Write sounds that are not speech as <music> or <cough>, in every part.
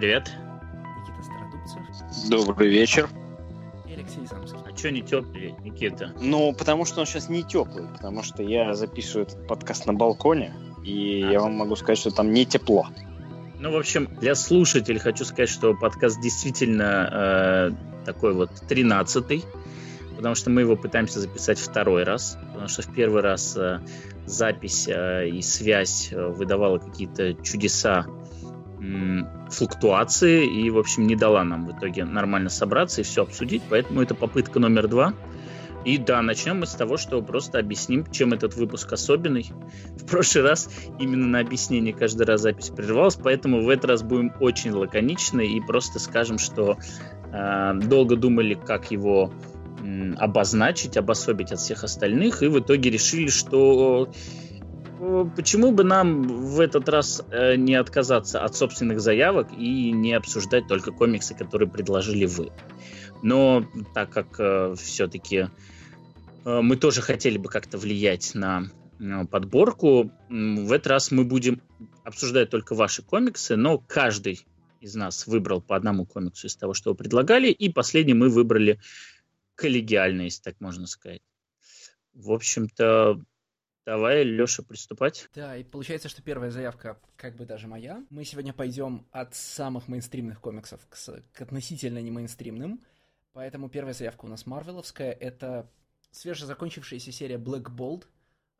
привет. Никита Стародубцев. Добрый вечер. И Алексей Самский. А что не теплый, Никита? Ну, потому что он сейчас не теплый, потому что я записываю этот подкаст на балконе, и а. я вам могу сказать, что там не тепло. Ну, в общем, для слушателей хочу сказать, что подкаст действительно э, такой вот тринадцатый, потому что мы его пытаемся записать второй раз, потому что в первый раз э, запись э, и связь э, выдавала какие-то чудеса флуктуации и, в общем, не дала нам в итоге нормально собраться и все обсудить, поэтому это попытка номер два – и да, начнем мы с того, что просто объясним, чем этот выпуск особенный. В прошлый раз именно на объяснение каждый раз запись прервалась, поэтому в этот раз будем очень лаконичны и просто скажем, что э, долго думали, как его э, обозначить, обособить от всех остальных, и в итоге решили, что почему бы нам в этот раз э, не отказаться от собственных заявок и не обсуждать только комиксы, которые предложили вы. Но так как э, все-таки э, мы тоже хотели бы как-то влиять на подборку, в этот раз мы будем обсуждать только ваши комиксы, но каждый из нас выбрал по одному комиксу из того, что вы предлагали, и последний мы выбрали коллегиально, если так можно сказать. В общем-то, Давай, Леша, приступать. Да, и получается, что первая заявка как бы даже моя. Мы сегодня пойдем от самых мейнстримных комиксов к, к относительно не мейнстримным. Поэтому первая заявка у нас марвеловская. Это свежезакончившаяся серия Black Bolt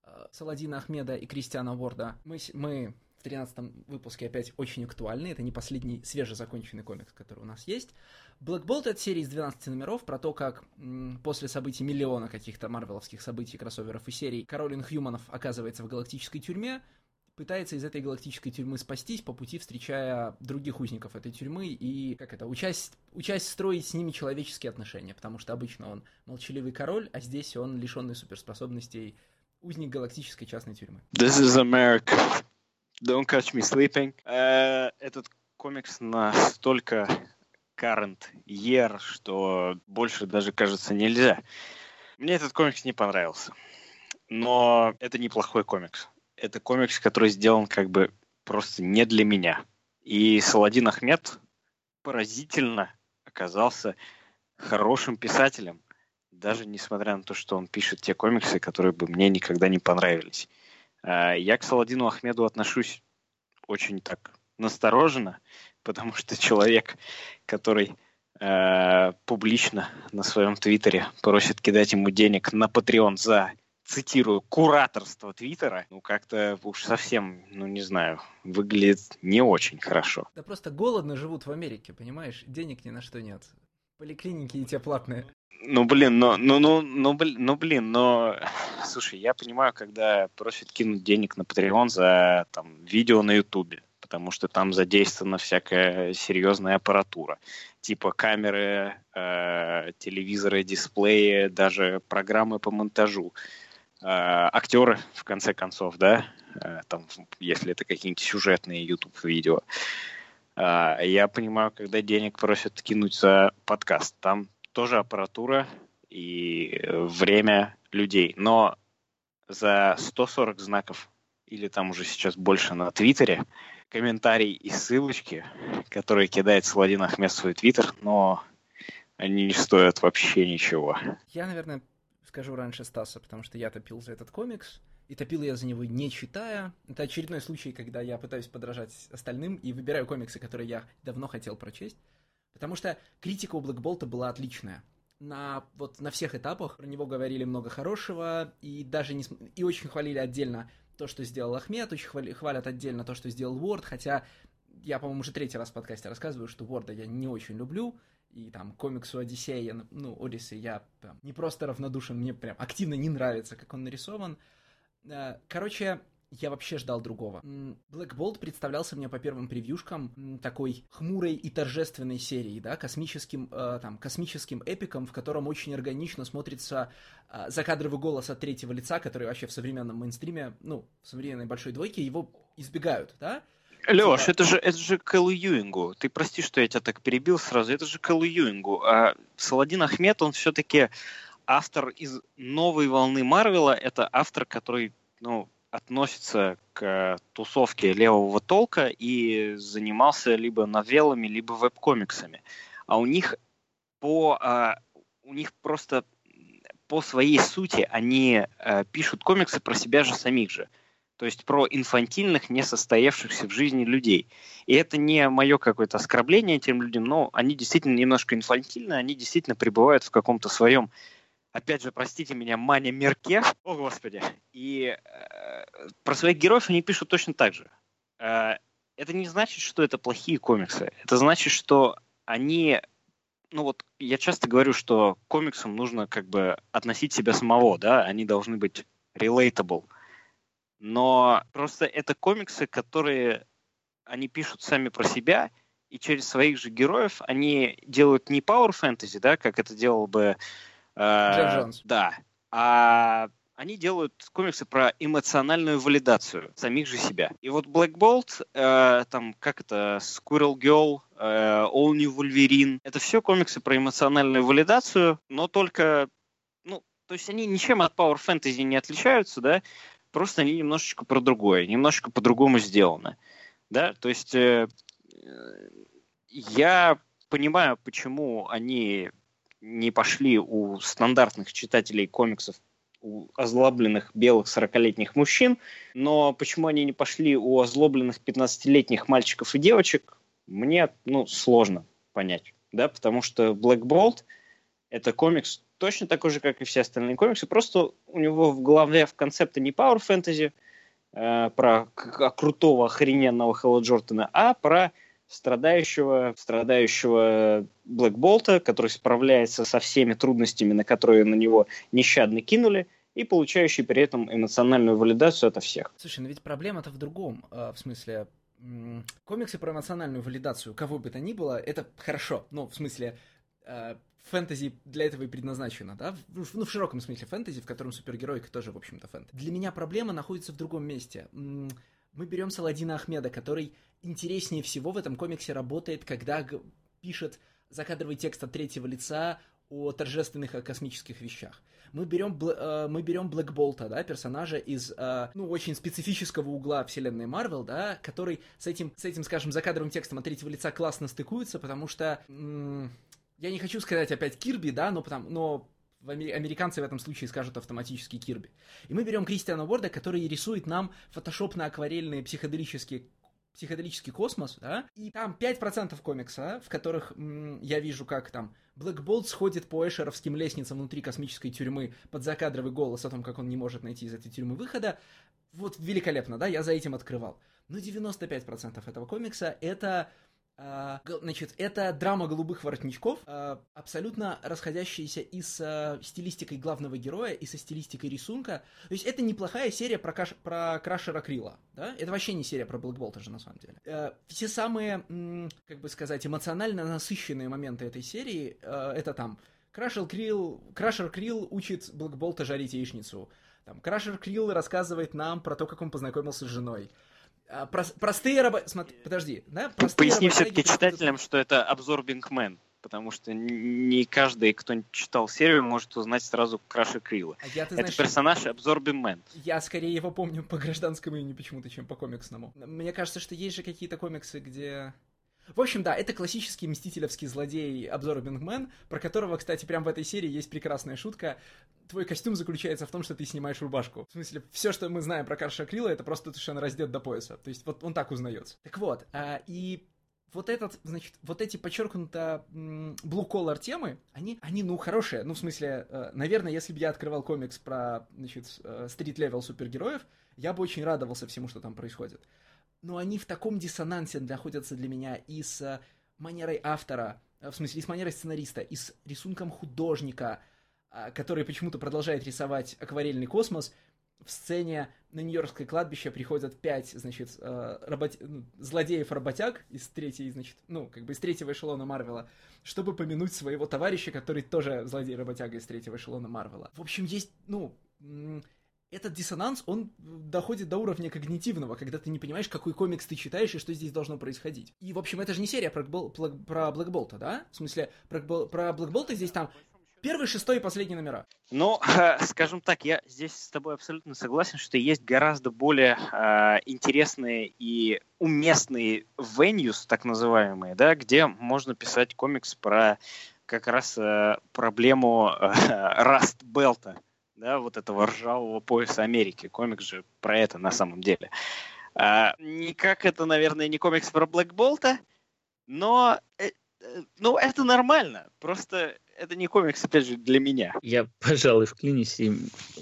э, Саладина Ахмеда и Кристиана Уорда. Мы, мы в 13 выпуске опять очень актуальны. Это не последний свежезаконченный комикс, который у нас есть. Black Bolt — это серия из 12 номеров про то, как после событий миллиона каких-то марвеловских событий, кроссоверов и серий Каролин Хьюманов оказывается в галактической тюрьме, пытается из этой галактической тюрьмы спастись, по пути встречая других узников этой тюрьмы и, как это, участь, участь строить с ними человеческие отношения, потому что обычно он молчаливый король, а здесь он лишенный суперспособностей узник галактической частной тюрьмы. This is America. Don't catch me sleeping. Uh, этот комикс настолько current year, что больше даже, кажется, нельзя. Мне этот комикс не понравился. Но это неплохой комикс это комикс, который сделан как бы просто не для меня. И Саладин Ахмед поразительно оказался хорошим писателем, даже несмотря на то, что он пишет те комиксы, которые бы мне никогда не понравились. А, я к Саладину Ахмеду отношусь очень так настороженно, <laughs> потому что человек, который э, публично на своем твиттере просит кидать ему денег на Patreon за цитирую, кураторство Твиттера, ну, как-то уж совсем, ну, не знаю, выглядит не очень хорошо. Да просто голодно живут в Америке, понимаешь? Денег ни на что нет. Поликлиники и те платные. Ну, блин, но, ну, ну, ну, блин, ну, блин, но, слушай, я понимаю, когда просят кинуть денег на Patreon за, там, видео на Ютубе, потому что там задействована всякая серьезная аппаратура, типа камеры, э, телевизоры, дисплеи, даже программы по монтажу. Э, актеры, в конце концов, да, э, там, если это какие-нибудь сюжетные YouTube-видео. Э, я понимаю, когда денег просят кинуть за подкаст, там тоже аппаратура и время людей. Но за 140 знаков или там уже сейчас больше на Твиттере, комментарии и ссылочки, которые кидает Саладин Ахмед в свой Твиттер, но они не стоят вообще ничего. Я, наверное, скажу раньше Стаса, потому что я топил за этот комикс, и топил я за него не читая. Это очередной случай, когда я пытаюсь подражать остальным и выбираю комиксы, которые я давно хотел прочесть. Потому что критика у Блэкболта была отличная. На, вот, на всех этапах про него говорили много хорошего, и даже не, и очень хвалили отдельно то, что сделал Ахмед, очень хвали, хвалят отдельно то, что сделал Уорд, хотя я, по-моему, уже третий раз в подкасте рассказываю, что Уорда я не очень люблю, и там комиксу Одиссея, ну, Одиссей, я прям не просто равнодушен, мне прям активно не нравится, как он нарисован. Э, короче, я вообще ждал другого. Black Bolt представлялся мне по первым превьюшкам такой хмурой и торжественной серией, да, космическим, э, там, космическим эпиком, в котором очень органично смотрится э, закадровый голос от третьего лица, который вообще в современном мейнстриме, ну, в современной большой двойке его избегают, да, Леш, это же, это же Кэллу Юингу. Ты прости, что я тебя так перебил сразу. Это же Кэллу Юингу. А Саладин Ахмед, он все-таки автор из новой волны Марвела, это автор, который, ну, относится к тусовке левого толка и занимался либо новеллами, либо веб-комиксами. А у них по а, у них просто по своей сути они а, пишут комиксы про себя же самих же. То есть про инфантильных, не состоявшихся в жизни людей. И это не мое какое-то оскорбление этим людям, но они действительно немножко инфантильны, они действительно пребывают в каком-то своем опять же, простите меня, Маня Мерке, о господи, и э, про своих героев они пишут точно так же. Э, это не значит, что это плохие комиксы. Это значит, что они, ну вот я часто говорю, что комиксам нужно как бы относить себя самого, да, они должны быть relatable. Но просто это комиксы, которые они пишут сами про себя, и через своих же героев они делают не power fantasy, да, как это делал бы Джефф э, Джонс. Да. А они делают комиксы про эмоциональную валидацию самих же себя. И вот Black Bolt, э, там, как это, Squirrel Girl, э, All New Wolverine, это все комиксы про эмоциональную валидацию, но только, ну, то есть они ничем от Power Fantasy не отличаются, да, просто они немножечко про другое, немножечко по-другому сделаны, да, то есть э, я понимаю, почему они не пошли у стандартных читателей комиксов у озлобленных белых 40-летних мужчин, но почему они не пошли у озлобленных 15-летних мальчиков и девочек, мне ну, сложно понять. Да? Потому что Black Bolt — это комикс точно такой же, как и все остальные комиксы, просто у него в голове в концепте не Power Fantasy, э, про крутого охрененного Хэлла Джордана, а про страдающего, страдающего Блэк Болта, который справляется со всеми трудностями, на которые на него нещадно кинули, и получающий при этом эмоциональную валидацию от всех. Слушай, но ведь проблема-то в другом. А, в смысле, комиксы про эмоциональную валидацию кого бы то ни было, это хорошо. Ну, в смысле, а, фэнтези для этого и предназначено, да? Ну, в широком смысле фэнтези, в котором супергеройка тоже, в общем-то, фэнтези. Для меня проблема находится в другом месте. Мы берем Саладина Ахмеда, который интереснее всего в этом комиксе работает, когда пишет закадровый текст от третьего лица о торжественных о космических вещах. Мы берем, э, мы берем Блэк Болта, да, персонажа из, э, ну, очень специфического угла вселенной Марвел, да, который с этим, с этим, скажем, закадровым текстом от третьего лица классно стыкуется, потому что, я не хочу сказать опять Кирби, да, но, потому, но американцы в этом случае скажут автоматически Кирби. И мы берем Кристиана Уорда, который рисует нам фотошопно-акварельные психоделические психоделический космос, да, и там 5% комикса, в которых м, я вижу, как там Блэк Болт сходит по эшеровским лестницам внутри космической тюрьмы под закадровый голос о том, как он не может найти из этой тюрьмы выхода. Вот великолепно, да, я за этим открывал. Но 95% этого комикса это значит, это драма голубых воротничков, а, абсолютно расходящаяся и с а, стилистикой главного героя, и со стилистикой рисунка. То есть это неплохая серия про, каш... про Крашера Крила, да? Это вообще не серия про Блэкболта же, на самом деле. Все самые, как бы сказать, эмоционально насыщенные моменты этой серии, это там Крашер Крил, Крашер Крил учит Блэкболта жарить яичницу. Там, Крашер Крил рассказывает нам про то, как он познакомился с женой. А, простые работы... Смотри, подожди, да? Простые Поясни все-таки читателям, что это Absorbing Man, потому что не каждый, кто читал серию, может узнать сразу Краша Крила. А я, это знаешь, персонаж Absorbing Man. Я скорее его помню по гражданскому имени почему-то, чем по комиксному. Мне кажется, что есть же какие-то комиксы, где в общем, да, это классический мстителевский злодей обзор Бингмен, про которого, кстати, прямо в этой серии есть прекрасная шутка. Твой костюм заключается в том, что ты снимаешь рубашку. В смысле, все, что мы знаем про Карша Крила, это просто он раздет до пояса. То есть вот он так узнается. Так вот, а, и вот этот, значит, вот эти подчеркнуто blue collar темы, они, они, ну, хорошие. Ну, в смысле, э, наверное, если бы я открывал комикс про, значит, street-level супергероев, я бы очень радовался всему, что там происходит но они в таком диссонансе находятся для меня и с э, манерой автора, э, в смысле, и с манерой сценариста, и с рисунком художника, а, который почему-то продолжает рисовать акварельный космос. В сцене на Нью-Йоркское кладбище приходят пять, значит, э, работ... Ну, злодеев-работяг из третьей, значит, ну, как бы из третьего эшелона Марвела, чтобы помянуть своего товарища, который тоже злодей-работяга из третьего эшелона Марвела. В общем, есть, ну, этот диссонанс, он доходит до уровня когнитивного, когда ты не понимаешь, какой комикс ты читаешь и что здесь должно происходить. И, в общем, это же не серия про, про, Блэкболта, да? В смысле, про, про Блэкболта здесь там... Первый, шестой и последний номера. Ну, <laughs> скажем так, я здесь с тобой абсолютно согласен, что есть гораздо более э, интересные и уместные venues, так называемые, да, где можно писать комикс про как раз э, проблему э, Раст Белта, да, вот этого ржавого пояса Америки. Комикс же про это на самом деле. А, никак это, наверное, не комикс про Блэк Болта, но э, э, ну, это нормально. Просто это не комикс, опять же, для меня. Я, пожалуй, вклинюсь. И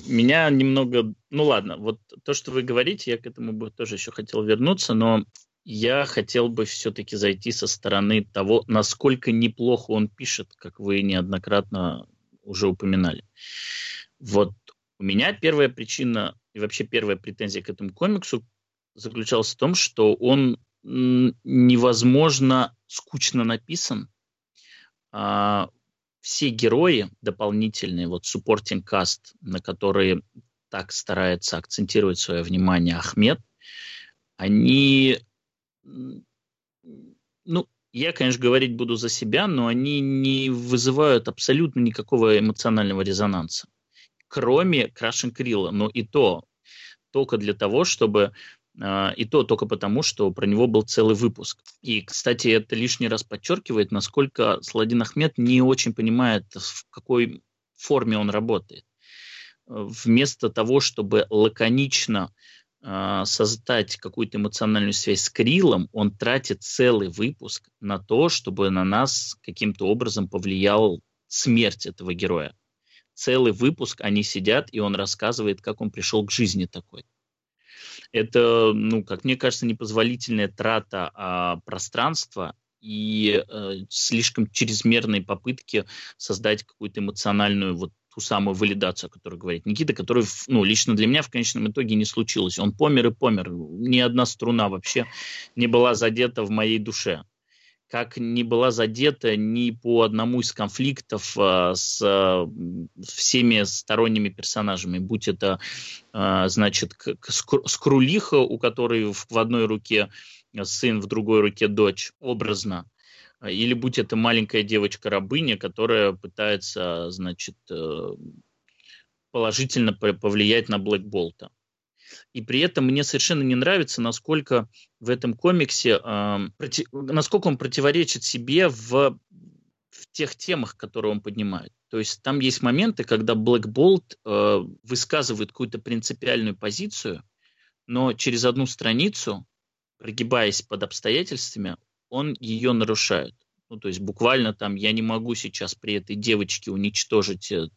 меня немного... Ну ладно, вот то, что вы говорите, я к этому бы тоже еще хотел вернуться, но я хотел бы все-таки зайти со стороны того, насколько неплохо он пишет, как вы неоднократно уже упоминали. Вот у меня первая причина и вообще первая претензия к этому комиксу заключалась в том, что он невозможно скучно написан. А, все герои дополнительные, вот supporting cast, на которые так старается акцентировать свое внимание Ахмед, они, ну, я, конечно, говорить буду за себя, но они не вызывают абсолютно никакого эмоционального резонанса. Кроме Крашен Крилла, но и то только для того, чтобы а, и то только потому, что про него был целый выпуск. И, кстати, это лишний раз подчеркивает, насколько Сладин Ахмед не очень понимает, в какой форме он работает. Вместо того, чтобы лаконично э, создать какую-то эмоциональную связь с Крилом, он тратит целый выпуск на то, чтобы на нас каким-то образом повлиял смерть этого героя. Целый выпуск они сидят, и он рассказывает, как он пришел к жизни такой это, ну, как мне кажется, непозволительная трата а, пространства и э, слишком чрезмерные попытки создать какую-то эмоциональную вот ту самую валидацию, о которой говорит Никита, которая, ну, лично для меня в конечном итоге не случилось. Он помер и помер. Ни одна струна вообще не была задета в моей душе как не была задета ни по одному из конфликтов а, с а, всеми сторонними персонажами, будь это, а, значит, Скрулиха, у которой в, в одной руке сын, в другой руке дочь, образно, или будь это маленькая девочка-рабыня, которая пытается, значит, э, положительно повлиять на Блэк Болта. И при этом мне совершенно не нравится, насколько в этом комиксе, э, насколько он противоречит себе в, в тех темах, которые он поднимает. То есть там есть моменты, когда Black Bolt э, высказывает какую-то принципиальную позицию, но через одну страницу, прогибаясь под обстоятельствами, он ее нарушает. Ну, то есть буквально там я не могу сейчас при этой девочке уничтожить э,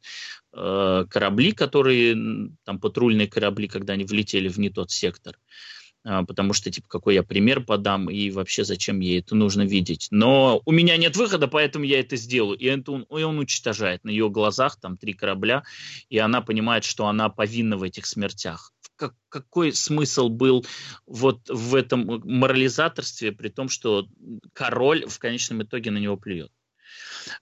э, корабли, которые, там патрульные корабли, когда они влетели в не тот сектор. Э, потому что, типа, какой я пример подам, и вообще зачем ей это нужно видеть. Но у меня нет выхода, поэтому я это сделаю. И, это он, и он уничтожает. На ее глазах там три корабля, и она понимает, что она повинна в этих смертях как, какой смысл был вот в этом морализаторстве, при том, что король в конечном итоге на него плюет.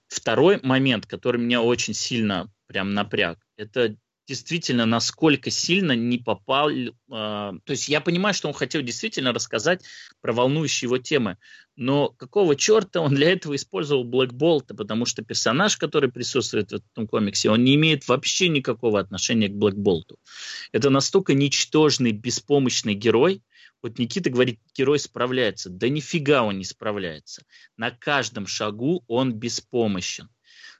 Второй момент, который меня очень сильно прям напряг, это действительно, насколько сильно не попал... Э, то есть я понимаю, что он хотел действительно рассказать про волнующие его темы, но какого черта он для этого использовал Блэк Болта, потому что персонаж, который присутствует в этом комиксе, он не имеет вообще никакого отношения к Блэк Болту. Это настолько ничтожный, беспомощный герой, вот Никита говорит, герой справляется. Да нифига он не справляется. На каждом шагу он беспомощен.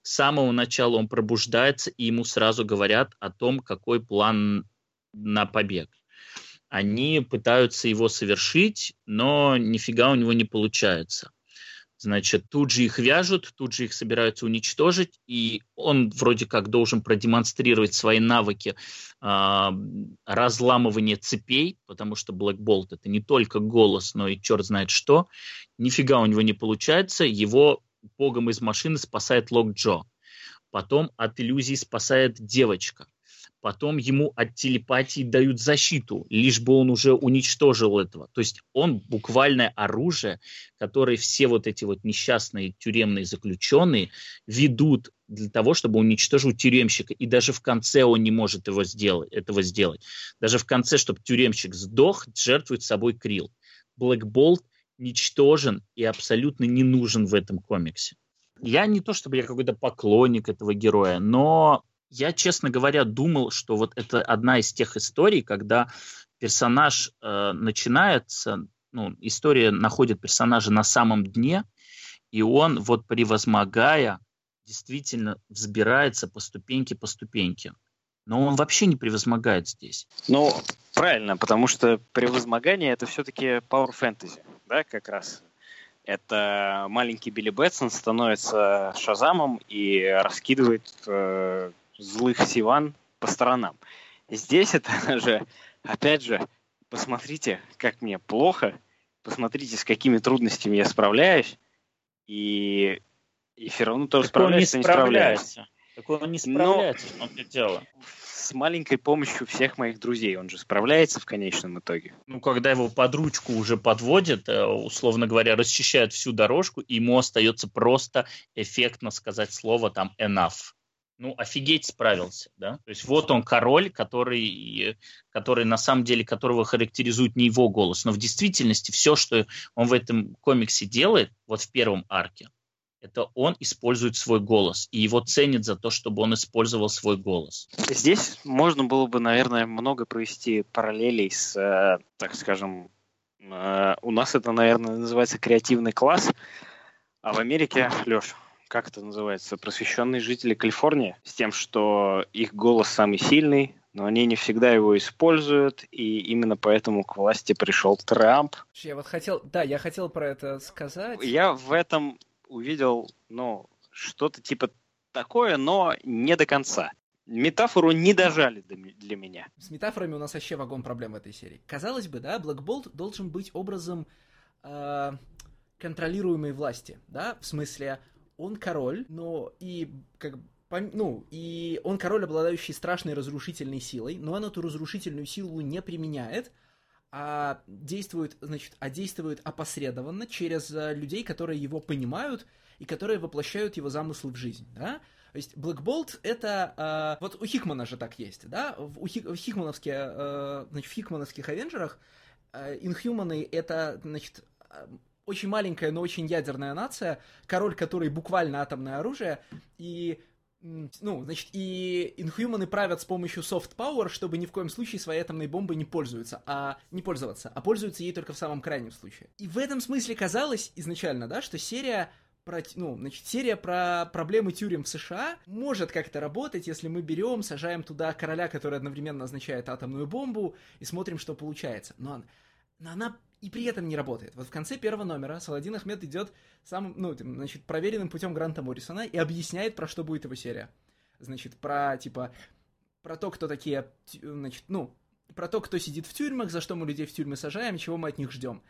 С самого начала он пробуждается, и ему сразу говорят о том, какой план на побег. Они пытаются его совершить, но нифига у него не получается. Значит, тут же их вяжут, тут же их собираются уничтожить, и он вроде как должен продемонстрировать свои навыки э, разламывания цепей, потому что Black Bolt это не только голос, но и черт знает что. Нифига у него не получается, его богом из машины спасает Лок Джо. Потом от иллюзий спасает девочка. Потом ему от телепатии дают защиту, лишь бы он уже уничтожил этого. То есть он буквальное оружие, которое все вот эти вот несчастные тюремные заключенные ведут для того, чтобы уничтожить тюремщика. И даже в конце он не может его сделать, этого сделать. Даже в конце, чтобы тюремщик сдох, жертвует собой Крил. Блэк Болт ничтожен и абсолютно не нужен в этом комиксе. Я не то чтобы я какой-то поклонник этого героя, но я, честно говоря, думал, что вот это одна из тех историй, когда персонаж э, начинается, ну, история находит персонажа на самом дне, и он, вот превозмогая, действительно взбирается по ступеньке по ступеньке. Но он вообще не превозмогает здесь. Ну, правильно, потому что превозмогание это все-таки power fantasy, да, как раз. Это маленький Билли Бэтсон становится Шазамом и раскидывает э, злых сиван по сторонам. Здесь это <laughs> же, опять же, посмотрите, как мне плохо, посмотрите, с какими трудностями я справляюсь, и, и все равно тоже так справляется, не справляется. Так он не справляется, Но... в дело с маленькой помощью всех моих друзей. Он же справляется в конечном итоге. Ну, когда его под ручку уже подводят, э, условно говоря, расчищают всю дорожку, ему остается просто эффектно сказать слово там enough ну, офигеть справился, да. То есть вот он король, который, который на самом деле, которого характеризует не его голос, но в действительности все, что он в этом комиксе делает, вот в первом арке, это он использует свой голос, и его ценят за то, чтобы он использовал свой голос. Здесь можно было бы, наверное, много провести параллелей с, э, так скажем, э, у нас это, наверное, называется креативный класс, а в Америке, Леш, как это называется, просвещенные жители Калифорнии, с тем, что их голос самый сильный, но они не всегда его используют, и именно поэтому к власти пришел Трамп. Я вот хотел, да, я хотел про это сказать. Я в этом увидел, ну, что-то типа такое, но не до конца. Метафору не дожали для меня. С метафорами у нас вообще вагон проблем в этой серии. Казалось бы, да, Black Bolt должен быть образом э, контролируемой власти, да, в смысле, он король, но и как ну, и он король, обладающий страшной разрушительной силой, но он эту разрушительную силу не применяет, а действует, значит, а действует опосредованно через э, людей, которые его понимают и которые воплощают его замыслы в жизнь, да? То есть Black Bolt это... Э, вот у Хикмана же так есть, да? В, у Хик, в, Хикмановских, э, значит, в Хикмановских Авенджерах э, Инхьюманы это, значит, очень маленькая, но очень ядерная нация, король который буквально атомное оружие, и ну, значит, и инхуманы правят с помощью soft power, чтобы ни в коем случае своей атомной бомбой не пользуются, а не пользоваться, а пользуются ей только в самом крайнем случае. И в этом смысле казалось изначально, да, что серия про, ну, значит, серия про проблемы тюрем в США может как-то работать, если мы берем, сажаем туда короля, который одновременно означает атомную бомбу, и смотрим, что получается. Но, но она и при этом не работает. Вот в конце первого номера Саладин Ахмед идет самым, ну, значит, проверенным путем Гранта Моррисона и объясняет, про что будет его серия. Значит, про, типа, про то, кто такие, значит, ну, про то, кто сидит в тюрьмах, за что мы людей в тюрьмы сажаем, чего мы от них ждем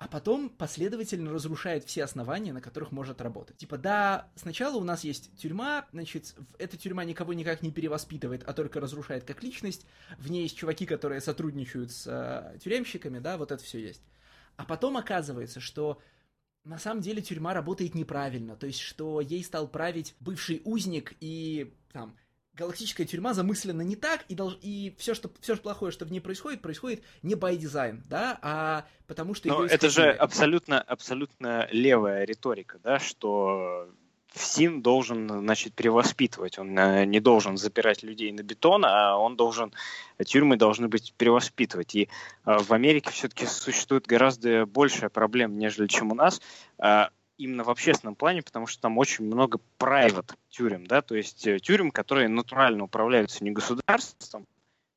а потом последовательно разрушает все основания, на которых может работать. Типа, да, сначала у нас есть тюрьма, значит, эта тюрьма никого никак не перевоспитывает, а только разрушает как личность, в ней есть чуваки, которые сотрудничают с э, тюремщиками, да, вот это все есть. А потом оказывается, что на самом деле тюрьма работает неправильно, то есть, что ей стал править бывший узник и там галактическая тюрьма замыслена не так, и, долж... и все, что, все плохое, что в ней происходит, происходит не by design, да, а потому что... Но это же абсолютно, абсолютно левая риторика, да, что ФСИН должен, значит, перевоспитывать. Он э, не должен запирать людей на бетон, а он должен, тюрьмы должны быть перевоспитывать. И э, в Америке все-таки существует гораздо большая проблема, нежели чем у нас. Именно в общественном плане, потому что там очень много private тюрем, да, то есть э, тюрем, которые натурально управляются не государством,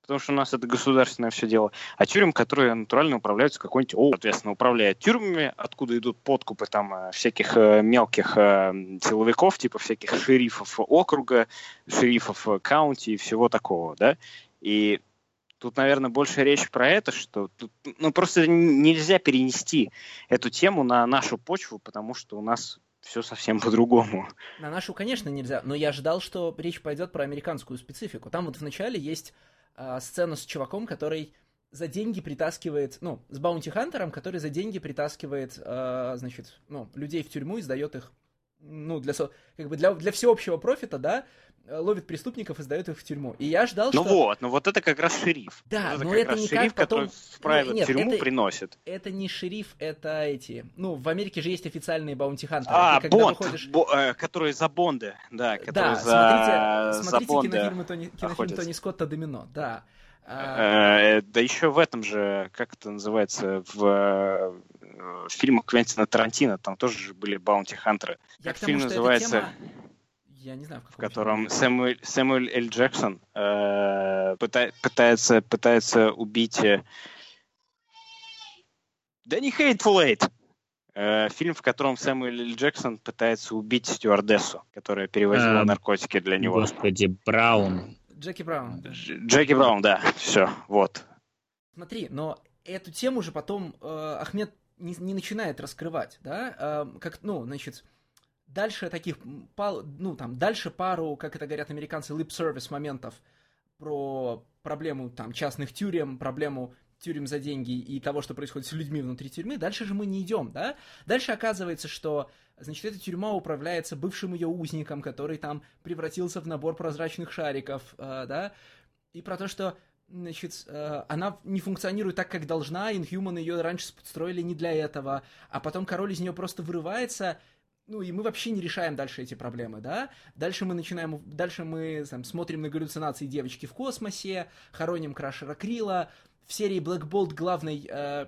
потому что у нас это государственное все дело, а тюрем, которые натурально управляются какой-нибудь, о, соответственно, управляет тюрьмами, откуда идут подкупы там э, всяких э, мелких силовиков, типа всяких шерифов округа, шерифов каунти и всего такого, да, и Тут, наверное, больше речь про это, что тут, ну, просто нельзя перенести эту тему на нашу почву, потому что у нас все совсем по-другому. На нашу, конечно, нельзя, но я ждал, что речь пойдет про американскую специфику. Там вот вначале есть э, сцена с чуваком, который за деньги притаскивает, ну, с баунти-хантером, который за деньги притаскивает, э, значит, ну, людей в тюрьму и сдает их ну, для, как бы для, для всеобщего профита, да, Э, ловит преступников и сдает их в тюрьму. И я ждал, ну что... Ну вот, ну вот это как раз шериф. Да, вот но это, это не шериф, как потом... который в Нет, тюрьму это, приносит. Это не шериф, это эти... Ну, в Америке же есть официальные баунти-хантеры. А, ты, Бонд, выходишь... бо, э, которые за Бонды, да, которые да, за, смотрите, за смотрите Бонды кинофильмы Тони, кинофильм Тони Скотта «Домино», да. А... Да еще в этом же, как это называется, в, в фильмах Квентина Тарантино, там тоже были баунти-хантеры. Я как фильм тому, называется... Тема я не знаю, в, в котором Сэмюэль, Сэмюэль Л. Джексон э, пыта, пытается, пытается убить... Э, да не Hateful Eight! Э, фильм, в котором Сэмюэль Л. Джексон пытается убить стюардессу, которая перевозила а, наркотики для него. Господи, Браун. Джеки Браун. Дж, Джеки Браун, да. Все, вот. Смотри, но эту тему же потом э, Ахмед не, не начинает раскрывать, да? Э, как, ну, значит, дальше таких, ну, там, дальше пару, как это говорят американцы, lip-service моментов про проблему, там, частных тюрем, проблему тюрем за деньги и того, что происходит с людьми внутри тюрьмы, дальше же мы не идем, да? Дальше оказывается, что, значит, эта тюрьма управляется бывшим ее узником, который там превратился в набор прозрачных шариков, э, да? И про то, что значит, э, она не функционирует так, как должна, Inhuman ее раньше строили не для этого, а потом король из нее просто вырывается ну, и мы вообще не решаем дальше эти проблемы, да? Дальше мы начинаем, дальше мы там, смотрим на галлюцинации девочки в космосе, хороним Крашера Крила, в серии Black Bolt главной э,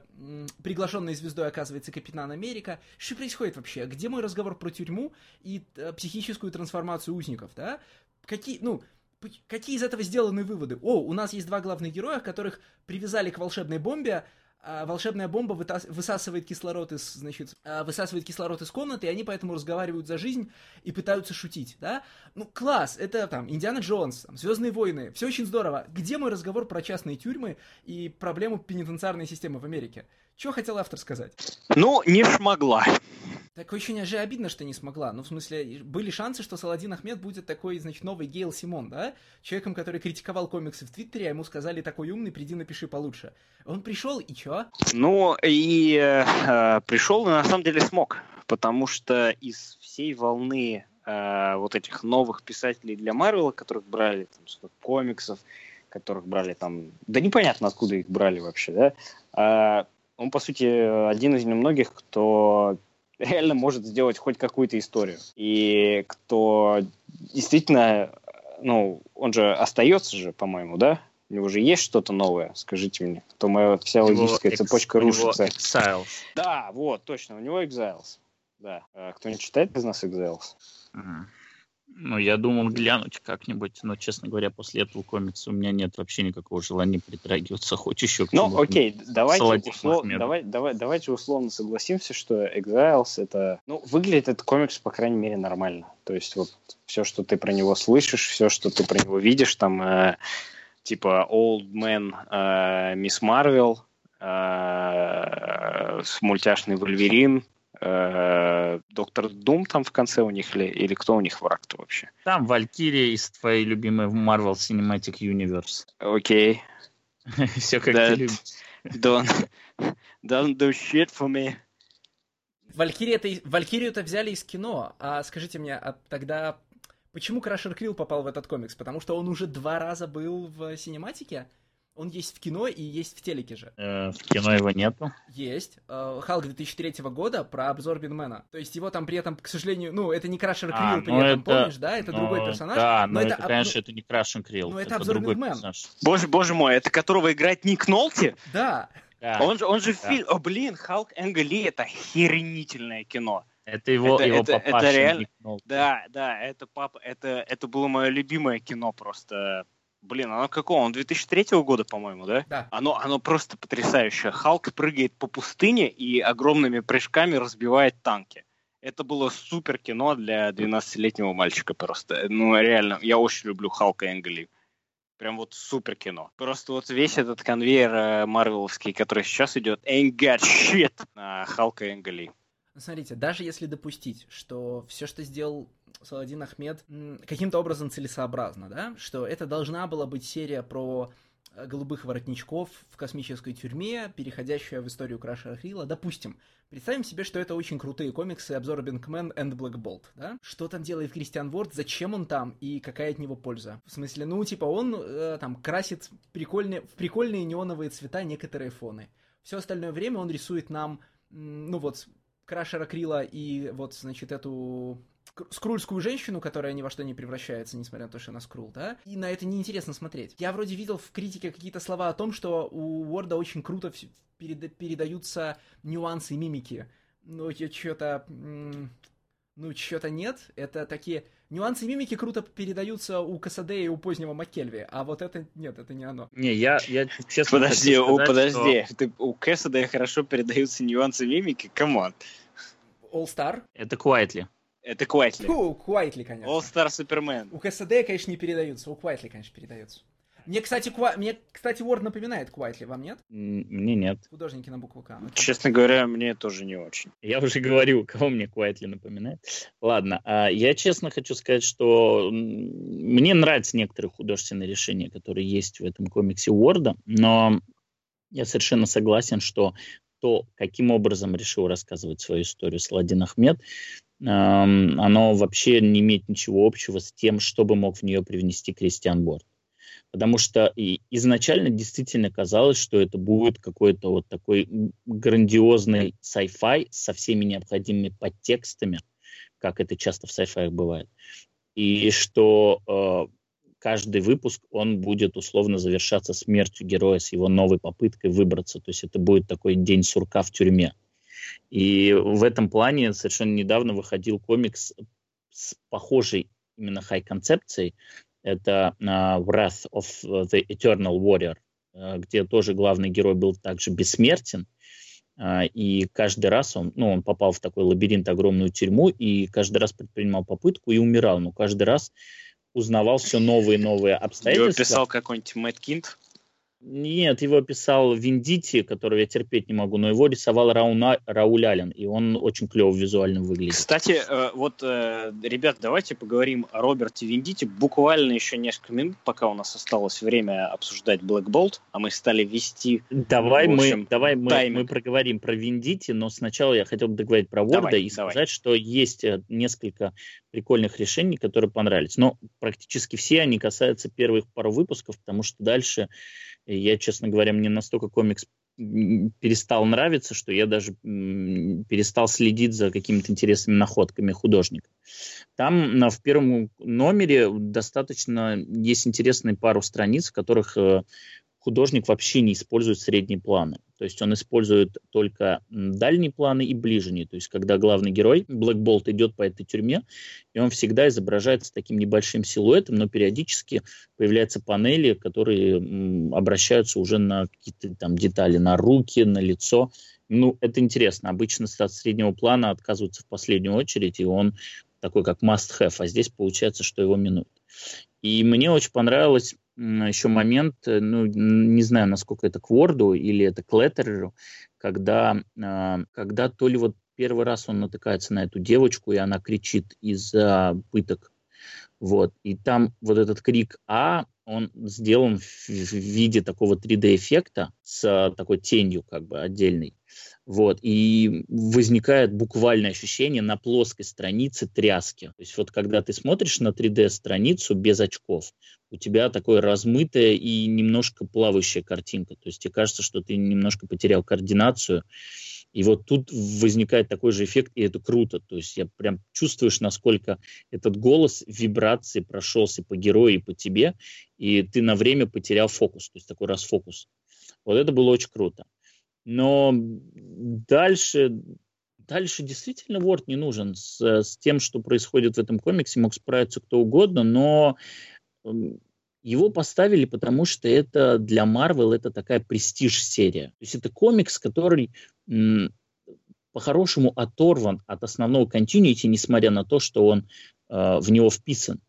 приглашенной звездой оказывается Капитан Америка. Что происходит вообще? Где мой разговор про тюрьму и э, психическую трансформацию узников, да? Какие, ну, какие из этого сделаны выводы? О, у нас есть два главных героя, которых привязали к волшебной бомбе, а волшебная бомба высасывает кислород из, значит, а, высасывает кислород из комнаты, и они поэтому разговаривают за жизнь и пытаются шутить, да? Ну, класс, это там Индиана Джонс, там, Звездные войны, все очень здорово. Где мой разговор про частные тюрьмы и проблему пенитенциарной системы в Америке? Что хотел автор сказать? Ну, не смогла. Так очень же обидно, что не смогла. Ну, в смысле, были шансы, что Саладин Ахмед будет такой, значит, новый Гейл Симон, да? Человеком, который критиковал комиксы в Твиттере, а ему сказали, такой умный, приди напиши получше. Он пришел, и чё? Ну, и э, пришел, и на самом деле смог. Потому что из всей волны э, вот этих новых писателей для Марвела, которых брали там, с комиксов, которых брали там... Да непонятно, откуда их брали вообще, да? Э, он, по сути, один из немногих, кто реально может сделать хоть какую-то историю. И кто действительно, ну, он же остается же, по-моему, да? У него же есть что-то новое, скажите мне. А то моя вся логическая Ex- цепочка рушится. Exiles. Да, вот, точно, у него Exiles. Да. А кто не читает из нас Exiles? Uh-huh. Ну, я думал глянуть как-нибудь, но, честно говоря, после этого комикса у меня нет вообще никакого желания притрагиваться хоть еще к Ну, окей, давайте, услов... давай, давай, давайте условно согласимся, что Exiles это... Ну, выглядит этот комикс, по крайней мере, нормально. То есть вот все, что ты про него слышишь, все, что ты про него видишь, там, э, типа Old Man, э, Miss Marvel, э, мультяшный Вольверин, Э, Доктор Дум там в конце у них или, или кто у них враг-то вообще? Там Валькирия из твоей любимой Marvel Cinematic Universe. Окей. <laughs> Все как ты любишь. Don't, don't do shit for me. Валькирия-то, Валькирию-то взяли из кино, а скажите мне, а тогда почему Крашер Крилл попал в этот комикс? Потому что он уже два раза был в синематике? Он есть в кино и есть в телеке же. Э, в кино его нету. Есть. Э, Халк 2003 года про обзор Бинмена. То есть его там при этом, к сожалению, ну, это не Крашер Крилл а, при ну этом, это... помнишь, да? Это ну, другой персонаж. Да, но, но это, это, конечно, это не Крашер Крилл. Но это, это обзор другой персонаж. Боже, боже мой, это которого играет Ник Нолти? Да. да. Он же, он же да. фильм... О, блин, Халк Энгли это охеренительное кино. Это его, это, его это, папаша. Это реально... Да, да, это папа, это, это было мое любимое кино просто Блин, оно какого? Он 2003 года, по-моему, да? Да. Оно, оно просто потрясающее. Халк прыгает по пустыне и огромными прыжками разбивает танки. Это было супер кино для 12-летнего мальчика просто. Ну, реально, я очень люблю Халка Энгли. Прям вот супер кино. Просто вот весь этот конвейер э, марвеловский, который сейчас идет, ain't got shit на Халка Энгли. Смотрите, даже если допустить, что все, что сделал Саладин Ахмед каким-то образом целесообразно, да, что это должна была быть серия про голубых воротничков в космической тюрьме, переходящая в историю Краша Хрила. Допустим, представим себе, что это очень крутые комиксы Absorbing Man and Black Bolt, да? Что там делает Кристиан Ворд, зачем он там и какая от него польза? В смысле, ну, типа, он э, там красит прикольные, в прикольные неоновые цвета некоторые фоны. Все остальное время он рисует нам, ну вот, Крашера Крила и вот, значит, эту скрульскую женщину, которая ни во что не превращается, несмотря на то, что она скрул, да? И на это неинтересно смотреть. Я вроде видел в критике какие-то слова о том, что у Уорда очень круто перед, передаются нюансы мимики. Но я что-то... Ну, что-то нет. Это такие... Нюансы мимики круто передаются у Касаде и у позднего Маккельви, а вот это нет, это не оно. Не, я, я честно Подожди, сказать, у, подожди, что... Ты, у Касаде хорошо передаются нюансы мимики? Come on. All Star? Это Quitely. Это Куайтли. Фу, Куайтли, конечно. All Star Superman. У КСД, конечно, не передаются, у Куайтли, конечно, передаются. Мне, кстати, Куа... мне, кстати, Уорд напоминает Куайтли, вам нет? Мне нет. Художники на букву К. Честно говоря, мне тоже не очень. Я уже говорю, кого мне Куайтли напоминает. Ладно, а я честно хочу сказать, что мне нравятся некоторые художественные решения, которые есть в этом комиксе Уорда, но я совершенно согласен, что то, каким образом решил рассказывать свою историю Саладин Ахмед, оно вообще не имеет ничего общего с тем, что бы мог в нее привнести Кристиан Уорд. Потому что и изначально действительно казалось, что это будет какой-то вот такой грандиозный sci-fi со всеми необходимыми подтекстами, как это часто в sci-fi бывает. И что э, каждый выпуск, он будет условно завершаться смертью героя с его новой попыткой выбраться. То есть это будет такой день сурка в тюрьме. И в этом плане совершенно недавно выходил комикс с похожей именно хай-концепцией. Это uh, Wrath of the Eternal Warrior, uh, где тоже главный герой был также бессмертен, uh, и каждый раз он, ну, он попал в такой лабиринт, огромную тюрьму, и каждый раз предпринимал попытку и умирал, но каждый раз узнавал все новые и новые обстоятельства. Его писал какой-нибудь Мэтт Кинт? Нет, его писал Виндити, которого я терпеть не могу, но его рисовал Рауна, Рауль Аллен, и он очень клево визуально выглядит. Кстати, э, вот, э, ребят, давайте поговорим о Роберте Виндити буквально еще несколько минут, пока у нас осталось время обсуждать Black Bolt, а мы стали вести... Давай, общем, мы, давай мы, мы проговорим про Виндити, но сначала я хотел бы договорить про Ворда давай, и давай. сказать, что есть э, несколько прикольных решений, которые понравились. Но практически все они касаются первых пару выпусков, потому что дальше я, честно говоря, мне настолько комикс перестал нравиться, что я даже перестал следить за какими-то интересными находками художника. Там на, в первом номере достаточно есть интересные пару страниц, в которых э, художник вообще не использует средние планы. То есть он использует только дальние планы и ближние. То есть когда главный герой, Блэк Болт, идет по этой тюрьме, и он всегда изображается таким небольшим силуэтом, но периодически появляются панели, которые обращаются уже на какие-то там детали, на руки, на лицо. Ну, это интересно. Обычно от среднего плана отказываются в последнюю очередь, и он такой как must-have, а здесь получается, что его минуют. И мне очень понравилось еще момент, э, ну, не знаю, насколько это к Word или это к Letterer, когда, а, когда то ли вот первый раз он натыкается на эту девочку, и она кричит из-за пыток. Вот. И там вот этот крик «А», он сделан в, виде такого 3D-эффекта с такой тенью как бы отдельной. Вот, и возникает буквальное ощущение на плоской странице тряски. То есть вот когда ты смотришь на 3D-страницу без очков, у тебя такое размытая и немножко плавающая картинка. То есть тебе кажется, что ты немножко потерял координацию. И вот тут возникает такой же эффект, и это круто. То есть я прям чувствуешь, насколько этот голос вибрации прошелся по герою и по тебе, и ты на время потерял фокус, то есть такой расфокус. Вот это было очень круто. Но дальше, дальше действительно Word не нужен. С, с тем, что происходит в этом комиксе, мог справиться кто угодно, но его поставили, потому что это для Marvel это такая престиж-серия. То есть это комикс, который по-хорошему оторван от основного континьюти, несмотря на то, что он э, в него вписан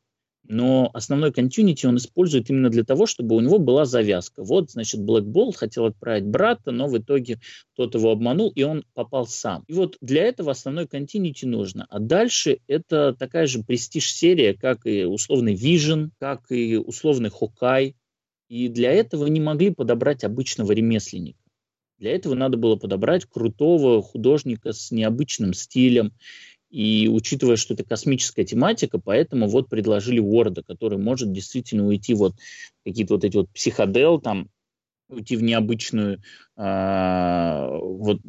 но основной континити он использует именно для того, чтобы у него была завязка. Вот, значит, Black Bolt хотел отправить брата, но в итоге тот его обманул, и он попал сам. И вот для этого основной континити нужно. А дальше это такая же престиж-серия, как и условный Vision, как и условный Хокай, И для этого не могли подобрать обычного ремесленника. Для этого надо было подобрать крутого художника с необычным стилем. И учитывая, что это космическая тематика, поэтому вот предложили Уорда, который может действительно уйти вот какие-то вот эти вот психодел, там, уйти в необычную, а, вот,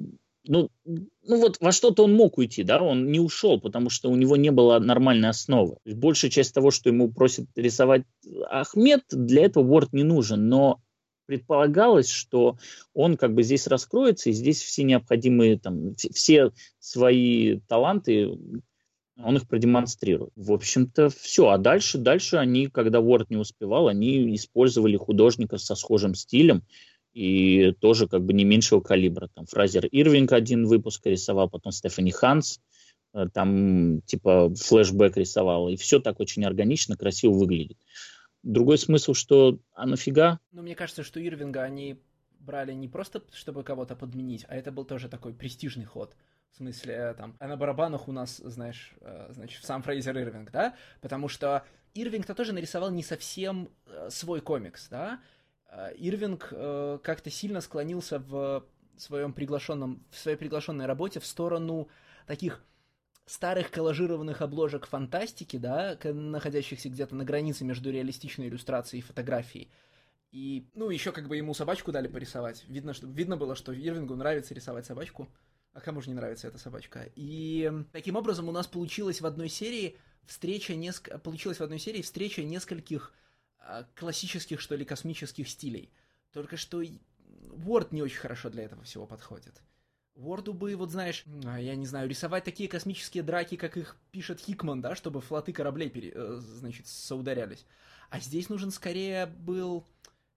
ну, ну вот во что-то он мог уйти, да, он не ушел, потому что у него не было нормальной основы. Большая часть того, что ему просит рисовать Ахмед, для этого Уорд не нужен, но предполагалось, что он как бы здесь раскроется, и здесь все необходимые, там, все свои таланты, он их продемонстрирует. В общем-то, все. А дальше, дальше они, когда Word не успевал, они использовали художников со схожим стилем, и тоже как бы не меньшего калибра. Там Фразер Ирвинг один выпуск рисовал, потом Стефани Ханс, э, там типа флешбэк рисовал, и все так очень органично, красиво выглядит. Другой смысл, что а нафига? Ну, мне кажется, что Ирвинга они брали не просто, чтобы кого-то подменить, а это был тоже такой престижный ход. В смысле, э, там, а на барабанах у нас, знаешь, э, значит, сам Фрейзер Ирвинг, да? Потому что Ирвинг-то тоже нарисовал не совсем э, свой комикс, да? Ирвинг как-то сильно склонился в своем приглашенном, в своей приглашенной работе в сторону таких старых коллажированных обложек фантастики, да, находящихся где-то на границе между реалистичной иллюстрацией и фотографией. И, ну, еще как бы ему собачку дали порисовать. Видно, что, видно было, что Ирвингу нравится рисовать собачку. А кому же не нравится эта собачка? И таким образом у нас получилась в одной серии встреча неск... получилась в одной серии встреча нескольких а, классических, что ли, космических стилей. Только что Word не очень хорошо для этого всего подходит. Ворду бы, вот знаешь, а, я не знаю, рисовать такие космические драки, как их пишет Хикман, да, чтобы флоты кораблей, пере, э, значит, соударялись. А здесь нужен скорее был...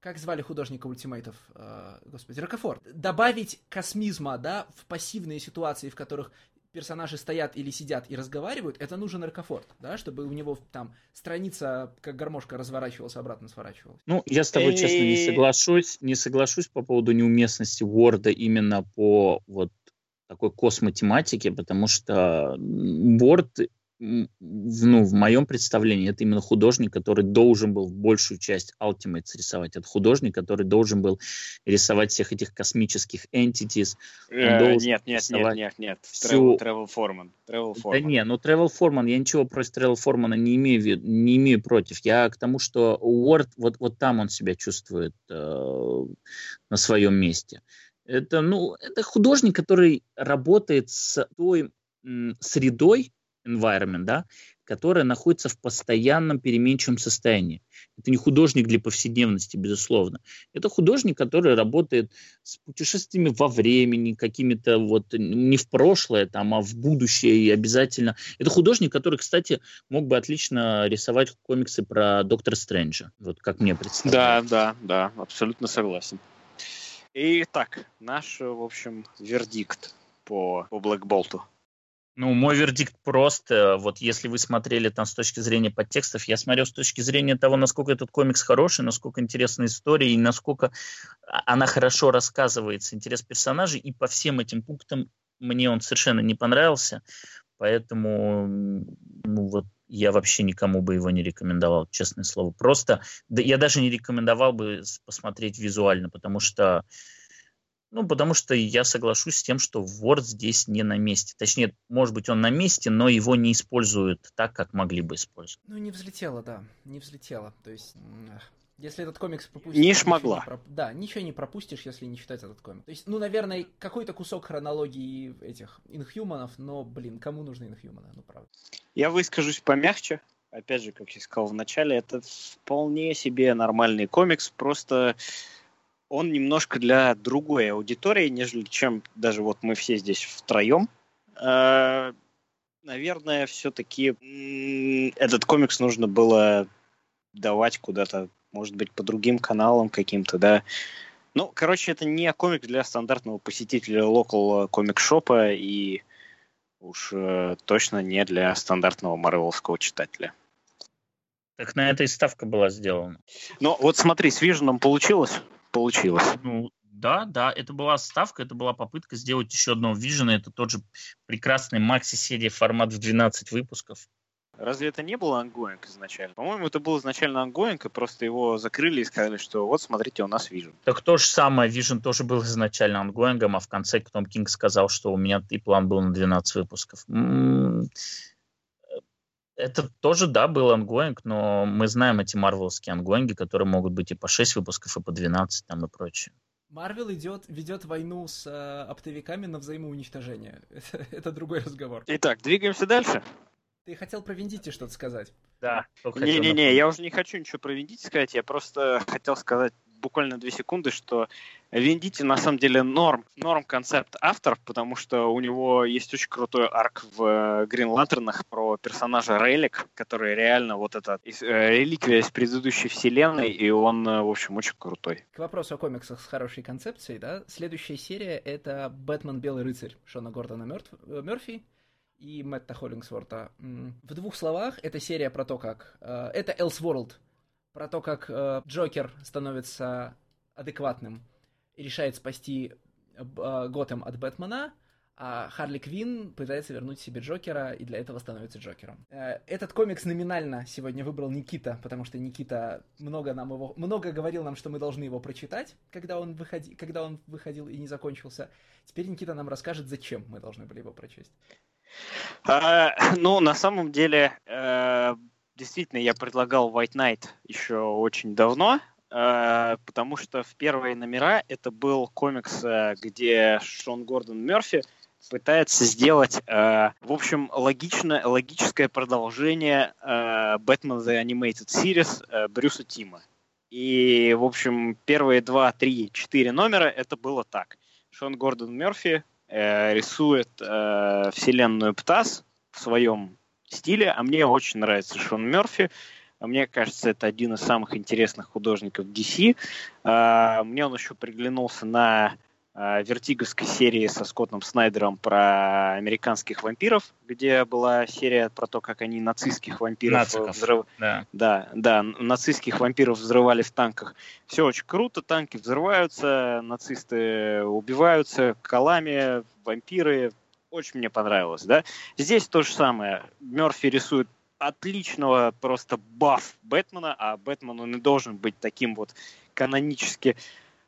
Как звали художника ультимейтов? Э, господи, Рокофорд. Добавить космизма, да, в пассивные ситуации, в которых персонажи стоят или сидят и разговаривают, это нужен Рокофорд, да, чтобы у него там страница, как гармошка, разворачивалась, обратно сворачивалась. Ну, я с тобой, честно, не соглашусь, не соглашусь по поводу неуместности Word именно по вот такой космотематике, потому что Word ну, в моем представлении, это именно художник, который должен был большую часть Ultimates рисовать. Это художник, который должен был рисовать всех этих космических entities. Э, нет, нет, нет, нет, нет. Всю... Travel Foreman. Travel Foreman. Да не, ну Travel Foreman, я ничего против Travel Foreman не имею, не имею против. Я к тому, что Уорд, вот, вот там он себя чувствует э, на своем месте. Это, ну, это художник, который работает с той м, средой, environment, да, которая находится в постоянном переменчивом состоянии. Это не художник для повседневности, безусловно. Это художник, который работает с путешествиями во времени, какими-то вот не в прошлое, там, а в будущее и обязательно. Это художник, который, кстати, мог бы отлично рисовать комиксы про Доктора Стрэнджа, вот как мне представляется. Да, да, да, абсолютно согласен. Итак, наш, в общем, вердикт по, по Блэк Болту. Ну, мой вердикт прост. Вот если вы смотрели там с точки зрения подтекстов, я смотрел с точки зрения того, насколько этот комикс хороший, насколько интересная история и насколько она хорошо рассказывается, интерес персонажей. И по всем этим пунктам мне он совершенно не понравился. Поэтому ну, вот я вообще никому бы его не рекомендовал, честное слово. Просто да, я даже не рекомендовал бы посмотреть визуально, потому что ну, потому что я соглашусь с тем, что Word здесь не на месте. Точнее, может быть, он на месте, но его не используют так, как могли бы использовать. Ну, не взлетело, да, не взлетело. То есть, если этот комикс пропустишь... Не шмогла. Не проп... Да, ничего не пропустишь, если не читать этот комикс. То есть, ну, наверное, какой-то кусок хронологии этих инхьюманов, но, блин, кому нужны инхьюманы, ну, правда. Я выскажусь помягче. Опять же, как я сказал в начале, это вполне себе нормальный комикс, просто он немножко для другой аудитории, нежели чем даже вот мы все здесь втроем. Э, наверное, все-таки этот комикс нужно было давать куда-то, может быть, по другим каналам каким-то, да. Ну, короче, это не комик для стандартного посетителя локал комик-шопа и уж э, точно не для стандартного марвеловского читателя. Так на этой ставка была сделана. Ну, вот смотри, с Виженом получилось получилось. Ну, да, да, это была ставка, это была попытка сделать еще одного Vision. Это тот же прекрасный макси-серия формат в 12 выпусков. Разве это не было ongoing изначально? По-моему, это был изначально ongoing, и просто его закрыли и сказали, что вот, смотрите, у нас Vision. Так то же самое, Vision тоже был изначально ангоингом, а в конце Том Кинг сказал, что у меня и план был на 12 выпусков. Это тоже, да, был ongoing, но мы знаем эти марвелские ангоинги, которые могут быть и по 6 выпусков, и по 12 там и прочее. Марвел идет, ведет войну с э, оптовиками на взаимоуничтожение. <laughs> Это, это другой разговор. Итак, двигаемся дальше. Ты хотел про Вендити что-то сказать? Да. Не-не-не, я уже не хочу ничего про Вендити сказать, я просто <laughs> хотел сказать буквально две секунды, что Вендити на самом деле норм, норм концепт автор, потому что у него есть очень крутой arc в Green э, Lantern ах про персонажа Relic, который реально вот этот э, реликвия из предыдущей вселенной, и он, э, в общем, очень крутой. К вопросу о комиксах с хорошей концепцией, да, следующая серия — это «Бэтмен. Белый рыцарь» Шона Гордона Мёртв... Мёрфи и Мэтта Холлингсворта. В двух словах, это серия про то, как... Это Elseworld, про то, как э, Джокер становится адекватным и решает спасти э, Готэм от Бэтмена, а Харли Квин пытается вернуть себе Джокера и для этого становится Джокером. Этот комикс номинально сегодня выбрал Никита, потому что Никита много нам его много говорил нам, что мы должны его прочитать, когда он выходи, когда он выходил и не закончился. Теперь Никита нам расскажет, зачем мы должны были его прочесть. А, ну, на самом деле, э, действительно, я предлагал White Knight еще очень давно, э, потому что в первые номера это был комикс, э, где Шон Гордон Мерфи пытается сделать, в общем, логично, логическое продолжение Batman The Animated Series Брюса Тима. И, в общем, первые два, три, четыре номера это было так. Шон Гордон Мерфи э, рисует э, вселенную Птас в своем стиле, а мне очень нравится Шон Мерфи. Мне кажется, это один из самых интересных художников DC. Э, мне он еще приглянулся на э, вертиговской серии со Скоттом Снайдером про американских вампиров, где была серия про то, как они нацистских вампиров взрыв... да. да, да, нацистских вампиров взрывали в танках. Все очень круто, танки взрываются, нацисты убиваются колами, вампиры. Очень мне понравилось, да. Здесь то же самое. Мерфи рисует отличного просто баф Бэтмена, а Бэтмен он и должен быть таким вот канонически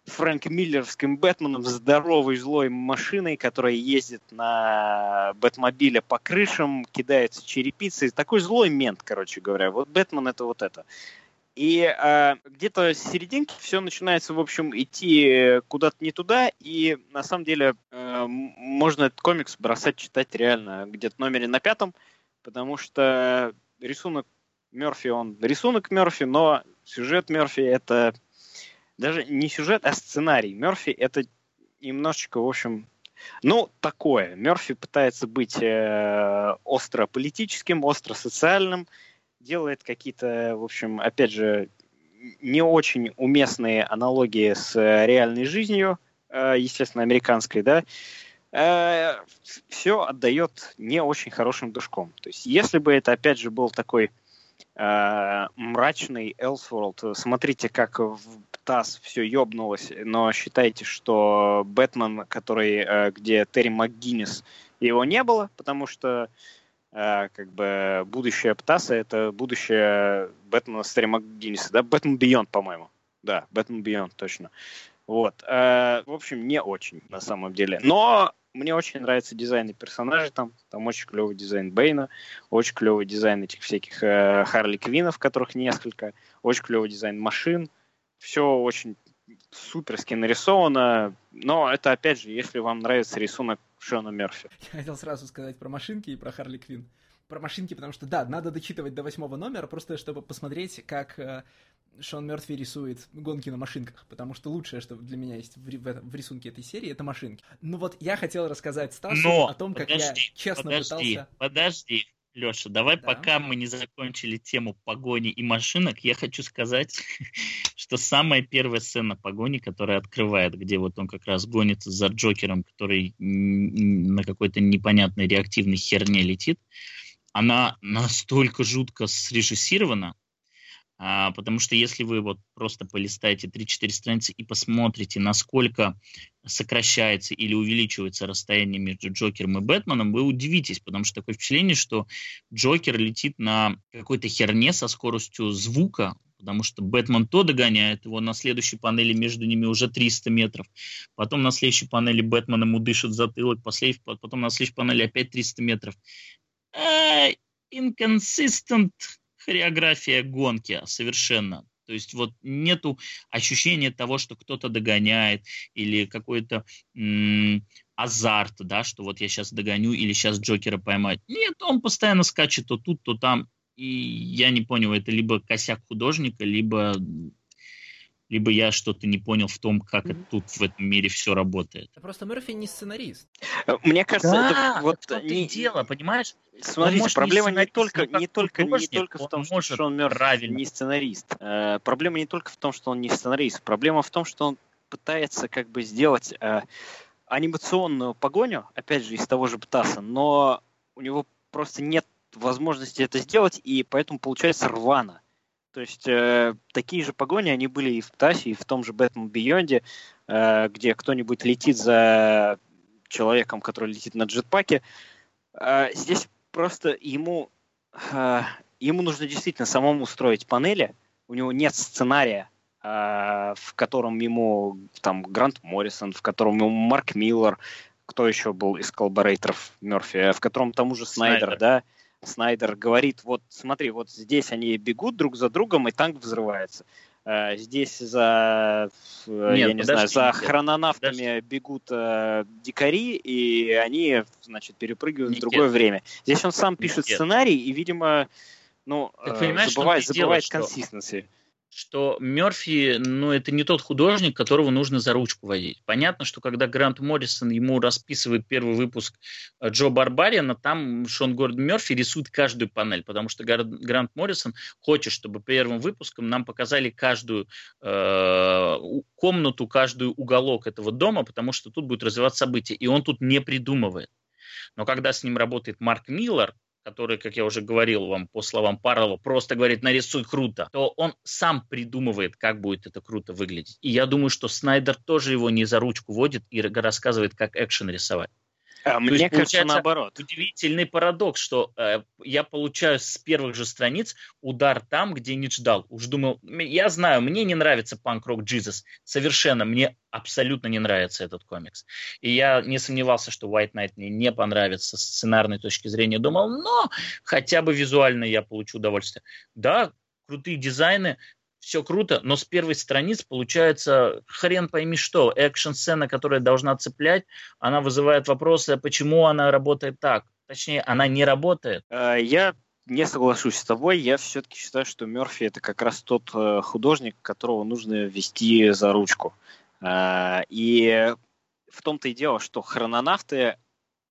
Фрэнк Миллеровским Бэтменом, здоровой злой машиной, которая ездит на Бэтмобиле по крышам, кидается черепицей. Такой злой мент, короче говоря. Вот Бэтмен это вот это. И э, где-то с серединки все начинается, в общем, идти куда-то не туда, и на самом деле э, можно этот комикс бросать читать реально где-то номере на пятом, потому что рисунок Мерфи, он рисунок Мерфи, но сюжет Мерфи это даже не сюжет, а сценарий. Мерфи это немножечко, в общем, ну, такое. Мерфи пытается быть э, остро политическим, остро социальным, делает какие-то, в общем, опять же, не очень уместные аналогии с э, реальной жизнью, э, естественно, американской, да, э, все отдает не очень хорошим душком. То есть, если бы это, опять же, был такой мрачный Elseworld, смотрите, как в ТАСС все ёбнулось, но считайте, что Бэтмен, который, где Терри МакГиннис, его не было, потому что как бы будущее Бэтса это будущее Бэтмена с Терри МакГинниса, да, Batman Beyond, по-моему. Да, Batman Beyond, точно. Вот. Э, в общем, не очень, на самом деле. Но мне очень нравится дизайн персонажей там. Там очень клевый дизайн Бейна, очень клевый дизайн этих всяких э, Харли Квинов, которых несколько, очень клевый дизайн машин все очень суперски нарисовано, но это, опять же, если вам нравится рисунок Шона Мерфи. <laughs> Я хотел сразу сказать про машинки и про Харли Квин. Про машинки, потому что, да, надо дочитывать до восьмого номера, просто чтобы посмотреть, как э, Шон Мертви рисует гонки на машинках, потому что лучшее, что для меня есть в, в, в рисунке этой серии, это машинки. Ну вот я хотел рассказать Стасу Но, о том, как подожди, я честно подожди, пытался... Подожди, Леша, давай Да. пока мы не закончили тему погони и машинок, я хочу сказать, <laughs> что самая первая сцена погони, которая открывает, где вот он как раз гонится за Джокером, который на какой-то непонятной реактивной херне летит, она настолько жутко срежиссирована, а, потому что если вы вот просто полистаете 3-4 страницы и посмотрите, насколько сокращается или увеличивается расстояние между Джокером и Бэтменом, вы удивитесь, потому что такое впечатление, что Джокер летит на какой-то херне со скоростью звука, потому что Бэтмен то догоняет его, на следующей панели между ними уже 300 метров, потом на следующей панели Бэтмен ему дышит затылок, потом на следующей панели опять 300 метров. Инконсистент хореография гонки совершенно. То есть вот нету ощущения того, что кто-то догоняет или какой-то азарт, да, что вот я сейчас догоню или сейчас Джокера поймать. Нет, он постоянно скачет то тут, то там. И я не понял, это либо косяк художника, либо либо я что-то не понял в том, как mm-hmm. тут в этом мире все работает. Просто Мерфи не сценарист. Э, мне кажется, да, это вот это не дело, понимаешь? Смотрите, проблема не, не только, не только, не только в том, что Шон Мерфи не сценарист. Э, проблема не только в том, что он не сценарист. Проблема в том, что он пытается как бы сделать э, анимационную погоню, опять же, из того же Птаса, но у него просто нет возможности это сделать, и поэтому получается рвано. То есть э, такие же погони, они были и в Тасе, и в том же Бэтмен Бионде, э, где кто-нибудь летит за человеком, который летит на джетпаке. Э, здесь просто ему, э, ему нужно действительно самому строить панели. У него нет сценария, э, в котором ему там Грант Моррисон, в котором ему Марк Миллер, кто еще был из коллаборейторов Мерфи, в котором тому же Снайдер, Снайдер. да, Снайдер говорит, вот смотри, вот здесь они бегут друг за другом, и танк взрывается. Uh, здесь за, э, нет, я не знаю, за хрононавтами подожди. бегут uh, дикари, и они, значит, перепрыгивают Никит. в другое время. Здесь он сам пишет Никит. сценарий, и, видимо, ну, uh, забывает, забывает консистенции. Что что Мерфи, ну, это не тот художник, которого нужно за ручку водить. Понятно, что когда Грант Моррисон ему расписывает первый выпуск э, Джо Барбариана, там Шон Гордон Мерфи рисует каждую панель, потому что Грант Моррисон хочет, чтобы первым выпуском нам показали каждую э, комнату, каждый уголок этого дома, потому что тут будет развиваться событие, и он тут не придумывает. Но когда с ним работает Марк Миллер, который, как я уже говорил вам по словам Парлова, просто говорит «нарисуй круто», то он сам придумывает, как будет это круто выглядеть. И я думаю, что Снайдер тоже его не за ручку водит и рассказывает, как экшен рисовать. А, мне есть, кажется, наоборот. Удивительный парадокс, что э, я получаю с первых же страниц удар там, где не ждал. Уж думал, я знаю, мне не нравится Rock Jesus. Совершенно, мне абсолютно не нравится этот комикс. И я не сомневался, что White Knight мне не понравится с сценарной точки зрения. Думал, но хотя бы визуально я получу удовольствие. Да, крутые дизайны, все круто, но с первой страниц получается хрен пойми что. Экшн-сцена, которая должна цеплять, она вызывает вопросы, а почему она работает так. Точнее, она не работает. Э, я не соглашусь с тобой. Я все-таки считаю, что Мерфи это как раз тот э, художник, которого нужно вести за ручку. Э, и в том-то и дело, что хрононавты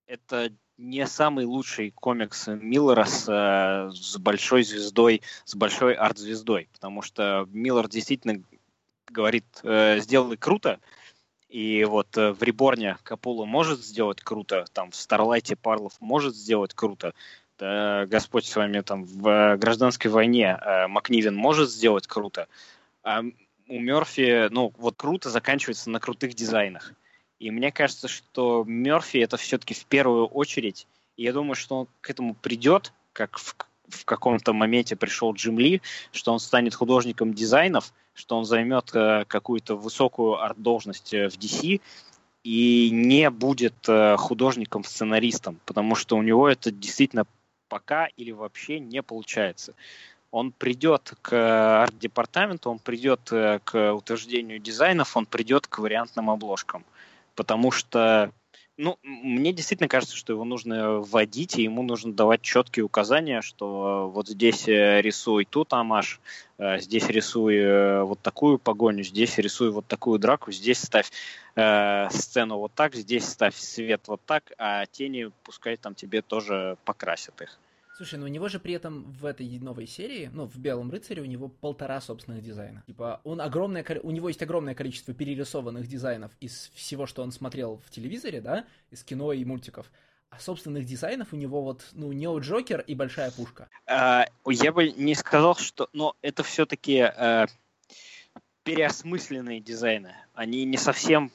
это не самый лучший комикс Миллера с, э, с большой звездой, с большой арт-звездой, потому что Миллер действительно говорит, э, сделай круто, и вот э, в Реборне Капула может сделать круто, там в Старлайте Парлов может сделать круто, да, Господь с вами там в гражданской войне э, Макнивен может сделать круто, а у Мерфи, ну, вот круто заканчивается на крутых дизайнах. И мне кажется, что Мерфи это все-таки в первую очередь, и я думаю, что он к этому придет, как в, в каком-то моменте пришел Джим Ли, что он станет художником дизайнов, что он займет э, какую-то высокую арт-должность э, в DC, и не будет э, художником-сценаристом, потому что у него это действительно пока или вообще не получается. Он придет к арт-департаменту, он придет э, к утверждению дизайнов, он придет к вариантным обложкам потому что ну, мне действительно кажется, что его нужно вводить, и ему нужно давать четкие указания, что вот здесь э, рисуй тут амаш, э, здесь рисуй э, вот такую погоню, здесь рисуй вот такую драку, здесь ставь э, сцену вот так, здесь ставь свет вот так, а тени пускай там тебе тоже покрасят их. Слушай, ну у него же при этом в этой новой серии, ну, в Белом рыцаре у него полтора собственных дизайна. Типа, он огромное, у него есть огромное количество перерисованных дизайнов из всего, что он смотрел в телевизоре, да, из кино и мультиков. А собственных дизайнов у него вот, ну, Нео Джокер и Большая Пушка. А, я бы не сказал, что... Но это все-таки а, переосмысленные дизайны. Они не совсем...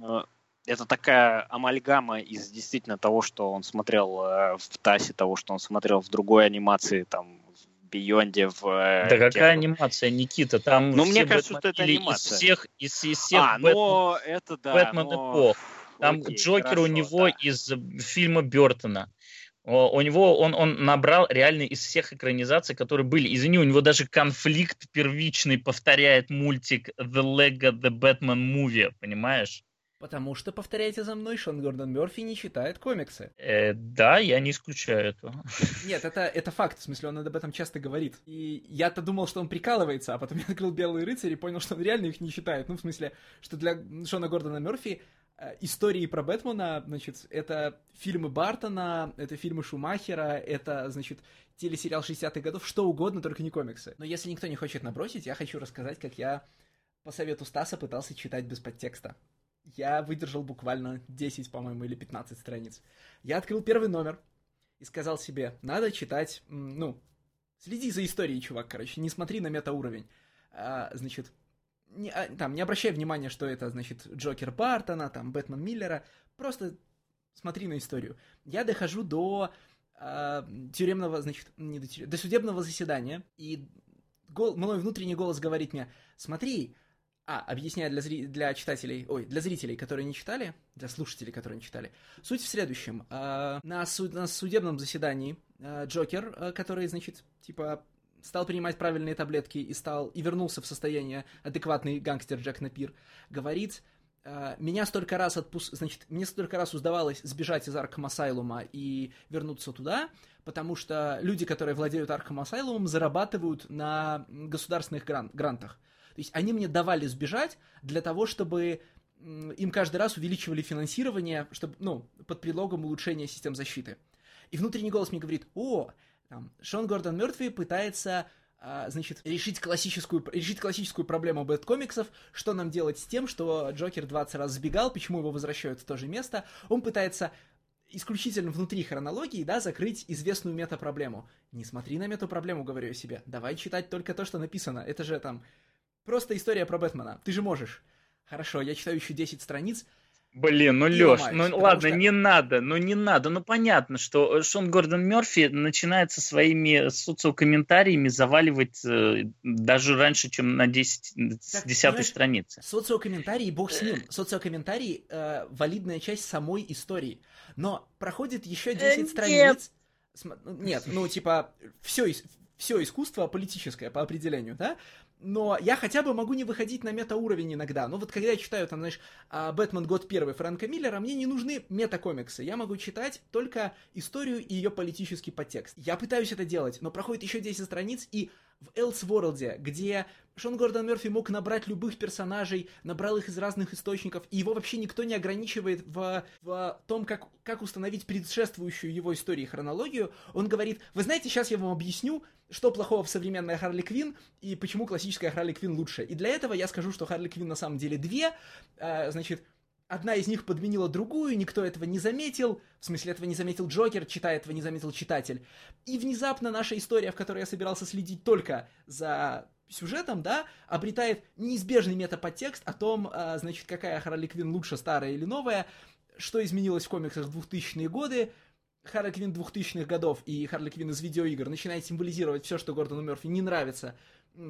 А, это такая амальгама из действительно того, что он смотрел э, в ТАСе, того, что он смотрел в другой анимации, там, в Бионде, в... Э, да какая анимация, Никита? Там ну, мне кажется, что это анимация. Из всех, из, из всех а, Бэтмен, но это да, Бэтмен но... эпох. Там Окей, Джокер хорошо, у него да. из фильма Бертона. У него он, он набрал реально из всех экранизаций, которые были. Извини, у него даже конфликт первичный повторяет мультик The Lego The Batman Movie, понимаешь? Потому что, повторяйте за мной, Шон Гордон Мерфи не читает комиксы. Э, да, я не исключаю этого. <laughs> Нет, это, это факт, в смысле, он об этом часто говорит. И я-то думал, что он прикалывается, а потом <laughs> я открыл «Белый рыцарь» и понял, что он реально их не читает. Ну, в смысле, что для Шона Гордона Мерфи э, истории про Бэтмена, значит, это фильмы Бартона, это фильмы Шумахера, это, значит, телесериал 60-х годов, что угодно, только не комиксы. Но если никто не хочет набросить, я хочу рассказать, как я по совету Стаса пытался читать без подтекста я выдержал буквально 10, по-моему, или 15 страниц. Я открыл первый номер и сказал себе, надо читать, ну, следи за историей, чувак, короче, не смотри на метауровень. А, значит, не, а, там, не обращай внимания, что это, значит, Джокер Бартона, там, Бэтмен Миллера, просто смотри на историю. Я дохожу до а, тюремного, значит, не до, тюрем, до судебного заседания, и гол, мой внутренний голос говорит мне, смотри, а, объясняю для, зри... для читателей, ой, для зрителей, которые не читали, для слушателей, которые не читали. Суть в следующем. Э, на, суд... на судебном заседании э, Джокер, э, который, значит, типа, стал принимать правильные таблетки и стал и вернулся в состояние адекватный гангстер Джек Напир, говорит, меня столько раз отпуск... значит, мне столько раз удавалось сбежать из Аркхам Асайлума и вернуться туда, потому что люди, которые владеют Аркхам Асайлумом, зарабатывают на государственных гран... грантах. То есть они мне давали сбежать для того, чтобы им каждый раз увеличивали финансирование, чтобы, ну, под предлогом улучшения систем защиты. И внутренний голос мне говорит, о, там, Шон Гордон мертвый пытается а, значит, решить классическую, решить классическую проблему бэткомиксов, что нам делать с тем, что Джокер 20 раз сбегал, почему его возвращают в то же место. Он пытается исключительно внутри хронологии, да, закрыть известную метапроблему. Не смотри на метапроблему, говорю я себе. Давай читать только то, что написано. Это же там Просто история про Бэтмена. Ты же можешь. Хорошо, я читаю еще 10 страниц. Блин, ну Леш, ну ладно, что... не надо, ну не надо. Ну понятно, что Шон Гордон Мерфи начинает со своими социокомментариями заваливать э, даже раньше, чем на 10, так, 10 странице. Социокомментарии, бог с ним. Социокомментарии э, валидная часть самой истории. Но проходит еще 10 э, страниц. Нет. Нет, ну типа, все, все искусство политическое по определению, да? Но я хотя бы могу не выходить на метауровень иногда. Но вот когда я читаю, там, знаешь, а, «Бэтмен. Год первый» Фрэнка Миллера, мне не нужны метакомиксы. Я могу читать только историю и ее политический подтекст. Я пытаюсь это делать, но проходит еще 10 страниц, и в Элсворлде, где Шон Гордон Мерфи мог набрать любых персонажей, набрал их из разных источников, и его вообще никто не ограничивает в, в том, как, как установить предшествующую его истории хронологию. Он говорит, вы знаете, сейчас я вам объясню, что плохого в современной Харли Квин и почему классическая Харли Квин лучше. И для этого я скажу, что Харли Квин на самом деле две, э, значит, одна из них подменила другую, никто этого не заметил, в смысле этого не заметил Джокер, читая этого не заметил читатель. И внезапно наша история, в которой я собирался следить только за сюжетом, да, обретает неизбежный метаподтекст о том, а, значит, какая Харли Квин лучше, старая или новая, что изменилось в комиксах в 2000-е годы, Харли Квин 2000-х годов и Харли Квин из видеоигр начинает символизировать все, что Гордону Мерфи не нравится,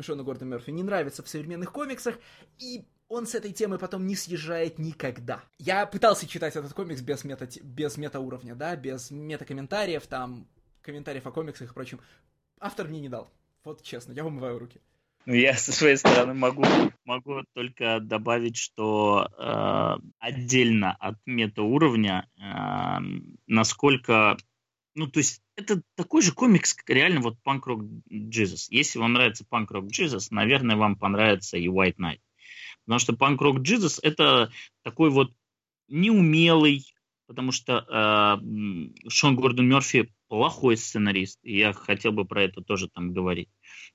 Шону Гордону Мерфи не нравится в современных комиксах, и он с этой темы потом не съезжает никогда. Я пытался читать этот комикс без, мета, без метауровня, да, без метакомментариев, там, комментариев о комиксах и прочем. Автор мне не дал. Вот честно, я вымываю руки. Ну, я со своей стороны могу, могу только добавить, что э, отдельно от метауровня, э, насколько... Ну, то есть это такой же комикс, как реально вот Punk Rock Jesus. Если вам нравится Punk Rock Jesus, наверное, вам понравится и White Knight. Потому что Rock Jesus это такой вот неумелый, потому что э, Шон Гордон Мерфи плохой сценарист, и я хотел бы про это тоже там говорить.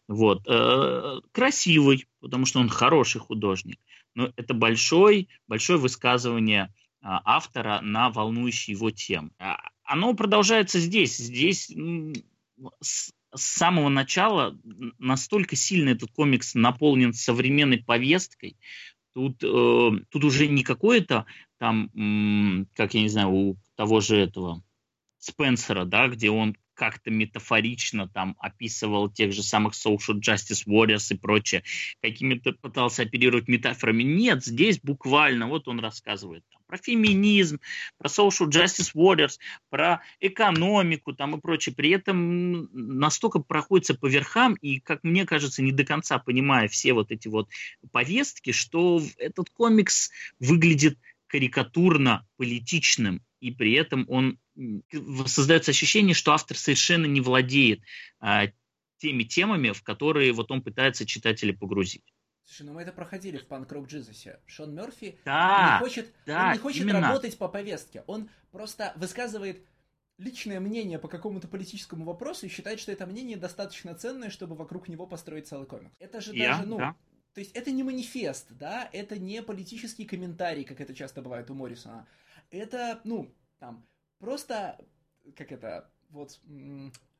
Вот. Э, красивый, потому что он хороший художник, но это большой, большое высказывание э, автора на волнующие его темы. А, оно продолжается здесь. Здесь с, самого начала настолько сильно этот комикс наполнен современной повесткой, Тут, э, тут уже не какое-то там, как я не знаю, у того же этого Спенсера, да, где он как-то метафорично там описывал тех же самых social justice warriors и прочее, какими-то пытался оперировать метафорами. Нет, здесь буквально, вот он рассказывает там, про феминизм, про social justice warriors, про экономику там и прочее. При этом настолько проходится по верхам и, как мне кажется, не до конца понимая все вот эти вот повестки, что этот комикс выглядит карикатурно политичным, и при этом он создается ощущение, что автор совершенно не владеет а, теми темами, в которые вот он пытается читателя погрузить. Слушай, ну мы это проходили в Панк Рок Джизусе. Шон Мерфи да, не хочет, да, он не хочет именно. работать по повестке. Он просто высказывает личное мнение по какому-то политическому вопросу и считает, что это мнение достаточно ценное, чтобы вокруг него построить целый комикс. Это же Я, даже, ну, да. то есть это не манифест, да, это не политический комментарий, как это часто бывает у Моррисона. Это, ну, там, просто, как это, вот,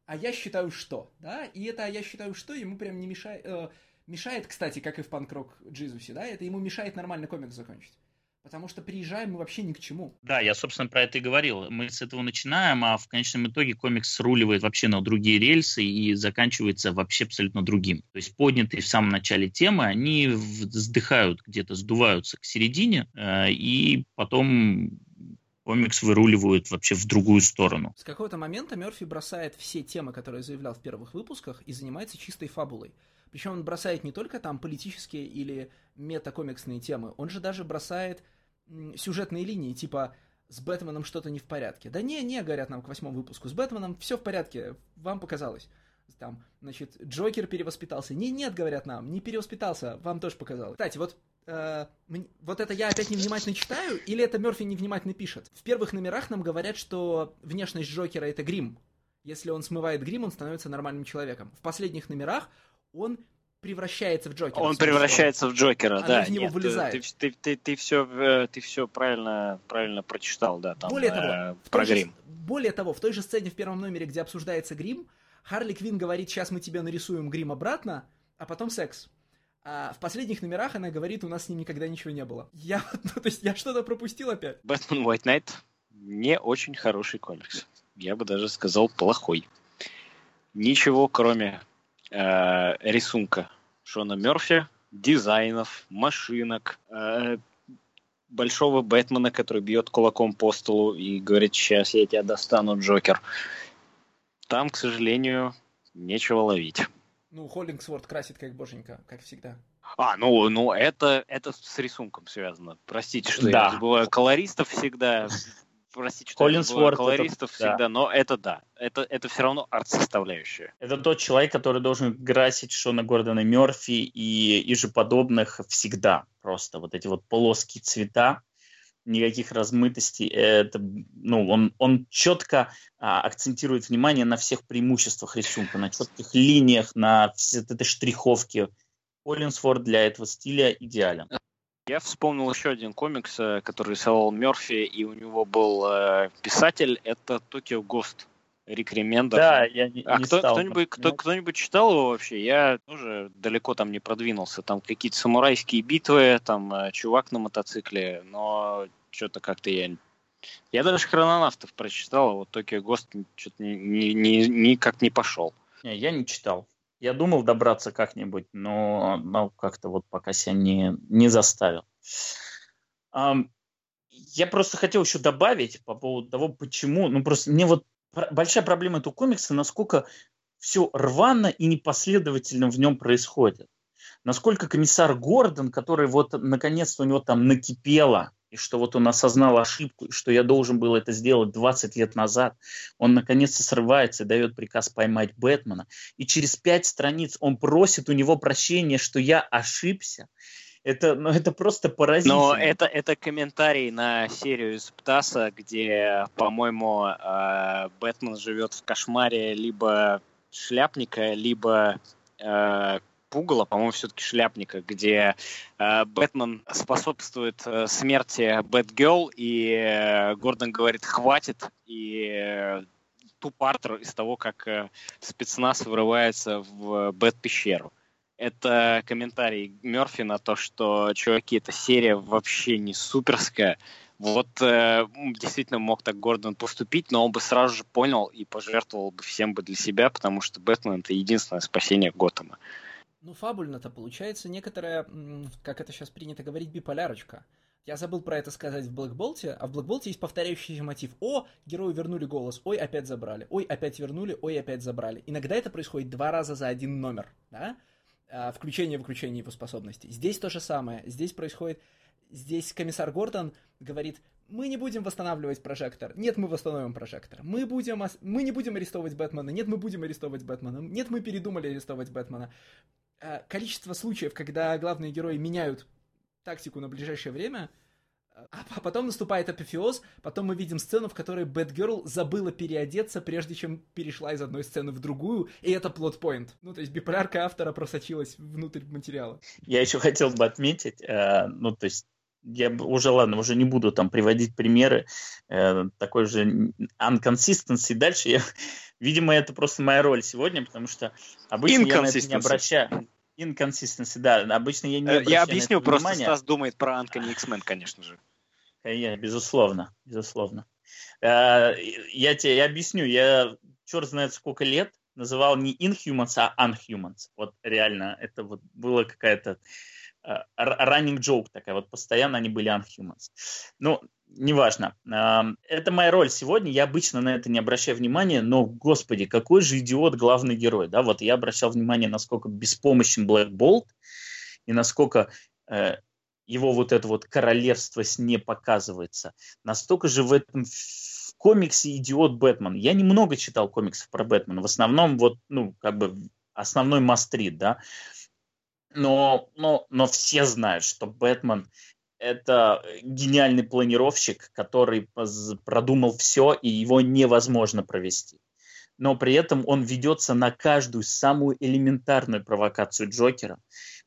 а я считаю что, да, и это а я считаю что ему прям не мешает, э, мешает, кстати, как и в панк-рок Джизусе, да, это ему мешает нормально комикс закончить. Потому что приезжаем мы вообще ни к чему. Да, я, собственно, про это и говорил. Мы с этого начинаем, а в конечном итоге комикс сруливает вообще на другие рельсы и заканчивается вообще абсолютно другим. То есть поднятые в самом начале темы, они вздыхают где-то, сдуваются к середине, э, и потом комикс выруливают вообще в другую сторону. С какого-то момента Мерфи бросает все темы, которые заявлял в первых выпусках, и занимается чистой фабулой. Причем он бросает не только там политические или метакомиксные темы, он же даже бросает сюжетные линии, типа с Бэтменом что-то не в порядке. Да не, не, говорят нам к восьмому выпуску, с Бэтменом все в порядке, вам показалось. Там, значит, Джокер перевоспитался. Не, нет, говорят нам, не перевоспитался, вам тоже показалось. Кстати, вот э, вот это я опять невнимательно читаю, или это Мерфи невнимательно пишет? В первых номерах нам говорят, что внешность Джокера это грим. Если он смывает грим, он становится нормальным человеком. В последних номерах он превращается в Джокера. Он превращается в Джокера, Она да. из него Нет, вылезает. Ты, ты, ты, ты, все, ты все правильно, правильно прочитал, да, там Более э, того, в про той же- грим. более того, в той же сцене в первом номере, где обсуждается грим, Харли Квин говорит, сейчас мы тебе нарисуем грим обратно, а потом секс. А в последних номерах она говорит, у нас с ним никогда ничего не было. Я, <laughs> ну, то есть я что-то пропустил опять. Бэтмен White Knight не очень хороший комикс. Я бы даже сказал плохой. Ничего, кроме э, рисунка Шона Мерфи, дизайнов, машинок, э, большого Бэтмена, который бьет кулаком по столу и говорит, сейчас я тебя достану, Джокер. Там, к сожалению, нечего ловить. Ну, Холлингсворт красит как боженька, как всегда. А, ну, ну это, это с рисунком связано. Простите, что Да. я забываю колористов всегда. Простите, что Коллинс забываю Уорд это- колористов да. всегда, но это да. Это, это все равно арт-составляющая. Это тот человек, который должен красить Шона Гордона Мерфи и, и же подобных всегда. Просто вот эти вот полоски цвета, никаких размытостей. Это, ну, он, он четко а, акцентирует внимание на всех преимуществах рисунка, на четких линиях, на все вот этой штриховке. Коллинсфорд для этого стиля идеален. Я вспомнил еще один комикс, э, который рисовал Мерфи, и у него был э, писатель, это Токио Гост, Рик Ремендер. Да, я не, А не кто, стал кто-нибудь, кто, кто-нибудь читал его вообще? Я тоже далеко там не продвинулся. Там какие-то самурайские битвы, там э, чувак на мотоцикле, но что-то как-то я... Я даже хрононавтов прочитал, а вот Токио Гост что-то ни, ни- ни- никак не пошел. Не, я не читал. Я думал добраться как-нибудь, но, но как-то вот пока себя не, не заставил. Я просто хотел еще добавить по поводу того, почему. Ну, просто мне вот большая проблема этого комикса, насколько все рвано и непоследовательно в нем происходит. Насколько комиссар Гордон, который вот наконец-то у него там накипело, и что вот он осознал ошибку, и что я должен был это сделать 20 лет назад, он наконец-то срывается и дает приказ поймать Бэтмена, и через пять страниц он просит у него прощения, что я ошибся. Это, ну, это просто поразительно. Но это, это комментарий на серию из Птаса, где, по-моему, э, Бэтмен живет в кошмаре либо шляпника, либо э, пугала, по-моему, все-таки шляпника, где э, Бэтмен способствует э, смерти Бэтгерл, и э, Гордон говорит «хватит», и э, тупартер из того, как э, спецназ вырывается в Бэт-пещеру. Это комментарий Мерфи на то, что, чуваки, эта серия вообще не суперская, Вот э, действительно мог так Гордон поступить, но он бы сразу же понял и пожертвовал бы всем бы для себя, потому что Бэтмен это единственное спасение Готэма. Ну, фабульно-то получается некоторая, как это сейчас принято говорить, биполярочка. Я забыл про это сказать в Блэкболте, а в Блэкболте есть повторяющийся мотив. О, герою вернули голос, ой, опять забрали, ой, опять вернули, ой, опять забрали. Иногда это происходит два раза за один номер, да? А, включение-выключение его способностей. Здесь то же самое. Здесь происходит... Здесь комиссар Гордон говорит, мы не будем восстанавливать прожектор. Нет, мы восстановим прожектор. Мы, будем, мы не будем арестовывать Бэтмена. Нет, мы будем арестовывать Бэтмена. Нет, мы передумали арестовать Бэтмена. А, количество случаев, когда главные герои меняют тактику на ближайшее время, а потом наступает апофеоз, потом мы видим сцену, в которой Бэтгерл забыла переодеться, прежде чем перешла из одной сцены в другую, и это плот-поинт. Ну, то есть биполярка автора просочилась внутрь материала. Я еще хотел бы отметить, э, ну, то есть я уже, ладно, уже не буду там приводить примеры э, такой же unconsistency. Дальше я, <laughs> видимо, это просто моя роль сегодня, потому что обычно я на это не обращаю. Inconsistency, да. Обычно я не э, Я объясню, просто внимания. Стас думает про Uncanny X-Men, конечно же. Я, безусловно, безусловно. Э, я тебе я объясню, я черт знает сколько лет называл не Inhumans, а Unhumans. Вот реально, это вот было какая-то э, running joke такая, вот постоянно они были Unhumans. Ну, неважно. Это моя роль сегодня, я обычно на это не обращаю внимания, но, господи, какой же идиот главный герой, да, вот я обращал внимание, насколько беспомощен Блэк Болт, и насколько э, его вот это вот королевство с не показывается. Настолько же в этом в комиксе идиот Бэтмен. Я немного читал комиксов про Бэтмена, в основном вот, ну, как бы основной мастрит, да, но, но, но все знают, что Бэтмен это гениальный планировщик, который продумал все, и его невозможно провести. Но при этом он ведется на каждую самую элементарную провокацию Джокера.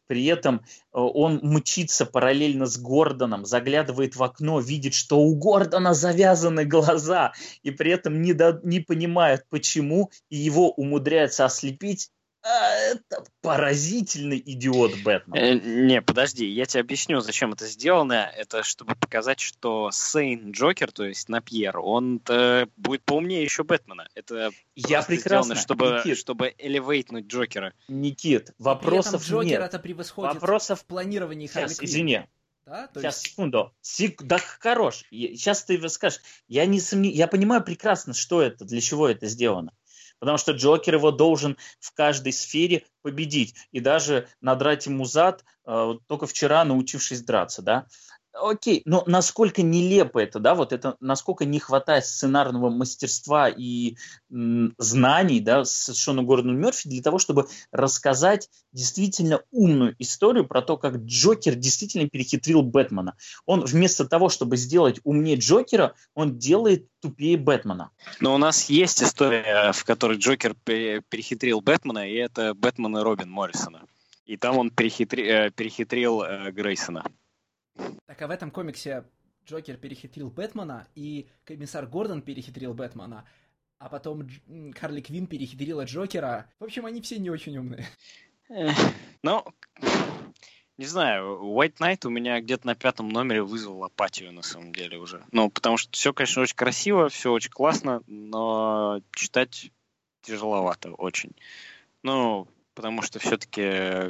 При этом э, он мчится параллельно с Гордоном, заглядывает в окно, видит, что у Гордона завязаны глаза, и при этом не, до, не понимает, почему, и его умудряется ослепить это поразительный идиот Бэтмен. Э, не, подожди, я тебе объясню, зачем это сделано. Это чтобы показать, что Сейн Джокер, то есть Напьер, он будет поумнее еще Бэтмена. Это я прекрасно, чтобы, Никит. чтобы элевейтнуть Джокера. Никит, вопросов При этом Джокер нет. это превосходит вопросов... в планировании Сейчас, извини. Да? То Сейчас, есть... секунду. Сек... Да, хорош. Сейчас ты скажешь. Я, не сомнев... я понимаю прекрасно, что это, для чего это сделано потому что Джокер его должен в каждой сфере победить и даже надрать ему зад, э, только вчера научившись драться, да. Окей, но насколько нелепо это, да, вот это, насколько не хватает сценарного мастерства и м, знаний, да, совершенно Гордону Мерфи для того, чтобы рассказать действительно умную историю про то, как Джокер действительно перехитрил Бэтмена. Он вместо того, чтобы сделать умнее Джокера, он делает тупее Бэтмена. Но у нас есть история, в которой Джокер перехитрил Бэтмена, и это Бэтмен и Робин Моррисона. И там он перехитри, э, перехитрил э, Грейсона. Так а в этом комиксе Джокер перехитрил Бэтмена, и комиссар Гордон перехитрил Бэтмена, а потом Дж... Харли Квин перехитрила Джокера. В общем, они все не очень умные. Ну, не знаю, White Knight у меня где-то на пятом номере вызвал апатию на самом деле уже. Ну, потому что все, конечно, очень красиво, все очень классно, но читать тяжеловато очень. Ну, потому что все-таки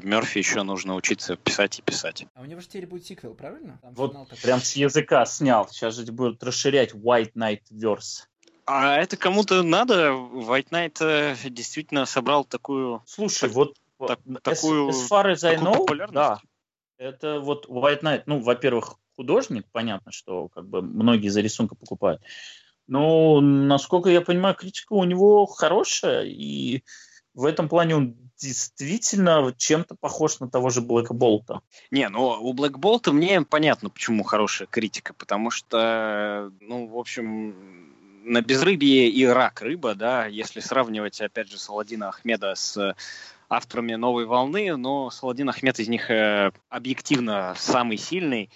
Мерфи еще нужно учиться писать и писать. А у него же теперь будет сиквел, правильно? Там вот прям с языка снял. Сейчас же будут расширять White Knight Verse. А это кому-то надо? White Knight э, действительно собрал такую... Слушай, так, вот так, as, такую, as far as I know, да, это вот White Knight, ну, во-первых, художник, понятно, что как бы многие за рисунка покупают. Но, насколько я понимаю, критика у него хорошая, и в этом плане он действительно чем-то похож на того же Блэка Болта. Не, ну у Блэк Болта мне понятно, почему хорошая критика, потому что, ну, в общем, на безрыбье и рак рыба, да, если сравнивать, опять же, Саладина Ахмеда с авторами «Новой волны», но Саладин Ахмед из них э, объективно самый сильный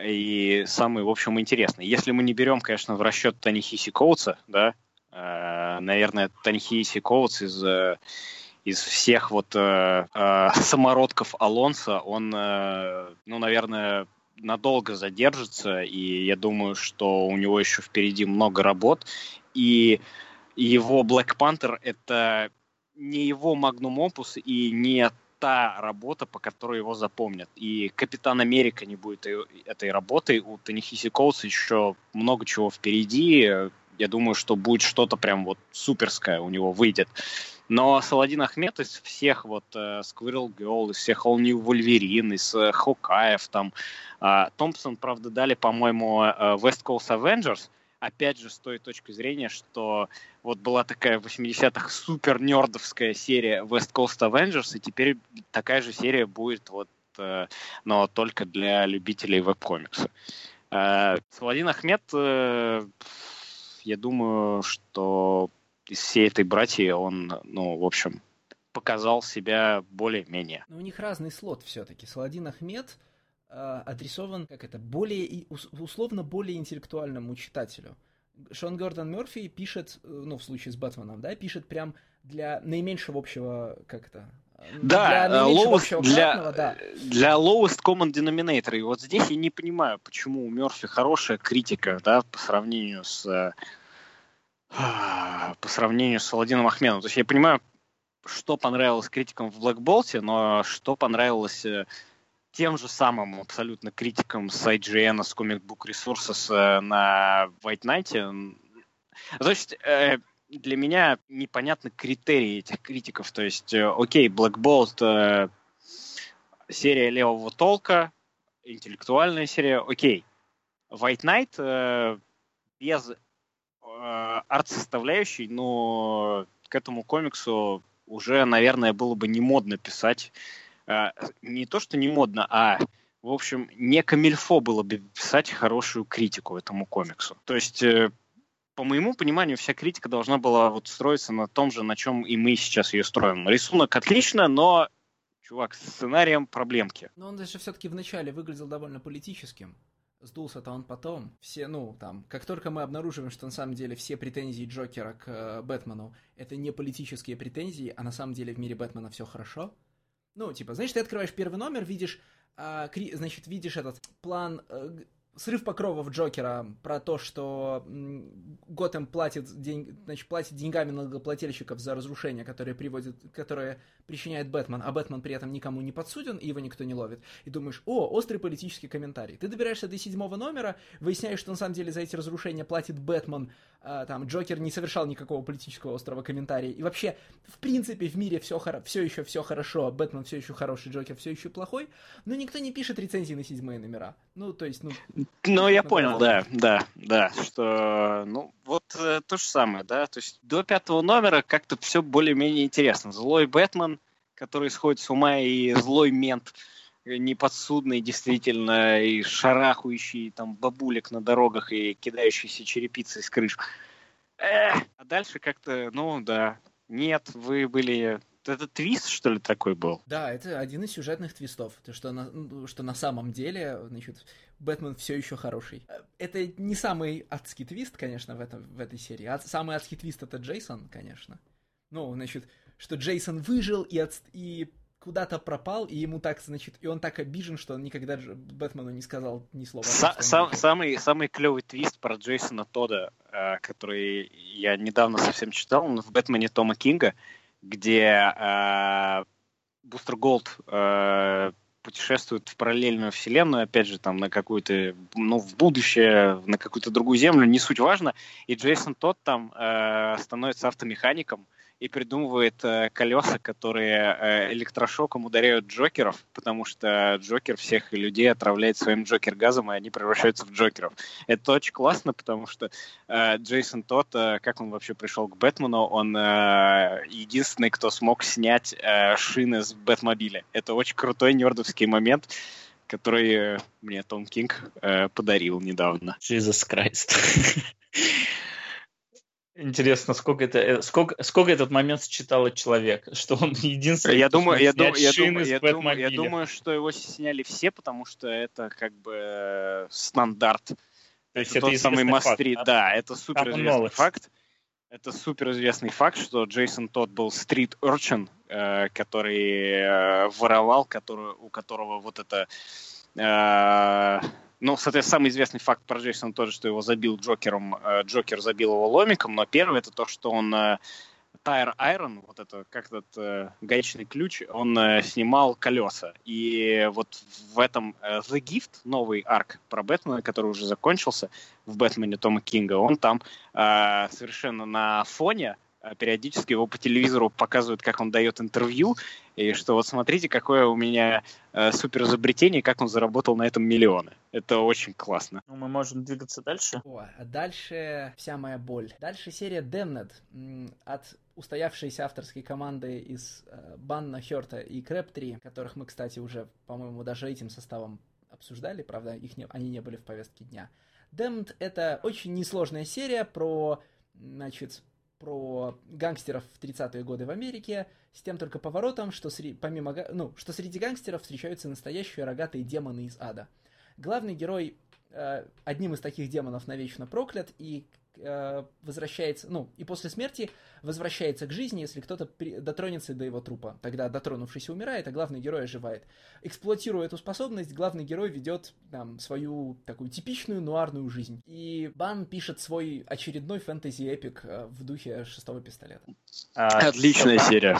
и самый, в общем, интересный. Если мы не берем, конечно, в расчет Танихиси Коутса, да, э, наверное, Танихиси Коутс из э, из всех вот э, э, <laughs> самородков Алонса, он, э, ну, наверное, надолго задержится, и я думаю, что у него еще впереди много работ, и его Black Panther — это не его Magnum Opus и не та работа, по которой его запомнят. И Капитан Америка не будет этой работой. У Танихиси Коутса еще много чего впереди. Я думаю, что будет что-то прям вот суперское у него выйдет. Но Саладин Ахмед из всех вот uh, Squirrel Girl, из всех All New Wolverine, из uh, Хокаев там, uh, Томпсон, правда, дали, по-моему, uh, West Coast Avengers, опять же, с той точки зрения, что вот была такая в 80-х супер нердовская серия West Coast Avengers, и теперь такая же серия будет вот, э, но только для любителей веб-комикса. Э, Саладин Ахмед, э, я думаю, что из всей этой братьи он, ну, в общем, показал себя более-менее. Но у них разный слот все-таки. Саладин Ахмед Э, адресован, как это, более, условно, более интеллектуальному читателю. Шон Гордон Мерфи пишет, э, ну, в случае с Бэтменом, да, пишет прям для наименьшего общего, как это, э, да, для, lowest, для, да. для lowest common denominator. И вот здесь я не понимаю, почему у Мерфи хорошая критика, да, по сравнению с по сравнению с Аладдином Ахмедом. То есть я понимаю, что понравилось критикам в Bolt, но что понравилось тем же самым абсолютно критикам с IGN, с Comic Book Resources э, на White Knight. Есть э, для меня непонятны критерии этих критиков. То есть, э, окей, Black Bolt серия левого толка, интеллектуальная серия, окей. White Knight без арт-составляющей, но к этому комиксу уже, наверное, было бы не модно писать а, не то, что не модно, а в общем, не камильфо было бы писать хорошую критику этому комиксу. То есть, э, по моему пониманию, вся критика должна была вот строиться на том же, на чем и мы сейчас ее строим. Рисунок отлично, но, чувак, с сценарием проблемки. Но он даже все-таки вначале выглядел довольно политическим. Сдулся-то он потом. Все, ну, там, как только мы обнаруживаем, что на самом деле все претензии Джокера к э, Бэтмену это не политические претензии, а на самом деле в мире Бэтмена все хорошо, ну, типа, знаешь, ты открываешь первый номер, видишь, а, кри... значит, видишь этот план э, срыв покровов Джокера про то, что Готэм платит, день, значит, платит деньгами налогоплательщиков за разрушения, которые приводят, которые причиняет Бэтмен, а Бэтмен при этом никому не подсуден, и его никто не ловит. И думаешь, о, острый политический комментарий. Ты добираешься до седьмого номера, выясняешь, что на самом деле за эти разрушения платит Бэтмен, а, там, Джокер не совершал никакого политического острого комментария. И вообще, в принципе, в мире все, хоро- все еще все хорошо, Бэтмен все еще хороший, Джокер все еще плохой, но никто не пишет рецензии на седьмые номера. Ну, то есть, ну... Ну, я понял, да, да, да, что, ну, вот э, то же самое, да, то есть до пятого номера как-то все более-менее интересно. Злой Бэтмен, который сходит с ума, и злой мент, э, неподсудный действительно, и шарахающий там бабулек на дорогах и кидающийся черепицей с крыш. Эх, а дальше как-то, ну да, нет, вы были это твист, что ли, такой был? Да, это один из сюжетных твистов. То, что на, ну, что на самом деле, значит, Бэтмен все еще хороший. Это не самый адский твист, конечно, в, этом, в этой серии. А самый адский твист это Джейсон, конечно. Ну, значит, что Джейсон выжил и, от, и куда-то пропал, и ему так, значит, и он так обижен, что он никогда Бэтмену не сказал ни слова. Са- сам, самый, самый клевый твист про Джейсона Тода, э, который я недавно совсем читал, он в Бэтмене Тома Кинга, где э, Бустер Голд э, путешествует в параллельную вселенную, опять же, там на какую-то, ну, в будущее, на какую-то другую землю, не суть важно, и Джейсон Тод там э, становится автомехаником, и придумывает э, колеса, которые э, электрошоком ударяют Джокеров, потому что Джокер всех людей отравляет своим Джокер-газом, и они превращаются в Джокеров. Это очень классно, потому что э, Джейсон Тот, э, как он вообще пришел к Бэтмену, он э, единственный, кто смог снять э, шины с Бэтмобиля. Это очень крутой нердовский момент который э, мне Том Кинг э, подарил недавно. Jesus Christ. <laughs> Интересно, сколько это, э, сколько, сколько этот момент считал человек, что он <laughs> единственный. Я думаю, я, дум, я, думаю, я, думаю, я думаю, что его сняли все, потому что это как бы э, стандарт. То есть это, это тот самый Мастри, да? да, это супер известный факт. Это супер известный факт, что Джейсон тот был стрит Urchin, э, который э, воровал, который, у которого вот это Э, ну, соответственно, самый известный факт про Джейсона тоже, что его забил Джокером, э, Джокер забил его ломиком, но первый это то, что он Tire Iron, вот это, как этот э, гаечный ключ, он э, снимал колеса. И вот в этом э, The Gift, новый арк про Бэтмена, который уже закончился в Бэтмене Тома Кинга, он там э, совершенно на фоне Э, периодически его по телевизору показывают, как он дает интервью, и что вот смотрите, какое у меня э, супер изобретение, как он заработал на этом миллионы. Это очень классно. Ну, мы можем двигаться дальше. О, а дальше вся моя боль. Дальше серия Damned от устоявшейся авторской команды из э, Банна, Хёрта и Крэп 3, которых мы, кстати, уже, по-моему, даже этим составом обсуждали, правда, их не, они не были в повестке дня. Damned — это очень несложная серия про, значит, про гангстеров в 30-е годы в Америке, с тем только поворотом, что, сре- помимо, ну, что среди гангстеров встречаются настоящие рогатые демоны из ада. Главный герой э, одним из таких демонов навечно проклят, и э, возвращается, ну, и после смерти возвращается к жизни, если кто-то при, дотронется до его трупа. Тогда дотронувшийся умирает, а главный герой оживает. Эксплуатируя эту способность, главный герой ведет там свою такую типичную нуарную жизнь. И Бан пишет свой очередной фэнтези-эпик э, в духе шестого пистолета. А, Отличная серия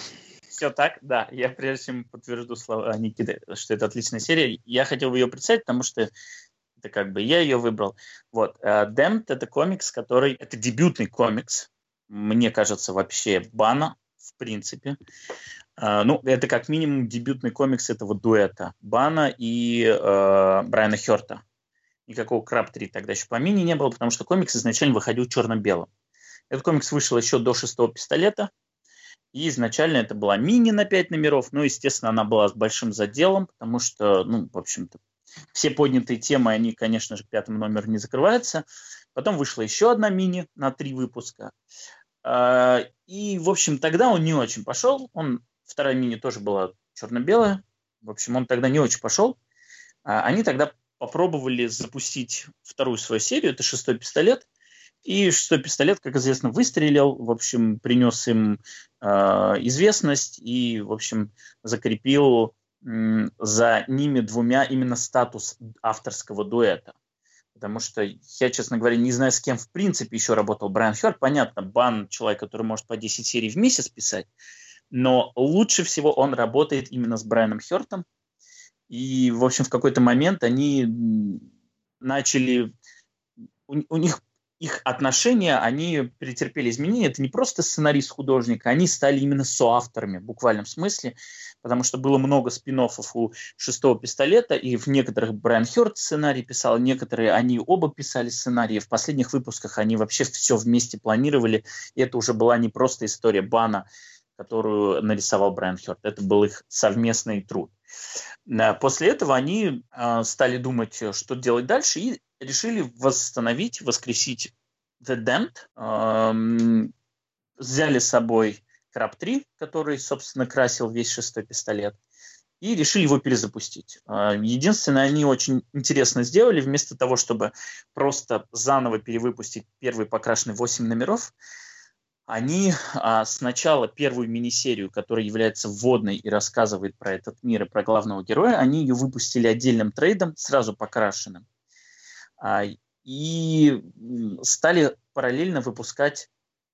все так, да. Я прежде чем подтвержду слова Никиты, что это отличная серия, я хотел бы ее представить, потому что это как бы я ее выбрал. Вот. Damned — это комикс, который... Это дебютный комикс, мне кажется, вообще бана, в принципе. Uh, ну, это как минимум дебютный комикс этого дуэта. Бана и uh, Брайана Херта. Никакого Краб 3 тогда еще по мини не было, потому что комикс изначально выходил черно-белым. Этот комикс вышел еще до шестого пистолета. И изначально это была мини на 5 номеров. Ну, естественно, она была с большим заделом, потому что, ну, в общем-то, все поднятые темы, они, конечно же, к пятому не закрываются. Потом вышла еще одна мини на три выпуска. А, и, в общем, тогда он не очень пошел. Он, вторая мини тоже была черно-белая. В общем, он тогда не очень пошел. А, они тогда попробовали запустить вторую свою серию, это «Шестой пистолет». И «Шестой пистолет», как известно, выстрелил, в общем, принес им э, известность и, в общем, закрепил за ними двумя именно статус авторского дуэта. Потому что я, честно говоря, не знаю, с кем в принципе еще работал Брайан Хёрд. Понятно, Бан человек, который может по 10 серий в месяц писать, но лучше всего он работает именно с Брайаном Хёртом. И, в общем, в какой-то момент они начали... У, у них их отношения, они претерпели изменения. Это не просто сценарист-художник, они стали именно соавторами в буквальном смысле, потому что было много спин у «Шестого пистолета», и в некоторых Брайан Хёрд сценарий писал, некоторые они оба писали сценарии. В последних выпусках они вообще все вместе планировали, и это уже была не просто история Бана, которую нарисовал Брайан Хёрд. Это был их совместный труд. После этого они а, стали думать, что делать дальше, и решили восстановить, воскресить The Damned. Взяли с собой Краб 3, который, собственно, красил весь шестой пистолет, и решили его перезапустить. А, единственное, они очень интересно сделали, вместо того, чтобы просто заново перевыпустить первый покрашенный 8 номеров, они а, сначала первую мини-серию, которая является вводной и рассказывает про этот мир и про главного героя, они ее выпустили отдельным трейдом, сразу покрашенным. А, и стали параллельно выпускать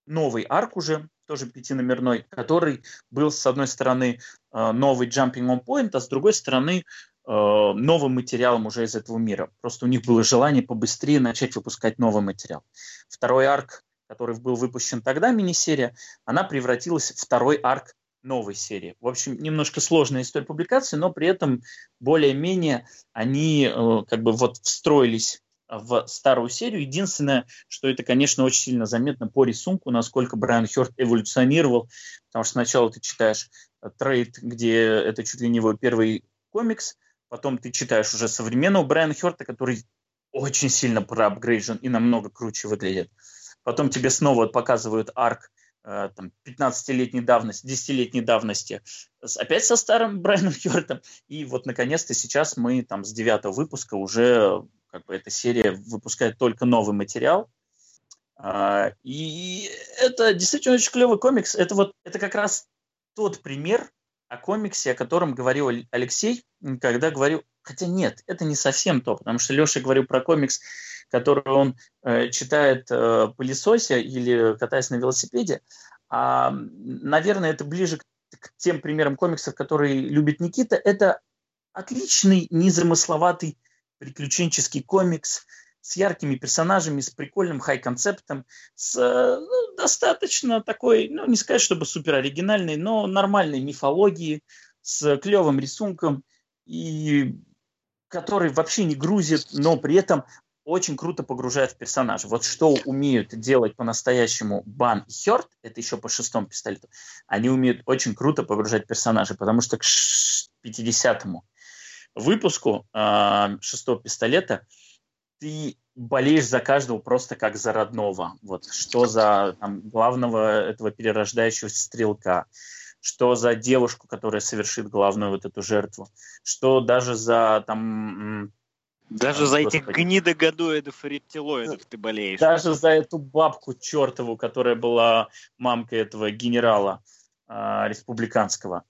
новый арк уже, тоже пятиномерной, который был, с одной стороны, а, новый jumping on point, а с другой стороны, а, новым материалом уже из этого мира. Просто у них было желание побыстрее начать выпускать новый материал. Второй арк который был выпущен тогда, мини-серия, она превратилась в второй арк новой серии. В общем, немножко сложная история публикации, но при этом более-менее они э, как бы вот встроились в старую серию. Единственное, что это, конечно, очень сильно заметно по рисунку, насколько Брайан Хёрд эволюционировал, потому что сначала ты читаешь э, трейд, где это чуть ли не его первый комикс, потом ты читаешь уже современного Брайана Хёрта, который очень сильно проапгрейжен и намного круче выглядит. Потом тебе снова показывают арк э, там, 15-летней давности, 10-летней давности, опять со старым <laughs> Брайаном Хьюартом. И вот, наконец-то, сейчас мы там с девятого выпуска уже, как бы, эта серия выпускает только новый материал. А, и это действительно очень клевый комикс. Это вот, это как раз тот пример о комиксе, о котором говорил Алексей, когда говорил Хотя нет, это не совсем то, потому что Леша говорил про комикс, который он э, читает э, пылесося или катаясь на велосипеде. А, наверное, это ближе к, к тем примерам комиксов, которые любит Никита. Это отличный, незамысловатый приключенческий комикс с яркими персонажами, с прикольным хай-концептом, с ну, достаточно такой, ну, не сказать, чтобы супер оригинальной, но нормальной мифологией, с клевым рисунком, и который вообще не грузит, но при этом очень круто погружает в персонажа. Вот что умеют делать по-настоящему Бан и Хёрд, это еще по шестому пистолету, они умеют очень круто погружать персонажа, потому что к 50-му выпуску э, шестого пистолета ты болеешь за каждого просто как за родного. Вот что за там, главного этого перерождающегося стрелка, что за девушку, которая совершит главную вот эту жертву, что даже за там... Даже за этих гнидогодоидов и рептилоидов ты болеешь. Даже за эту бабку чертову, которая была мамкой этого генерала э, республиканского.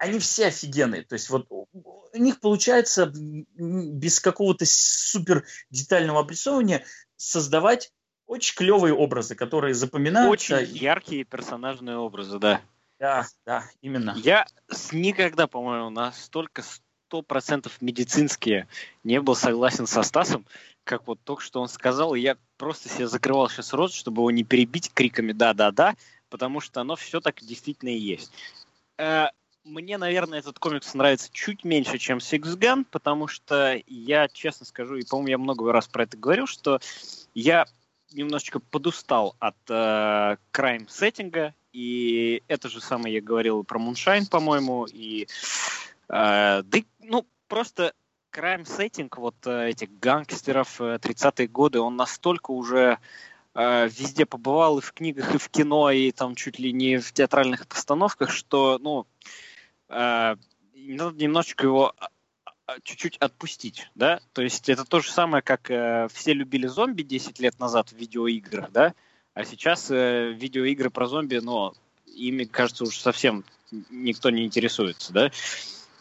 Они все офигенные. То есть вот у них получается без какого-то супер детального обрисовывания создавать очень клевые образы, которые запоминаются. Очень яркие персонажные образы, да. Да, да, именно. Я никогда, по-моему, настолько сто процентов медицинские не был согласен со Стасом, как вот только что он сказал, и я просто себе закрывал сейчас рот, чтобы его не перебить криками «да-да-да», потому что оно все так действительно и есть. Э, мне, наверное, этот комикс нравится чуть меньше, чем Six Gun, потому что я, честно скажу, и, по-моему, я много раз про это говорил, что я немножечко подустал от э, crime setting а, и это же самое я говорил про Moonshine, по-моему, и э, да, ну, просто crime setting вот э, этих гангстеров э, 30-е годы, он настолько уже э, везде побывал и в книгах, и в кино, и там чуть ли не в театральных постановках, что, ну, надо немножечко его а, а, чуть-чуть отпустить, да, то есть это то же самое, как э, все любили зомби 10 лет назад в видеоиграх, да, а сейчас э, видеоигры про зомби, ну, ими, кажется, уже совсем никто не интересуется, да.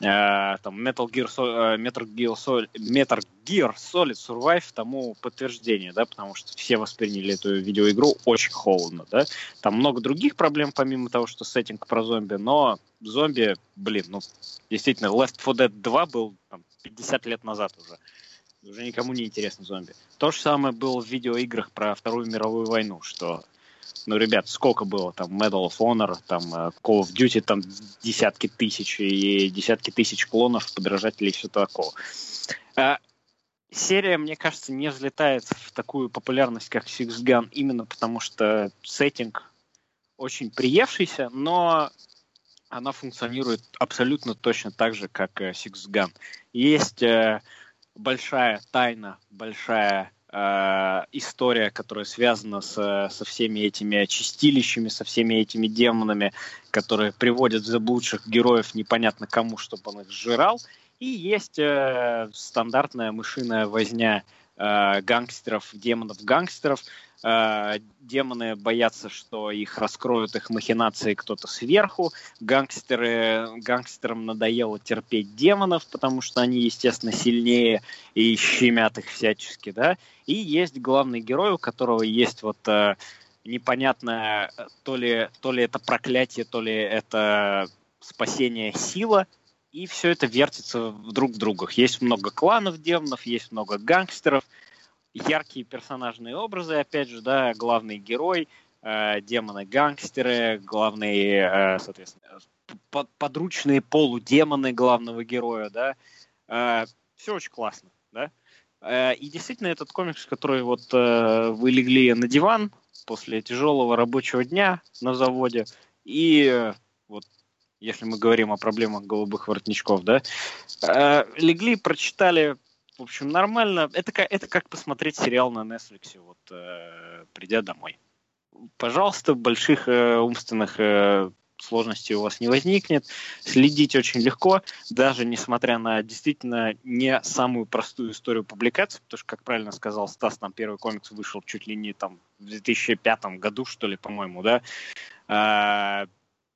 Э, там Metal Gear, э, Metal, Gear Solid, Metal Gear Solid Survive тому подтверждение, да, потому что все восприняли эту видеоигру очень холодно, да. Там много других проблем, помимо того, что сеттинг про зомби, но зомби, блин, ну, действительно, Left 4 Dead 2 был там, 50 лет назад уже. Уже никому не интересно зомби. То же самое было в видеоиграх про Вторую мировую войну, что ну, ребят, сколько было там Medal of Honor, там э, Call of Duty, там десятки тысяч и десятки тысяч клонов, подражателей и все такого. А, серия, мне кажется, не взлетает в такую популярность, как Six Gun, именно потому что сеттинг очень приевшийся, но она функционирует абсолютно точно так же, как э, Six Gun. Есть э, большая тайна, большая история, которая связана с, со всеми этими чистилищами, со всеми этими демонами, которые приводят заблудших героев непонятно кому, чтобы он их сжирал. И есть э, стандартная мышиная возня э, гангстеров, демонов-гангстеров, Э, демоны боятся, что их раскроют их махинации кто-то сверху. Гангстеры, гангстерам надоело терпеть демонов, потому что они, естественно, сильнее и щемят их всячески, да. И есть главный герой, у которого есть вот э, непонятное, то ли, то ли это проклятие, то ли это спасение сила, и все это вертится друг в другах. Есть много кланов демонов, есть много гангстеров – яркие персонажные образы, опять же, да, главный герой, э, демоны-гангстеры, главные, э, соответственно, под, подручные полудемоны главного героя, да, э, все очень классно, да. Э, и действительно этот комикс, который вот э, вы легли на диван после тяжелого рабочего дня на заводе, и э, вот если мы говорим о проблемах голубых воротничков, да, э, легли, прочитали в общем, нормально. Это, это как посмотреть сериал на Netflix, вот, э, придя домой. Пожалуйста, больших э, умственных э, сложностей у вас не возникнет. Следить очень легко, даже несмотря на действительно не самую простую историю публикации, потому что, как правильно сказал Стас, там первый комикс вышел чуть ли не там в 2005 году, что ли, по-моему, да.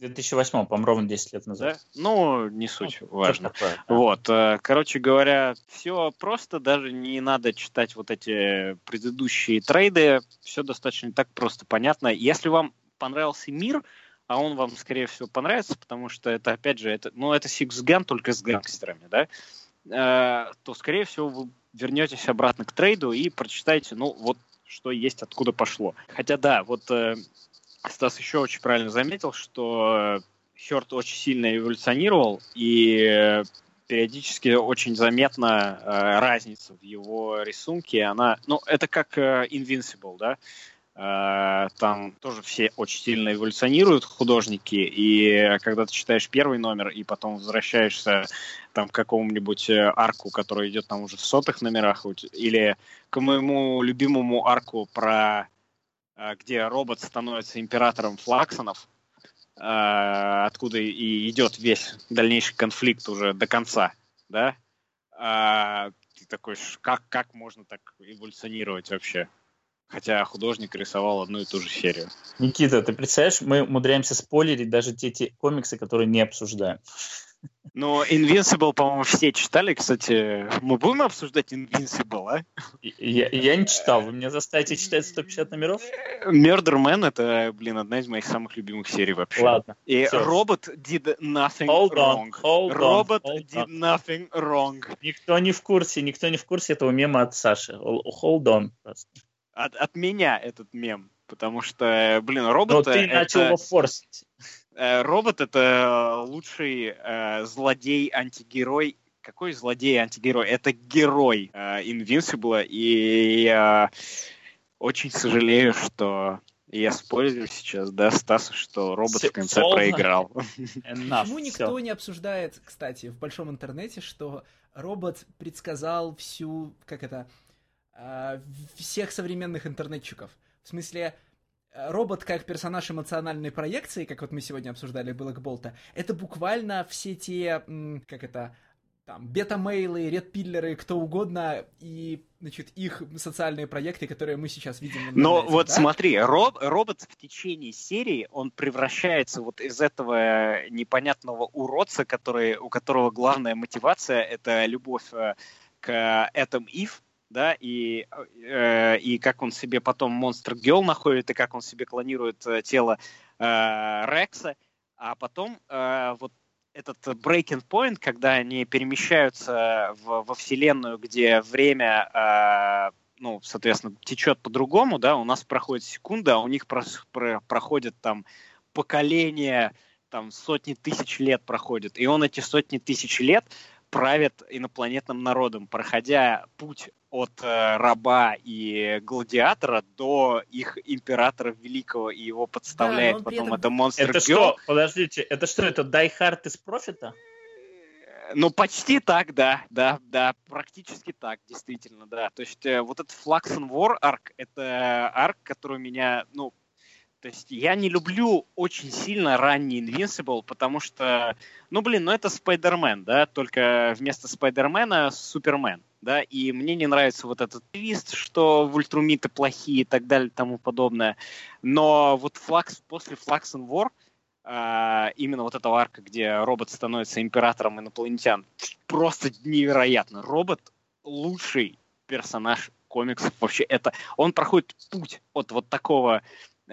А, 2008, по-моему, ровно 10 лет назад. Да? Ну, не суть, ну, важно. Такое, да. Вот, э, короче говоря, все просто, даже не надо читать вот эти предыдущие трейды, все достаточно так просто понятно. Если вам понравился мир, а он вам, скорее всего, понравится, потому что это, опять же, это, ну, это Six Gun только с гангстерами, да, э, то, скорее всего, вы вернетесь обратно к трейду и прочитаете, ну, вот что есть, откуда пошло. Хотя, да, вот э, Стас еще очень правильно заметил, что Хёрд очень сильно эволюционировал, и периодически очень заметна э, разница в его рисунке. Она, ну, это как э, Invincible, да? Э, там тоже все очень сильно эволюционируют художники, и когда ты читаешь первый номер и потом возвращаешься там к какому-нибудь э, арку, который идет там уже в сотых номерах, или к моему любимому арку про Э, где робот становится императором флаксонов, э, откуда и идет весь дальнейший конфликт уже до конца, да? А, ты такой, как, как можно так эволюционировать вообще? Хотя художник рисовал одну и ту же серию. Никита, ты представляешь, мы умудряемся спойлерить даже те, те комиксы, которые не обсуждаем. Ну, Invincible, по-моему, все читали. Кстати, мы будем обсуждать Invincible, а? Я, я не читал. Вы меня заставите читать 150 номеров? Murder Man — это, блин, одна из моих самых любимых серий вообще. Ладно. И робот did nothing hold wrong. hold робот hold did on. nothing wrong. Никто не в курсе, никто не в курсе этого мема от Саши. Hold on. От, от меня этот мем. Потому что, блин, робот... Но ты это... начал его форсить. Э, робот это лучший э, злодей-антигерой. Какой злодей-антигерой? Это герой э, Invincible, и я очень сожалею, что я спорю сейчас, да, Стасу, что робот в конце проиграл. Почему никто не обсуждает, кстати, в большом интернете, что робот предсказал всю, как это, э, всех современных интернетчиков? В смысле, Э, робот как персонаж эмоциональной проекции, как вот мы сегодня обсуждали Блэк Болта, это буквально все те, как это, там, бета-мейлы, редпиллеры, кто угодно, и, значит, их социальные проекты, которые мы сейчас видим. Но вот да? смотри, роб, робот в течение серии, он превращается вот из этого непонятного уродца, который, у которого главная мотивация — это любовь э, к Этом Ив, да, и, э, и как он себе потом Монстр Гелл находит, и как он себе клонирует э, тело э, Рекса, а потом э, вот этот breaking point, когда они перемещаются в, во вселенную, где время, э, ну, соответственно, течет по-другому, да, у нас проходит секунда, а у них про, про, проходит там поколение, там сотни тысяч лет проходит, и он эти сотни тысяч лет правит инопланетным народом, проходя путь от э, раба и гладиатора до их императора великого и его подставляет да, потом этом... это монстр Это что? Подождите, это что, это Hard из профита? Ну, почти так, да, да, да, практически так, действительно, да. То есть э, вот этот and War арк, это арк, который меня, ну, то есть я не люблю очень сильно ранний Invincible, потому что, ну блин, ну это Спайдермен, да, только вместо Спайдермена Супермен, да, и мне не нравится вот этот твист, что ультрумиты плохие и так далее и тому подобное. Но вот флакс, после and War, Uh, именно вот этого арка, где робот становится императором инопланетян. Просто невероятно. Робот лучший персонаж комиксов. Вообще это... Он проходит путь от вот такого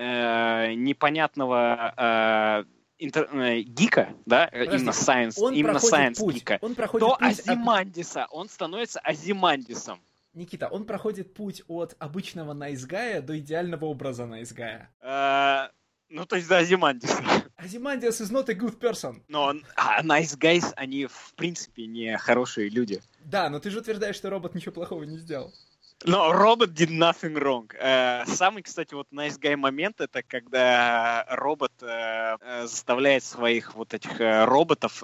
э, непонятного э, интер, э, гика, да, Подожди, именно science, он именно science путь, гика, он проходит до путь Азимандиса. От... Он становится Азимандисом. Никита, он проходит путь от обычного найсгая до идеального образа найсгая. Э, ну, то есть до Азимандиса. Азимандис is not a good person. Но а nice guys, они в принципе не хорошие люди. Да, но ты же утверждаешь, что робот ничего плохого не сделал. Но робот did nothing wrong. Э, самый, кстати, вот nice guy момент это когда робот э, э, заставляет своих вот этих роботов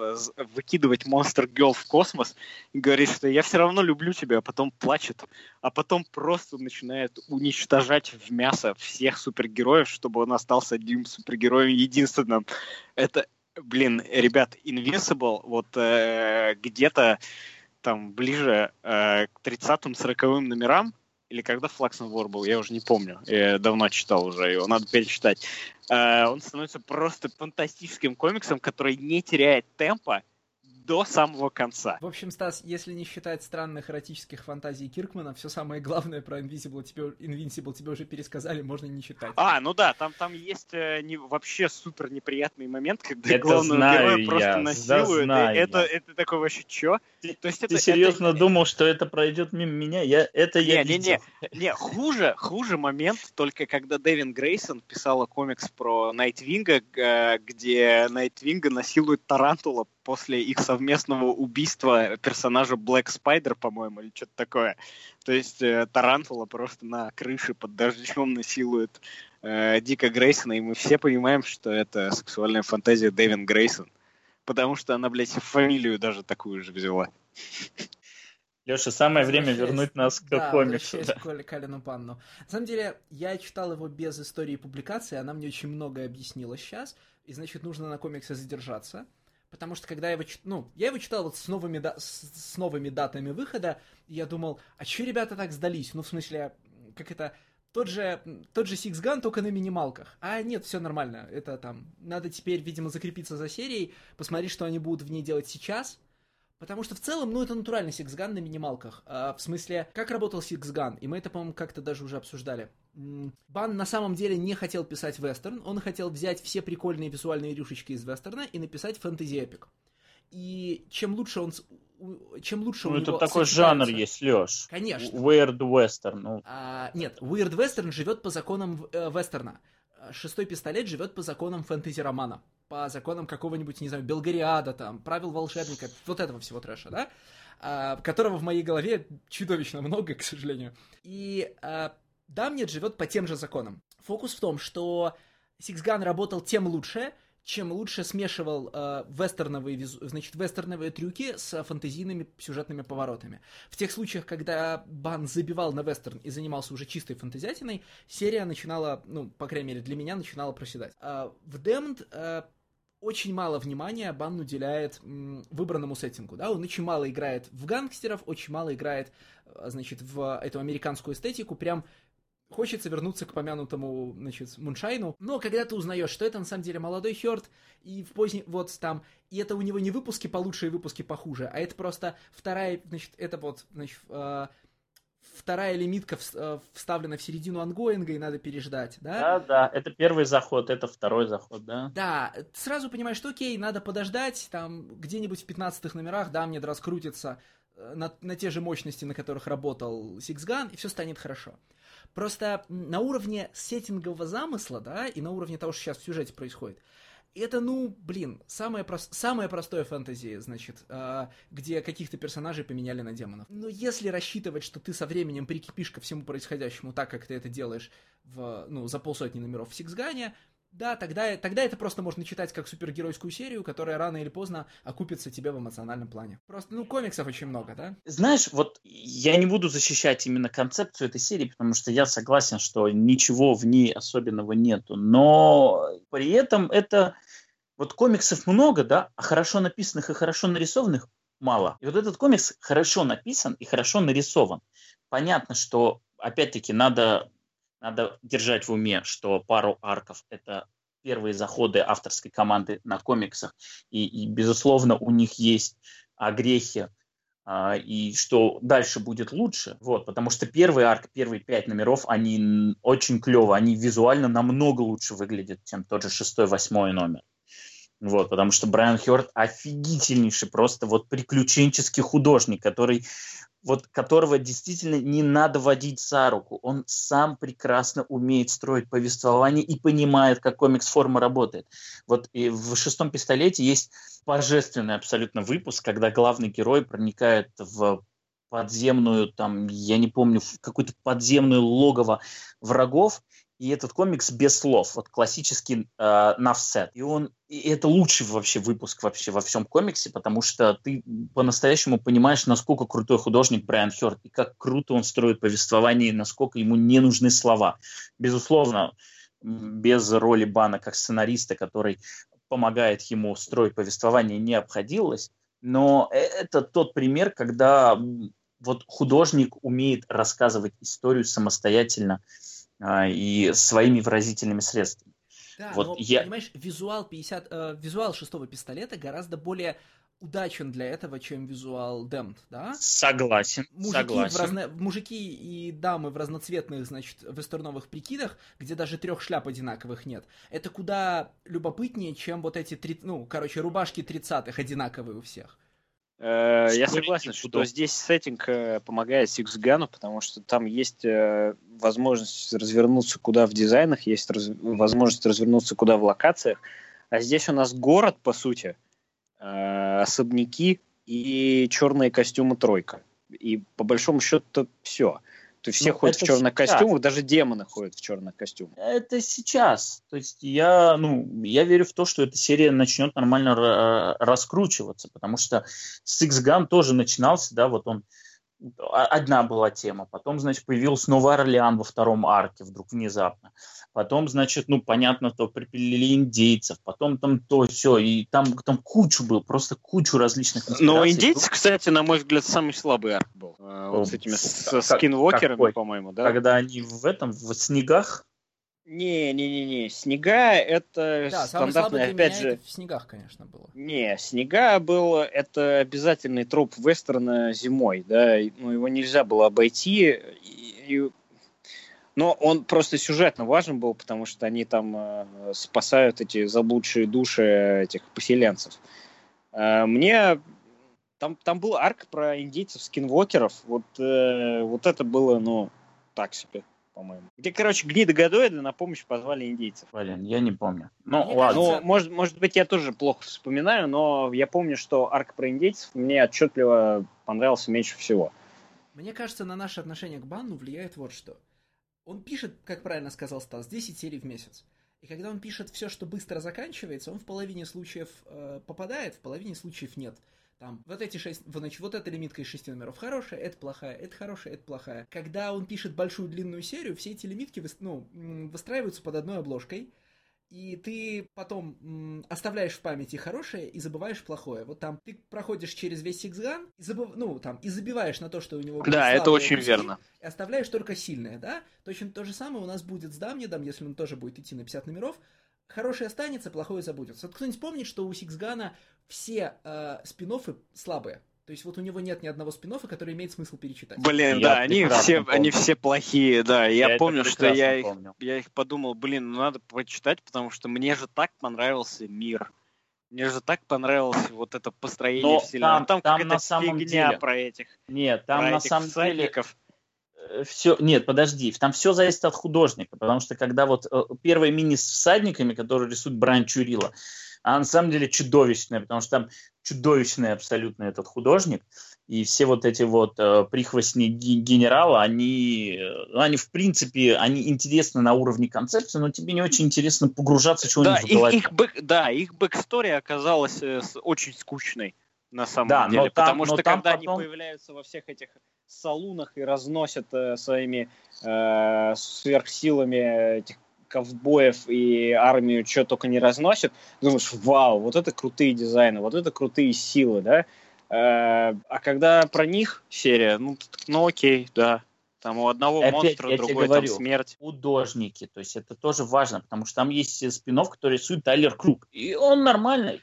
выкидывать Monster Girl в космос и говорит, что я все равно люблю тебя, а потом плачет, а потом просто начинает уничтожать в мясо всех супергероев, чтобы он остался одним супергероем единственным. Это, блин, ребят, Invincible вот где-то там ближе э, к 30-40 номерам или когда War был, я уже не помню. Я давно читал уже его, надо перечитать. Э, он становится просто фантастическим комиксом, который не теряет темпа, до самого конца. В общем, Стас, если не считать странных эротических фантазий Киркмана, все самое главное про Invincible тебе, Invincible тебе уже пересказали, можно не читать. А, ну да, там, там есть э, не, вообще супер неприятный момент, когда это главного героя просто я, насилуют. Да, это, это такое вообще чё? Ты, То есть ты это, серьезно это... думал, что это пройдет мимо меня? Я, это не, я не, не, не, не, хуже, хуже момент только когда Дэвин Грейсон писала комикс про Найтвинга, где Найтвинга насилует Тарантула после их совместного убийства персонажа Блэк Спайдер, по-моему, или что-то такое. То есть э, Тарантула просто на крыше под дождем насилует э, Дика Грейсона, и мы все понимаем, что это сексуальная фантазия Дэвин Грейсон. Потому что она, блядь, фамилию даже такую же взяла. Леша, самое время вернуть нас к да, комиксу. Да, к Каллену Банну. На самом деле, я читал его без истории публикации, она мне очень многое объяснила сейчас, и, значит, нужно на комиксе задержаться потому что когда я его, ну, я его читал вот с новыми, да, с, с новыми датами выхода, и я думал, а че ребята так сдались? Ну, в смысле, как это, тот же, тот же Six Gun, только на минималках. А нет, все нормально. Это там, надо теперь, видимо, закрепиться за серией, посмотреть, что они будут в ней делать сейчас, Потому что в целом, ну, это натуральный Six Gun на минималках. А, в смысле, как работал Six Gun? И мы это, по-моему, как-то даже уже обсуждали. Бан на самом деле не хотел писать вестерн, он хотел взять все прикольные визуальные рюшечки из вестерна и написать фэнтези-эпик. И чем лучше он чем лучше ну, это такой жанр есть, Леш. Конечно. Weird Western. Ну. А, нет, Weird Western живет по законам э, вестерна. Шестой пистолет живет по законам фэнтези-романа по законам какого-нибудь, не знаю, Белгариада, там, правил волшебника, вот этого всего трэша, да, а, которого в моей голове чудовищно много, к сожалению. И а, Дамнет живет по тем же законам. Фокус в том, что Сиксган работал тем лучше, чем лучше смешивал э, вестерновые, значит, вестерновые трюки с фантазийными сюжетными поворотами. В тех случаях, когда Бан забивал на вестерн и занимался уже чистой фантазиатиной, серия начинала, ну, по крайней мере, для меня начинала проседать. А в Демд э, очень мало внимания Бан уделяет выбранному сеттингу, да, он очень мало играет в гангстеров, очень мало играет, э, значит, в эту американскую эстетику, прям Хочется вернуться к помянутому, значит, Муншайну, но когда ты узнаешь, что это на самом деле молодой Хёрд, и в поздний, вот там, и это у него не выпуски получше и выпуски похуже, а это просто вторая, значит, это вот, значит, э, вторая лимитка э, вставлена в середину ангоинга, и надо переждать, да? Да, да, это первый заход, это второй заход, да. Да, сразу понимаешь, что окей, надо подождать, там, где-нибудь в 15 номерах, да, мне раскрутится на, на те же мощности, на которых работал Six Gun, и все станет хорошо. Просто на уровне сеттингового замысла, да, и на уровне того, что сейчас в сюжете происходит, это, ну, блин, самое, прос... самое простое фэнтези, значит, э, где каких-то персонажей поменяли на демонов. Но если рассчитывать, что ты со временем прикипишь ко всему происходящему так, как ты это делаешь в, ну, за полсотни номеров в Сиксгане, да, тогда, тогда это просто можно читать как супергеройскую серию, которая рано или поздно окупится тебе в эмоциональном плане. Просто, ну, комиксов очень много, да? Знаешь, вот я не буду защищать именно концепцию этой серии, потому что я согласен, что ничего в ней особенного нету. Но при этом это... Вот комиксов много, да, а хорошо написанных и хорошо нарисованных мало. И вот этот комикс хорошо написан и хорошо нарисован. Понятно, что, опять-таки, надо надо держать в уме, что пару арков – это первые заходы авторской команды на комиксах, и, и безусловно, у них есть огрехи, а, и что дальше будет лучше, вот, потому что первый арк, первые пять номеров, они очень клево, они визуально намного лучше выглядят, чем тот же шестой, восьмой номер. Вот, потому что Брайан Хёрд офигительнейший, просто вот приключенческий художник, который вот которого действительно не надо водить за руку. Он сам прекрасно умеет строить повествование и понимает, как комикс-форма работает. Вот и в «Шестом пистолете» есть божественный абсолютно выпуск, когда главный герой проникает в подземную, там, я не помню, какую-то подземную логово врагов, и этот комикс без слов, вот классический э. И он, и это лучший вообще выпуск вообще во всем комиксе, потому что ты по-настоящему понимаешь, насколько крутой художник Брайан Хёрд, и как круто он строит повествование, и насколько ему не нужны слова. Безусловно, без роли Бана как сценариста, который помогает ему строить повествование, не обходилось, но э, это тот пример, когда вот художник умеет рассказывать историю самостоятельно а, и своими выразительными средствами. Да, вот но, я... понимаешь, визуал 50, э, визуал шестого пистолета гораздо более удачен для этого, чем визуал Damned, да? Согласен, мужики согласен. В разно... Мужики и дамы в разноцветных, значит, вестерновых прикидах, где даже трех шляп одинаковых нет. Это куда любопытнее, чем вот эти, три... ну, короче, рубашки тридцатых одинаковые у всех. Э, я согласен, что здесь сеттинг э, помогает Six Gun, потому что там есть э, возможность развернуться куда в дизайнах, есть возможность развернуться куда в локациях. А здесь у нас город, по сути, особняки и черные костюмы тройка. И по большому счету все. То есть все ну, ходят в черных сейчас. костюмах, даже демоны ходят в черных костюмах. Это сейчас. То есть я, ну, я верю в то, что эта серия начнет нормально раскручиваться, потому что Six Gun тоже начинался, да, вот он одна была тема. Потом, значит, появился Новый Орлеан во втором арке вдруг внезапно. Потом, значит, ну, понятно, то припилили индейцев. Потом там то все. И там, там кучу был, просто кучу различных Но индейцы, кстати, на мой взгляд, самый слабый арк был. Э, вот с этими с, скинвокерами, по-моему, да? Когда они в этом, в снегах не, не, не, не. Снега это да, стандартный, опять же. в снегах, конечно, было. Не, снега был это обязательный троп вестерна зимой, да. Ну, его нельзя было обойти. И. Но он просто сюжетно важен был, потому что они там э, спасают эти заблудшие души этих поселенцев. Э, мне там, там был арк про индейцев скинвокеров. Вот, э, вот это было, ну, так себе по-моему. Где, короче, гниды гадоиды на помощь позвали индейцев. Блин, я не помню. Ну, мне ладно. Кажется... Ну, может, может быть, я тоже плохо вспоминаю, но я помню, что арк про индейцев мне отчетливо понравился меньше всего. Мне кажется, на наше отношение к банну влияет вот что. Он пишет, как правильно сказал Стас, 10 серий в месяц. И когда он пишет все, что быстро заканчивается, он в половине случаев э, попадает, в половине случаев нет. Там, вот эти шесть, значит, вот эта лимитка из шести номеров хорошая, это плохая, это хорошая, это плохая. Когда он пишет большую длинную серию, все эти лимитки ну, выстраиваются под одной обложкой, и ты потом оставляешь в памяти хорошее и забываешь плохое. Вот там ты проходишь через весь Сиксган, и забыв... ну, там, и забиваешь на то, что у него Да, это очень куски, верно. И оставляешь только сильное, да? Точно то же самое у нас будет с Дамнидом, если он тоже будет идти на 50 номеров. Хорошее останется, плохое забудется. Вот кто-нибудь помнит, что у Сиксгана все э, спин слабые. То есть вот у него нет ни одного спин который имеет смысл перечитать. Блин, я да, они все, они все плохие, да. Я, я помню, что я их, я их подумал, блин, ну надо почитать, потому что мне же так понравился мир. Мне же так понравилось вот это построение Но вселенной. Там, там, там на самом фигня деле... про этих. Нет, там на самом всадников. деле все, нет, подожди, там все зависит от художника, потому что когда вот э, первые мини с всадниками, которые рисует Брайан Чурила, а на самом деле чудовищная, потому что там чудовищный абсолютно этот художник, и все вот эти вот э, прихвостни генерала, они, э, они в принципе, они интересны на уровне концепции, но тебе не очень интересно погружаться, чего да, у них в голове. Их, бэк, да, их бэкстория оказалась э, очень скучной на самом да, деле, там, потому что когда потом... они появляются во всех этих салунах и разносят э, своими э, сверхсилами этих ковбоев и армию что только не разносит, думаешь, вау, вот это крутые дизайны, вот это крутые силы, да? Э, а когда про них серия, ну, ну окей, да, там у одного Опять, монстра, у другой говорю, там смерть. Художники, то есть это тоже важно, потому что там есть спинов, который рисует Тайлер Круг, и он нормальный.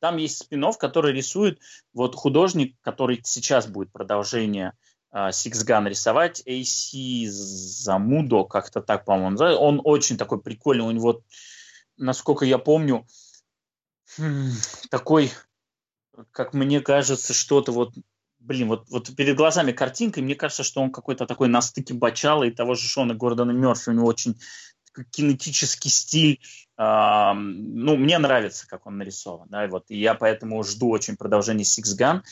Там есть спинов, который рисует вот художник, который сейчас будет продолжение Six Gun рисовать, AC Замудо, как-то так, по-моему, он очень такой прикольный, у него, насколько я помню, хм, такой, как мне кажется, что-то вот, блин, вот, вот перед глазами картинка, и мне кажется, что он какой-то такой на стыке Бачала и того же Шона Гордона Мерфи, у него очень кинетический стиль, Uh, ну, мне нравится, как он нарисован, да, и вот, и я поэтому жду очень продолжения Six Gun,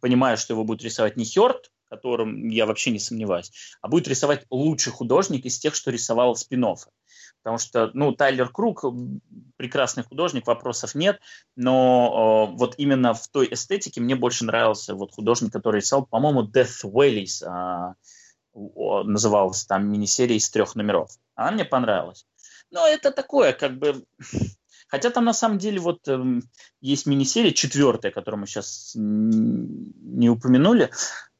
понимаю, что его будет рисовать не Хёрд, котором я вообще не сомневаюсь, а будет рисовать лучший художник из тех, что рисовал спин -оффы. Потому что, ну, Тайлер Круг прекрасный художник, вопросов нет, но э, вот именно в той эстетике мне больше нравился вот художник, который рисовал, по-моему, Death Valleys э, называлась там мини-серия из трех номеров. Она мне понравилась. Но это такое, как бы... <laughs> Хотя там на самом деле вот э, есть мини-серия четвертая, которую мы сейчас не упомянули,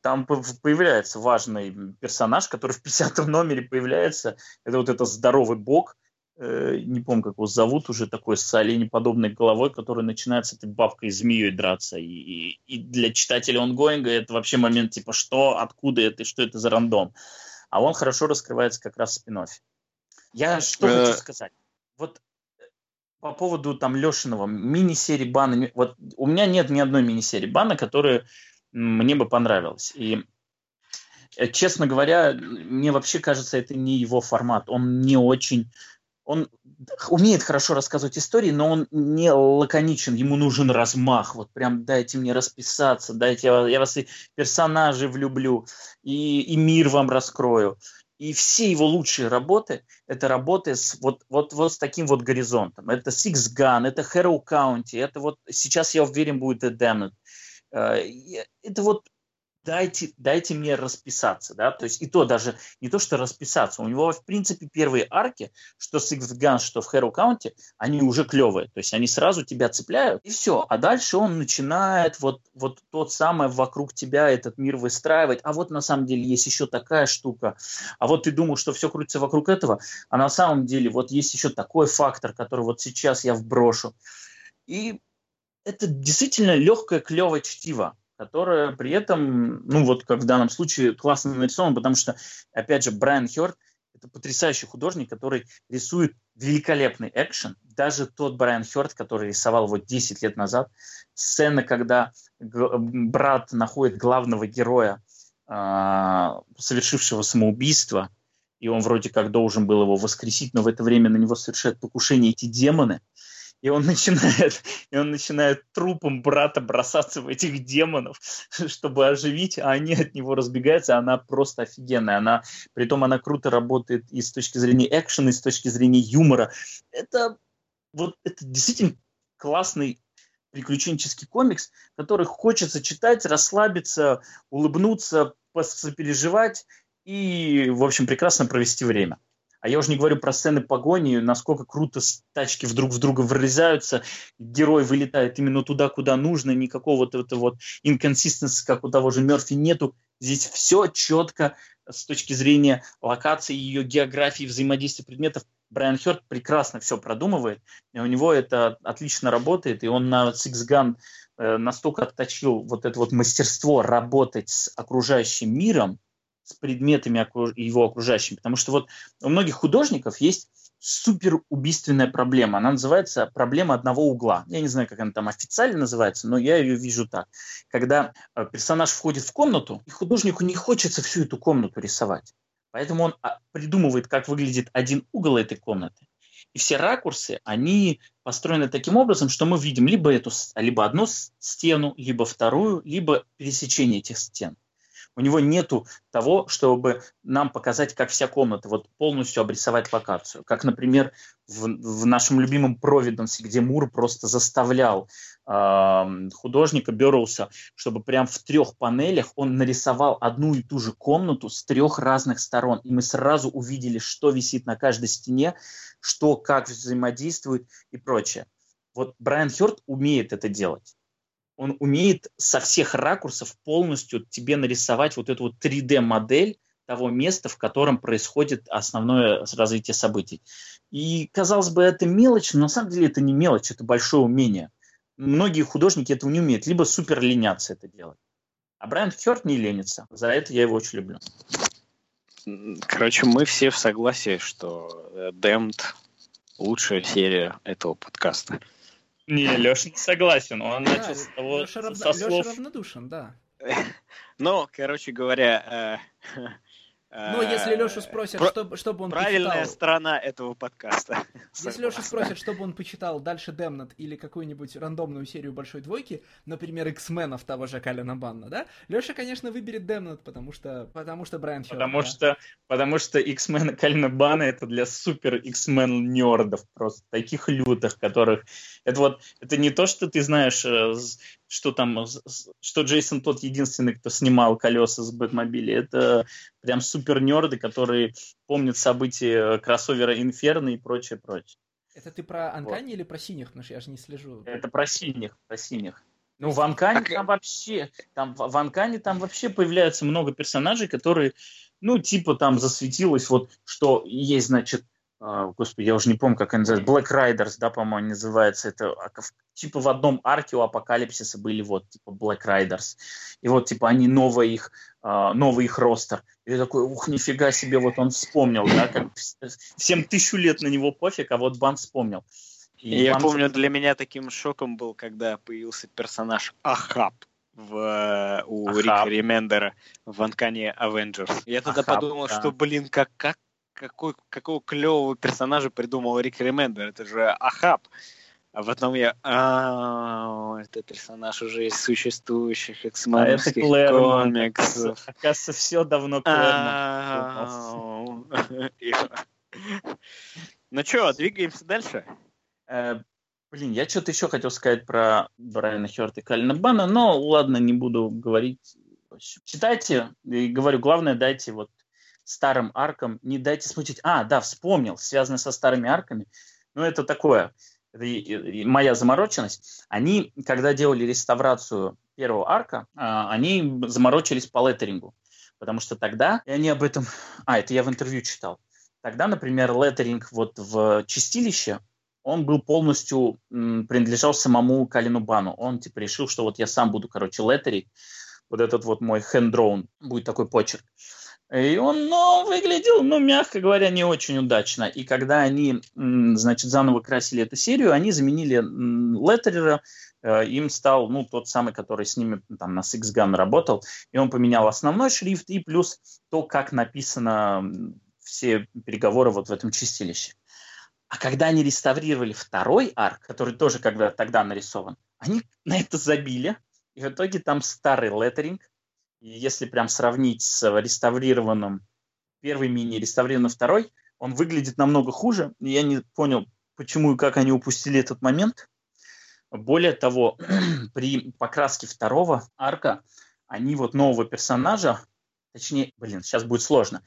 там появляется важный персонаж, который в 50 номере появляется. Это вот этот здоровый бог, э, не помню, как его зовут, уже такой с оленеподобной головой, который начинает с этой бабкой змеей драться. И, и, и для читателя онгоинга это вообще момент типа, что, откуда это, что это за рандом. А он хорошо раскрывается как раз в спин -оффе. Я что э, хочу сказать. Вот э, по поводу там Лешиного мини-серии бана. Вот у меня нет ни одной мини-серии бана, которая мне бы понравилась. И э, честно говоря, мне вообще кажется, это не его формат. Он не очень... Он умеет хорошо рассказывать истории, но он не лаконичен, ему нужен размах. Вот прям дайте мне расписаться, дайте я вас и персонажей влюблю, и, и мир вам раскрою. И все его лучшие работы – это работы с вот, вот, вот с таким вот горизонтом. Это Six Gun, это Hero County, это вот сейчас, я уверен, будет Damned. Э, это вот дайте, дайте мне расписаться, да, то есть и то даже не то, что расписаться, у него, в принципе, первые арки, что Six Guns, что в Hero County, они уже клевые, то есть они сразу тебя цепляют, и все, а дальше он начинает вот, вот тот самый вокруг тебя этот мир выстраивать, а вот на самом деле есть еще такая штука, а вот ты думал, что все крутится вокруг этого, а на самом деле вот есть еще такой фактор, который вот сейчас я вброшу, и это действительно легкое, клевое чтиво которая при этом, ну вот как в данном случае, классно нарисована, потому что, опять же, Брайан Хёрд – это потрясающий художник, который рисует великолепный экшен. Даже тот Брайан Хёрд, который рисовал вот 10 лет назад, сцена, когда брат находит главного героя, э, совершившего самоубийство, и он вроде как должен был его воскресить, но в это время на него совершают покушение эти демоны – и он начинает, и он начинает трупом брата бросаться в этих демонов, чтобы оживить, а они от него разбегаются, она просто офигенная, она, притом она круто работает и с точки зрения экшена, и с точки зрения юмора. Это вот это действительно классный приключенческий комикс, который хочется читать, расслабиться, улыбнуться, сопереживать и, в общем, прекрасно провести время. А я уже не говорю про сцены погони, насколько круто тачки вдруг в друга врезаются, герой вылетает именно туда, куда нужно, никакого вот этого вот инконсистенции, как у того же Мерфи, нету. Здесь все четко с точки зрения локации, ее географии, взаимодействия предметов. Брайан Хёрд прекрасно все продумывает, и у него это отлично работает, и он на Six Gun э, настолько отточил вот это вот мастерство работать с окружающим миром, с предметами его окружающими. Потому что вот у многих художников есть супер убийственная проблема. Она называется проблема одного угла. Я не знаю, как она там официально называется, но я ее вижу так. Когда э, персонаж входит в комнату, и художнику не хочется всю эту комнату рисовать. Поэтому он а, придумывает, как выглядит один угол этой комнаты. И все ракурсы, они построены таким образом, что мы видим либо, эту, либо одну стену, либо вторую, либо пересечение этих стен. У него нету того, чтобы нам показать, как вся комната, вот полностью обрисовать локацию. Как, например, в, в нашем любимом Провиденсе, где Мур просто заставлял э, художника Берроуса, чтобы прям в трех панелях он нарисовал одну и ту же комнату с трех разных сторон. И мы сразу увидели, что висит на каждой стене, что как взаимодействует и прочее. Вот Брайан Хёрд умеет это делать он умеет со всех ракурсов полностью тебе нарисовать вот эту вот 3D-модель того места, в котором происходит основное развитие событий. И, казалось бы, это мелочь, но на самом деле это не мелочь, это большое умение. Многие художники этого не умеют, либо супер ленятся это делать. А Брайан Хёрд не ленится. За это я его очень люблю. Короче, мы все в согласии, что Damned лучшая серия этого подкаста. Не, <laughs> Леша не согласен. Он да, начал с того, Леша, со слов... Леша равнодушен, да. <laughs> Ну, короче говоря, э, <laughs> ну, если Лешу спросят, Про... что, чтобы он Правильная почитал... сторона этого подкаста. <laughs> Если Лешу спросят, чтобы он почитал дальше Демнат или какую-нибудь рандомную серию Большой Двойки, например, X-менов того же Калина Банна, да? Леша, конечно, выберет Демнат, потому что, потому что Брайан Хёрд, Потому да? что, потому что X-Men Калина Банна это для супер X-Men нердов, просто таких лютых, которых... Это вот, это не то, что ты знаешь, э, что там, что Джейсон тот единственный, кто снимал колеса с Бэтмобиля. Это прям супер нерды, которые помнят события кроссовера Инферно и прочее, прочее. Это ты про Анкани вот. или про синих? Потому что я же не слежу. Это про синих, про синих. Ну, в Анкане там вообще, там, в Анкане там вообще появляется много персонажей, которые, ну, типа там засветилось вот, что есть, значит, господи, я уже не помню, как они называются, Black Riders, да, по-моему, называется, это а, типа в одном арке у Апокалипсиса были вот, типа, Black Riders, и вот, типа, они новый их, uh, новый их ростер, и ты такой, ух, нифига себе, вот он вспомнил, да, как всем тысячу лет на него пофиг, а вот Бан вспомнил. И я Бан... помню, для меня таким шоком был, когда появился персонаж Ахаб, в, э, у Ахаб. Рика Ремендера в Анкане Avengers. Я тогда Ахаб, подумал, да. что, блин, как, как какой, какого клевого персонажа придумал Рик Ремендер. Это же Ахаб. А потом я, а, это персонаж уже из существующих эксменовских а комиксов. Оказывается, все давно Клэрмонт. <laughs> Ну что, двигаемся дальше? Э, блин, я что-то еще хотел сказать про Брайана Хёрта и Калина Бана, но ладно, не буду говорить. Читайте, и говорю, главное, дайте вот старым аркам не дайте смутить. А, да, вспомнил, связано со старыми арками. Ну, это такое, это моя замороченность. Они, когда делали реставрацию первого арка, а, они заморочились по леттерингу. Потому что тогда, и они об этом... А, это я в интервью читал. Тогда, например, леттеринг вот в Чистилище, он был полностью, принадлежал самому Калину Бану. Он типа решил, что вот я сам буду, короче, леттерить. Вот этот вот мой hand будет такой почерк. И он, ну, выглядел, ну, мягко говоря, не очень удачно. И когда они, значит, заново красили эту серию, они заменили Леттерера, э, им стал, ну, тот самый, который с ними там на Six Gun работал, и он поменял основной шрифт и плюс то, как написано все переговоры вот в этом чистилище. А когда они реставрировали второй арк, который тоже когда тогда нарисован, они на это забили, и в итоге там старый леттеринг, если прям сравнить с реставрированным первый мини, реставрированный второй, он выглядит намного хуже. Я не понял, почему и как они упустили этот момент. Более того, <clears throat> при покраске второго арка они вот нового персонажа, точнее, блин, сейчас будет сложно,